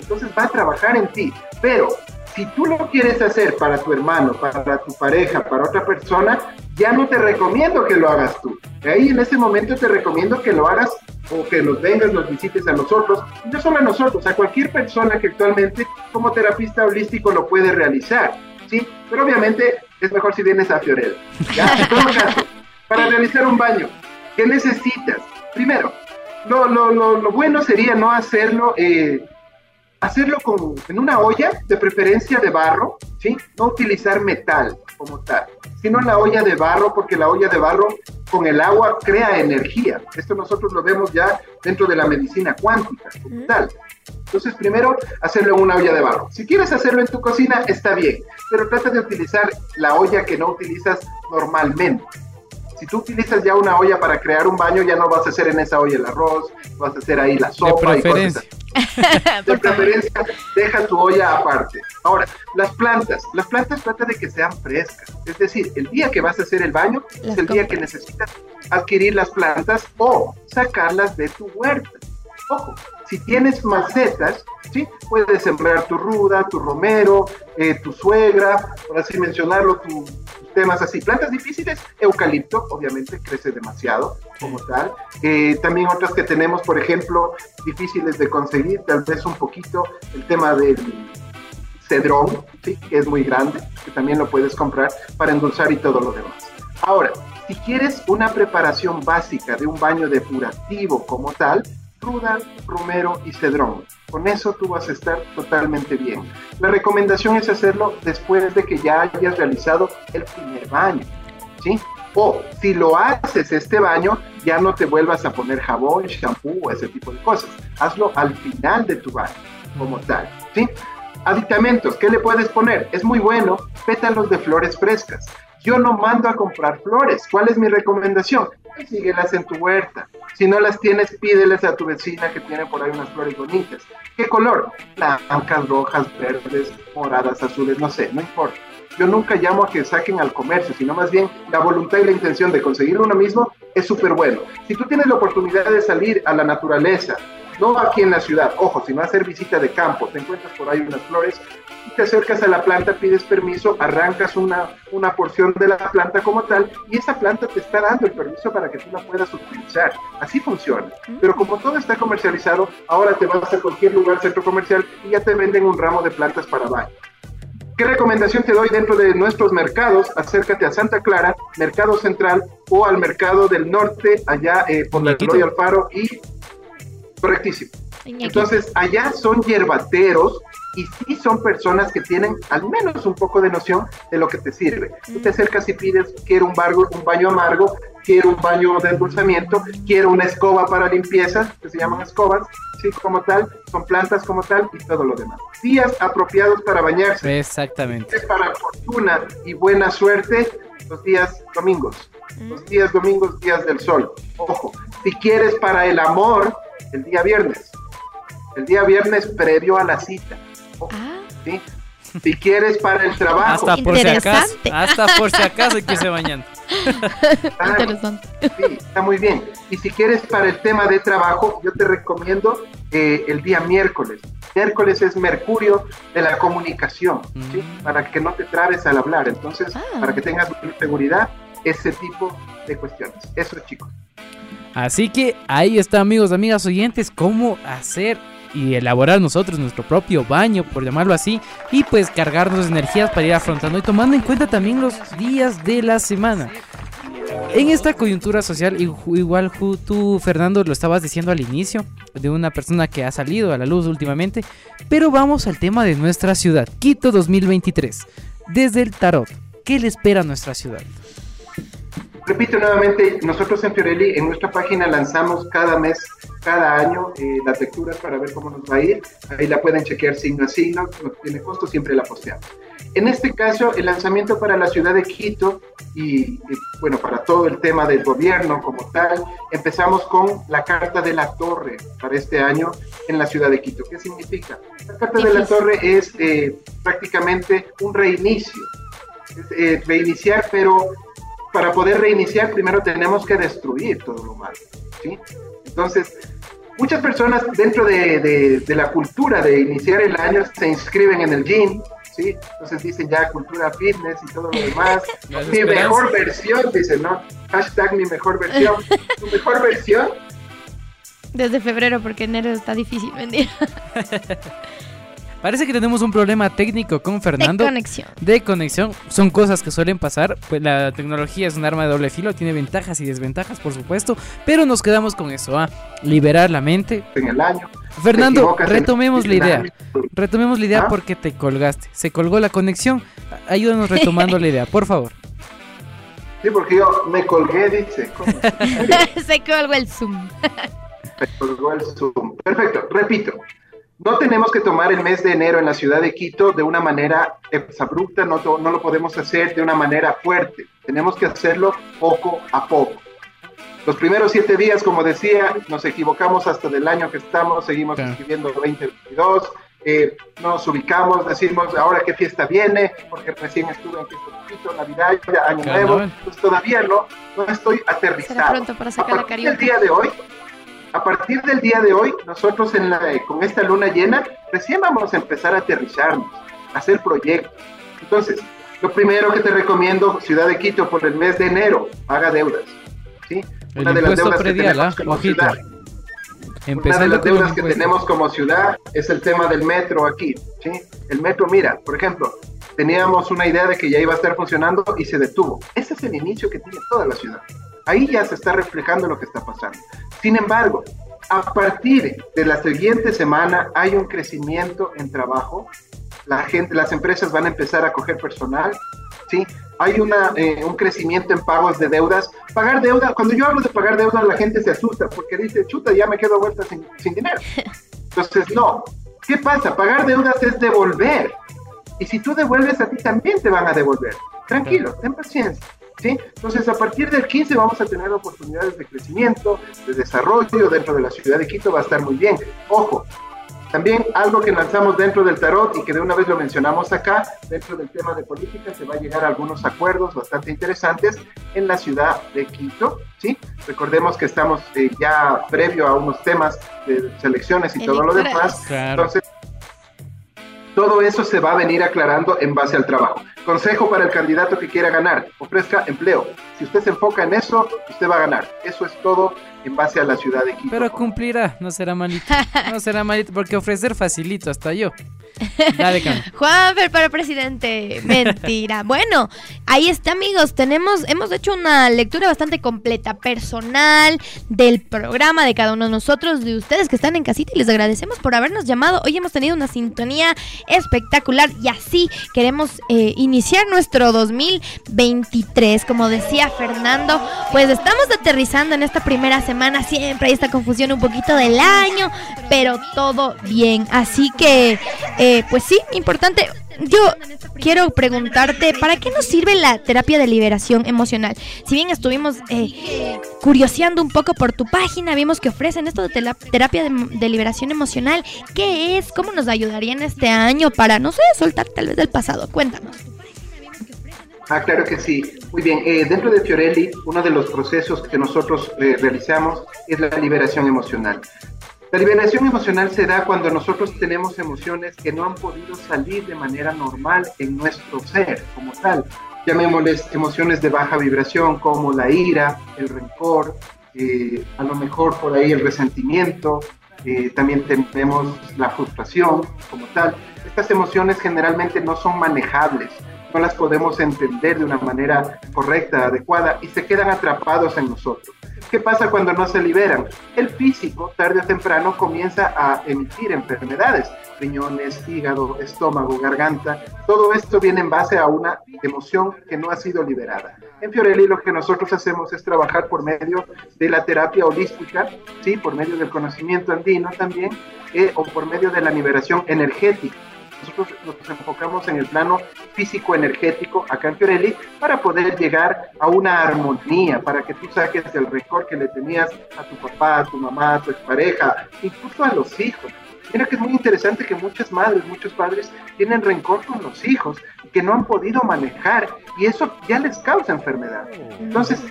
Entonces va a trabajar en ti. Pero si tú lo quieres hacer para tu hermano, para tu pareja, para otra persona, ya no te recomiendo que lo hagas tú. Ahí en ese momento te recomiendo que lo hagas o que nos vengas, nos visites a nosotros, no solo a nosotros, a cualquier persona que actualmente como terapista holístico lo puede realizar, ¿sí? Pero obviamente es mejor si vienes a Fiorel. ¿ya? En todo caso, para realizar un baño, ¿qué necesitas? Primero, lo, lo, lo, lo bueno sería no hacerlo eh, hacerlo con, en una olla, de preferencia de barro, ¿sí? No utilizar metal como tal, sino la olla de barro, porque la olla de barro con el agua crea energía. Esto nosotros lo vemos ya dentro de la medicina cuántica como tal. Entonces, primero, hacerlo en una olla de barro. Si quieres hacerlo en tu cocina, está bien, pero trata de utilizar la olla que no utilizas normalmente. Si tú utilizas ya una olla para crear un baño, ya no vas a hacer en esa olla el arroz, vas a hacer ahí la sopa y cosas así. De preferencia, deja tu olla aparte. Ahora, las plantas. Las plantas trata de que sean frescas. Es decir, el día que vas a hacer el baño es el día que necesitas adquirir las plantas o sacarlas de tu huerta. Ojo, si tienes macetas, ¿sí? puedes sembrar tu ruda, tu romero, eh, tu suegra, por así mencionarlo, tu, tus temas así. Plantas difíciles, eucalipto, obviamente crece demasiado como tal. Eh, también otras que tenemos, por ejemplo, difíciles de conseguir, tal vez un poquito el tema del cedrón, ¿sí? que es muy grande, que también lo puedes comprar para endulzar y todo lo demás. Ahora, si quieres una preparación básica de un baño depurativo como tal, ruda, romero y cedrón. Con eso tú vas a estar totalmente bien. La recomendación es hacerlo después de que ya hayas realizado el primer baño, ¿sí? O si lo haces este baño, ya no te vuelvas a poner jabón, shampoo o ese tipo de cosas. Hazlo al final de tu baño, como tal, ¿sí? Aditamentos, ¿qué le puedes poner? Es muy bueno, pétalos de flores frescas. Yo no mando a comprar flores. ¿Cuál es mi recomendación? Síguelas en tu huerta. Si no las tienes, pídeles a tu vecina que tiene por ahí unas flores bonitas. ¿Qué color? Blancas, rojas, verdes, moradas, azules, no sé, no importa. Yo nunca llamo a que saquen al comercio, sino más bien la voluntad y la intención de conseguir uno mismo es súper bueno. Si tú tienes la oportunidad de salir a la naturaleza, no aquí en la ciudad, ojo, sino hacer visita de campo, te encuentras por ahí unas flores, te acercas a la planta, pides permiso, arrancas una, una porción de la planta como tal y esa planta te está dando el permiso para que tú la puedas utilizar. Así funciona. Pero como todo está comercializado, ahora te vas a cualquier lugar, centro comercial y ya te venden un ramo de plantas para baño. ¿Qué recomendación te doy dentro de nuestros mercados? Acércate a Santa Clara, Mercado Central o al Mercado del Norte, allá eh, por la Eloy Alfaro y correctísimo. Entonces, allá son hierbateros y sí son personas que tienen al menos un poco de noción de lo que te sirve. Tú te acercas y pides, quiero un, bargo, un baño amargo, quiero un baño de endulzamiento, quiero una escoba para limpieza, que se llaman escobas, sí, como tal, son plantas como tal y todo lo demás. Días apropiados para bañarse. Exactamente. Es para fortuna y buena suerte los días domingos. Los días domingos, días del sol. Ojo, si quieres para el amor, el día viernes. El día viernes previo a la cita. Ojo, ¿sí? Si quieres para el trabajo. Hasta por si acaso. Hasta por si acaso hay que se bañan. Ah, Sí, está muy bien. Y si quieres para el tema de trabajo, yo te recomiendo eh, el día miércoles. Miércoles es Mercurio de la comunicación, ¿sí? para que no te trabes al hablar. Entonces, para que tengas seguridad, ese tipo de cuestiones. Eso, chicos. Así que ahí está, amigos, amigas oyentes, cómo hacer y elaborar nosotros nuestro propio baño, por llamarlo así, y pues cargarnos energías para ir afrontando y tomando en cuenta también los días de la semana. En esta coyuntura social, igual tú, Fernando, lo estabas diciendo al inicio, de una persona que ha salido a la luz últimamente, pero vamos al tema de nuestra ciudad, Quito 2023. Desde el tarot, ¿qué le espera a nuestra ciudad? Repito nuevamente, nosotros en Fiorelli en nuestra página lanzamos cada mes, cada año eh, las lecturas para ver cómo nos va a ir. Ahí la pueden chequear signo a signo, no tiene costo, siempre la posteamos. En este caso, el lanzamiento para la ciudad de Quito y, y, bueno, para todo el tema del gobierno como tal, empezamos con la Carta de la Torre para este año en la ciudad de Quito. ¿Qué significa? La Carta de la Torre es eh, prácticamente un reinicio, es, eh, reiniciar, pero para poder reiniciar, primero tenemos que destruir todo lo malo. ¿sí? Entonces, muchas personas dentro de, de, de, la cultura de iniciar el año se inscriben en el gym, ¿sí? Entonces dicen ya cultura fitness y todo lo demás. mi mejor versión, dicen, ¿no? Hashtag mi mejor versión. ¿Tu mejor versión? Desde febrero, porque enero está difícil vender. Parece que tenemos un problema técnico con Fernando. De conexión. De conexión. Son cosas que suelen pasar. Pues la tecnología es un arma de doble filo. Tiene ventajas y desventajas, por supuesto. Pero nos quedamos con eso, ¿ah? Liberar la mente. En el año. Fernando, retomemos la idea. Retomemos la idea porque te colgaste. Se colgó la conexión. Ayúdanos retomando la idea, por favor. Sí, porque yo me colgué, dice. Se colgó el Zoom. Se colgó el Zoom. Perfecto, repito. No tenemos que tomar el mes de enero en la ciudad de Quito de una manera abrupta, no, no lo podemos hacer de una manera fuerte. Tenemos que hacerlo poco a poco. Los primeros siete días, como decía, nos equivocamos hasta del año que estamos, seguimos escribiendo 2022, eh, nos ubicamos, decimos ahora qué fiesta viene, porque recién estuve en Quito, Navidad, Año Nuevo, pues todavía no, no estoy aterrizado. Será pronto para sacar a partir la del día de hoy, a partir del día de hoy, nosotros en la, con esta luna llena, recién vamos a empezar a aterrizarnos, a hacer proyectos. Entonces, lo primero que te recomiendo, Ciudad de Quito, por el mes de enero, haga deudas. ¿sí? El Una de las deudas predial, que tenemos como ciudad. Una de las deudas que tenemos como ciudad es el tema del metro aquí. ¿sí? El metro, mira, por ejemplo, teníamos una idea de que ya iba a estar funcionando y se detuvo. Ese es el inicio que tiene toda la ciudad. Ahí ya se está reflejando lo que está pasando. Sin embargo, a partir de la siguiente semana hay un crecimiento en trabajo. La gente, las empresas van a empezar a coger personal. ¿sí? Hay una, eh, un crecimiento en pagos de deudas. Pagar deuda, cuando yo hablo de pagar deudas, la gente se asusta porque dice, chuta, ya me quedo vuelta sin, sin dinero. Entonces, no. ¿Qué pasa? Pagar deudas es devolver. Y si tú devuelves a ti, también te van a devolver. Tranquilo, ten paciencia. ¿Sí? Entonces, a partir del 15 vamos a tener oportunidades de crecimiento, de desarrollo dentro de la ciudad de Quito, va a estar muy bien. Ojo, también algo que lanzamos dentro del tarot y que de una vez lo mencionamos acá, dentro del tema de política, se va a llegar a algunos acuerdos bastante interesantes en la ciudad de Quito, ¿sí? Recordemos que estamos eh, ya previo a unos temas de selecciones y todo lo demás. Claro. Entonces, todo eso se va a venir aclarando en base al trabajo. Consejo para el candidato que quiera ganar, ofrezca empleo. Si usted se enfoca en eso, usted va a ganar. Eso es todo en base a la ciudad de Quito. Pero cumplirá, no será malito. No será malito, porque ofrecer facilito, hasta yo. Dale. Juanfer para presidente. Mentira. bueno, ahí está, amigos. Tenemos, hemos hecho una lectura bastante completa, personal, del programa de cada uno de nosotros, de ustedes que están en casita, y les agradecemos por habernos llamado. Hoy hemos tenido una sintonía espectacular y así queremos eh, iniciar nuestro 2023. Como decía Fernando, pues estamos aterrizando en esta primera semana. Siempre hay esta confusión un poquito del año, pero todo bien. Así que. Eh, pues sí, importante. Yo quiero preguntarte, ¿para qué nos sirve la terapia de liberación emocional? Si bien estuvimos eh, curioseando un poco por tu página, vimos que ofrecen esto de terapia de, de, liberación emocional. ¿Qué es? ¿Cómo nos ayudaría en este año para, no sé, soltar tal vez del pasado? Cuéntanos. Ah, claro que sí. Muy bien. Eh, dentro de Fiorelli, uno de los procesos que nosotros eh, realizamos es la liberación emocional. La liberación emocional se da cuando nosotros tenemos emociones que no han podido salir de manera normal en nuestro ser como tal. Llamémosles emociones de baja vibración como la ira, el rencor, eh, a lo mejor por ahí el resentimiento, eh, también tenemos la frustración como tal. Estas emociones generalmente no son manejables, no las podemos entender de una manera correcta, adecuada y se quedan atrapados en nosotros. ¿Qué pasa cuando no se liberan? El físico, tarde o temprano, comienza a emitir enfermedades, riñones, hígado, estómago, garganta. Todo esto viene en base a una emoción que no ha sido liberada. En Fiorelli lo que nosotros hacemos es trabajar por medio de la terapia holística, ¿sí? por medio del conocimiento andino también, eh, o por medio de la liberación energética nosotros nos enfocamos en el plano físico-energético acá en Fiorelli para poder llegar a una armonía, para que tú saques el récord que le tenías a tu papá, a tu mamá, a tu expareja, incluso a los hijos. Mira que es muy interesante que muchas madres, muchos padres tienen rencor con los hijos que no han podido manejar y eso ya les causa enfermedad. Entonces,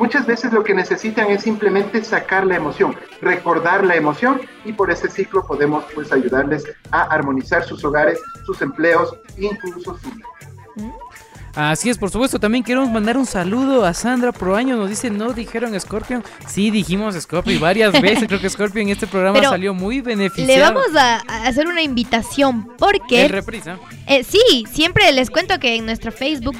muchas veces lo que necesitan es simplemente sacar la emoción, recordar la emoción y por ese ciclo podemos pues ayudarles a armonizar sus hogares, sus empleos, incluso su vida. Así es, por supuesto, también queremos mandar un saludo a Sandra Proaño. Nos dice, ¿no dijeron Scorpion? Sí, dijimos Scorpion varias veces. Creo que Scorpion en este programa salió muy beneficiado. Le vamos a, hacer una invitación porque... El reprisa. Eh, sí, siempre les cuento que en nuestro Facebook,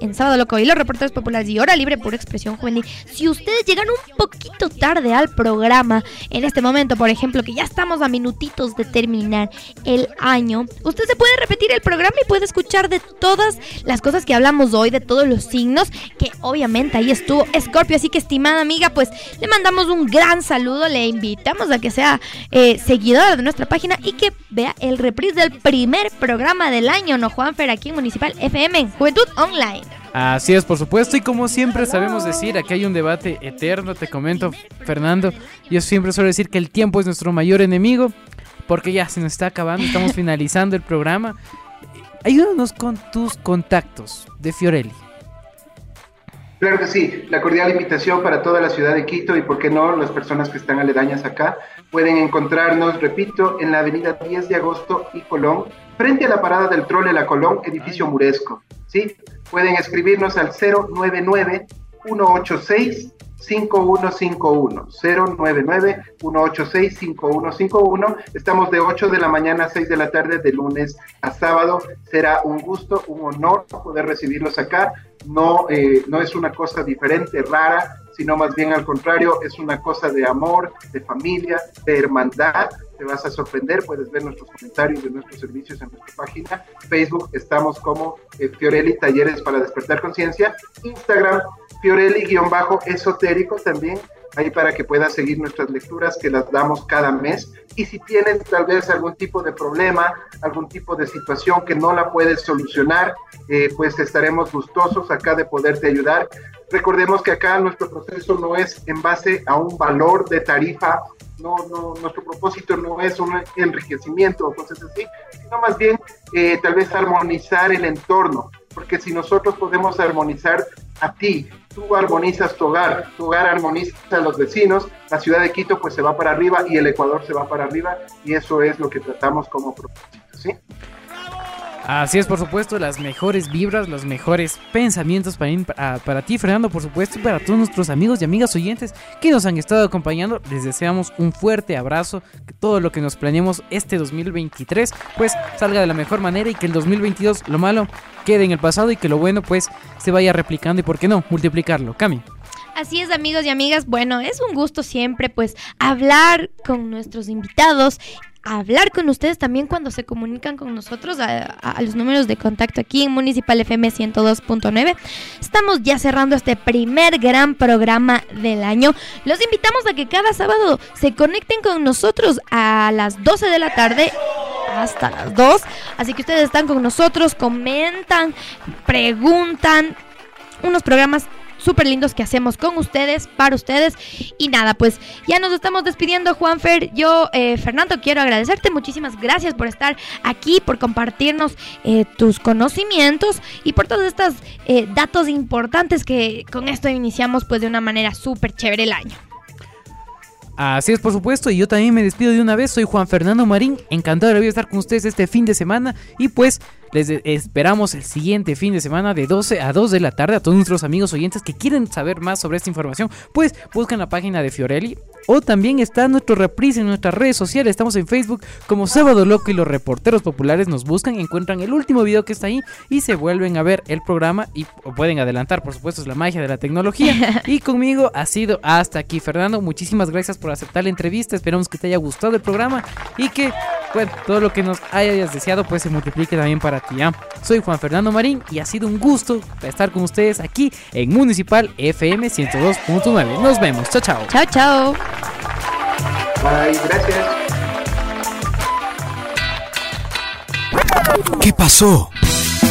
en Sábado Loco y los reporteros populares y Hora Libre por Expresión Juvenil, si ustedes llegan un poquito tarde al programa, en este momento, por ejemplo, que ya estamos a minutitos de terminar el año, usted se puede repetir el programa y puede escuchar de todas las cosas que hablamos hoy de todos los signos, que obviamente ahí estuvo Scorpio. Así que, estimada amiga, pues le mandamos un gran saludo, le invitamos a que sea eh, seguidora de nuestra página y que vea el reprise del primer programa del año, ¿no, Juanfer? Aquí en Municipal FM, Juventud Online. Así es, por supuesto, y como siempre sabemos decir, aquí hay un debate eterno, te comento, Fernando, yo siempre suelo decir que el tiempo es nuestro mayor enemigo, porque ya se nos está acabando, estamos finalizando el programa, Ayúdanos con tus contactos de Fiorelli. Claro que sí, la cordial invitación para toda la ciudad de Quito y, por qué no, las personas que están aledañas acá pueden encontrarnos, repito, en la avenida 10 de agosto y Colón, frente a la parada del trole La Colón, edificio Muresco. ¿sí? Pueden escribirnos al 099 186 5151 099 186 5151 Estamos de 8 de la mañana a 6 de la tarde de lunes a sábado. Será un gusto, un honor poder recibirlos acá. No, eh, no es una cosa diferente, rara, sino más bien al contrario, es una cosa de amor, de familia, de hermandad. Te vas a sorprender, puedes ver nuestros comentarios de nuestros servicios en nuestra página. Facebook estamos como eh, Fiorelli Talleres para Despertar Conciencia. Instagram Fiorelli-esotérico también, ahí para que puedas seguir nuestras lecturas que las damos cada mes. Y si tienes tal vez algún tipo de problema, algún tipo de situación que no la puedes solucionar, eh, pues estaremos gustosos acá de poderte ayudar. Recordemos que acá nuestro proceso no es en base a un valor de tarifa, no, no, nuestro propósito no es un enriquecimiento o cosas así, sino más bien eh, tal vez armonizar el entorno, porque si nosotros podemos armonizar a ti, tú armonizas tu hogar, tu hogar armoniza a los vecinos, la ciudad de Quito pues se va para arriba y el Ecuador se va para arriba y eso es lo que tratamos como propósito, ¿sí? Así es, por supuesto, las mejores vibras, los mejores pensamientos para, para, ti, Fernando, por supuesto, y para todos nuestros amigos y amigas oyentes que nos han estado acompañando. Les deseamos un fuerte abrazo, que todo lo que nos planeemos este 2023 pues salga de la mejor manera y que el 2022, lo malo, quede en el pasado y que lo bueno pues se vaya replicando y, ¿por qué no?, multiplicarlo. Cami. Así es, amigos y amigas. Bueno, es un gusto siempre pues hablar con nuestros invitados hablar con ustedes también cuando se comunican con nosotros a, los números de contacto aquí en Municipal FM 102.9. Estamos ya cerrando este primer gran programa del año. Los invitamos a que cada sábado se conecten con nosotros a las 12 de la tarde hasta las 2. Así que ustedes están con nosotros, comentan, preguntan. Unos programas súper lindos que hacemos con ustedes, para ustedes. Y nada, pues ya nos estamos despidiendo, Juanfer. Yo, eh, Fernando, quiero agradecerte. Muchísimas gracias por estar aquí, por compartirnos eh, tus conocimientos y por todos estos eh, datos importantes que con esto iniciamos pues de una manera súper chévere el año. Así es, por supuesto, y yo también me despido de una vez. Soy Juan Fernando Marín, encantado de estar con ustedes este fin de semana y pues les esperamos el siguiente fin de semana de 12 a 2 de la tarde a todos nuestros amigos oyentes que quieren saber más sobre esta información, pues buscan la página de Fiorelli o también está nuestro reprise en nuestras redes sociales. Estamos en Facebook como Sábado Loco y los reporteros populares nos buscan, encuentran el último video que está ahí y se vuelven a ver el programa y pueden adelantar, por supuesto, es la magia de la tecnología. y conmigo ha sido hasta aquí, Fernando. Muchísimas gracias por aceptar la entrevista. Esperamos que te haya gustado el programa y que bueno, todo lo que nos hayas deseado pues se multiplique también para soy Juan Fernando Marín y ha sido un gusto estar con ustedes aquí en Municipal FM 102.9. Nos vemos. Chao, chao. Chao, chao. Bye, gracias. ¿Qué pasó?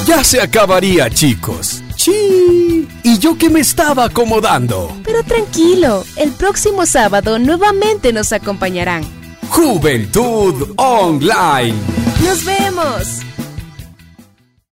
Ya se acabaría, chicos. ¡Sí! Y yo que me estaba acomodando. Pero tranquilo, el próximo sábado nuevamente nos acompañarán Juventud Online. Nos vemos.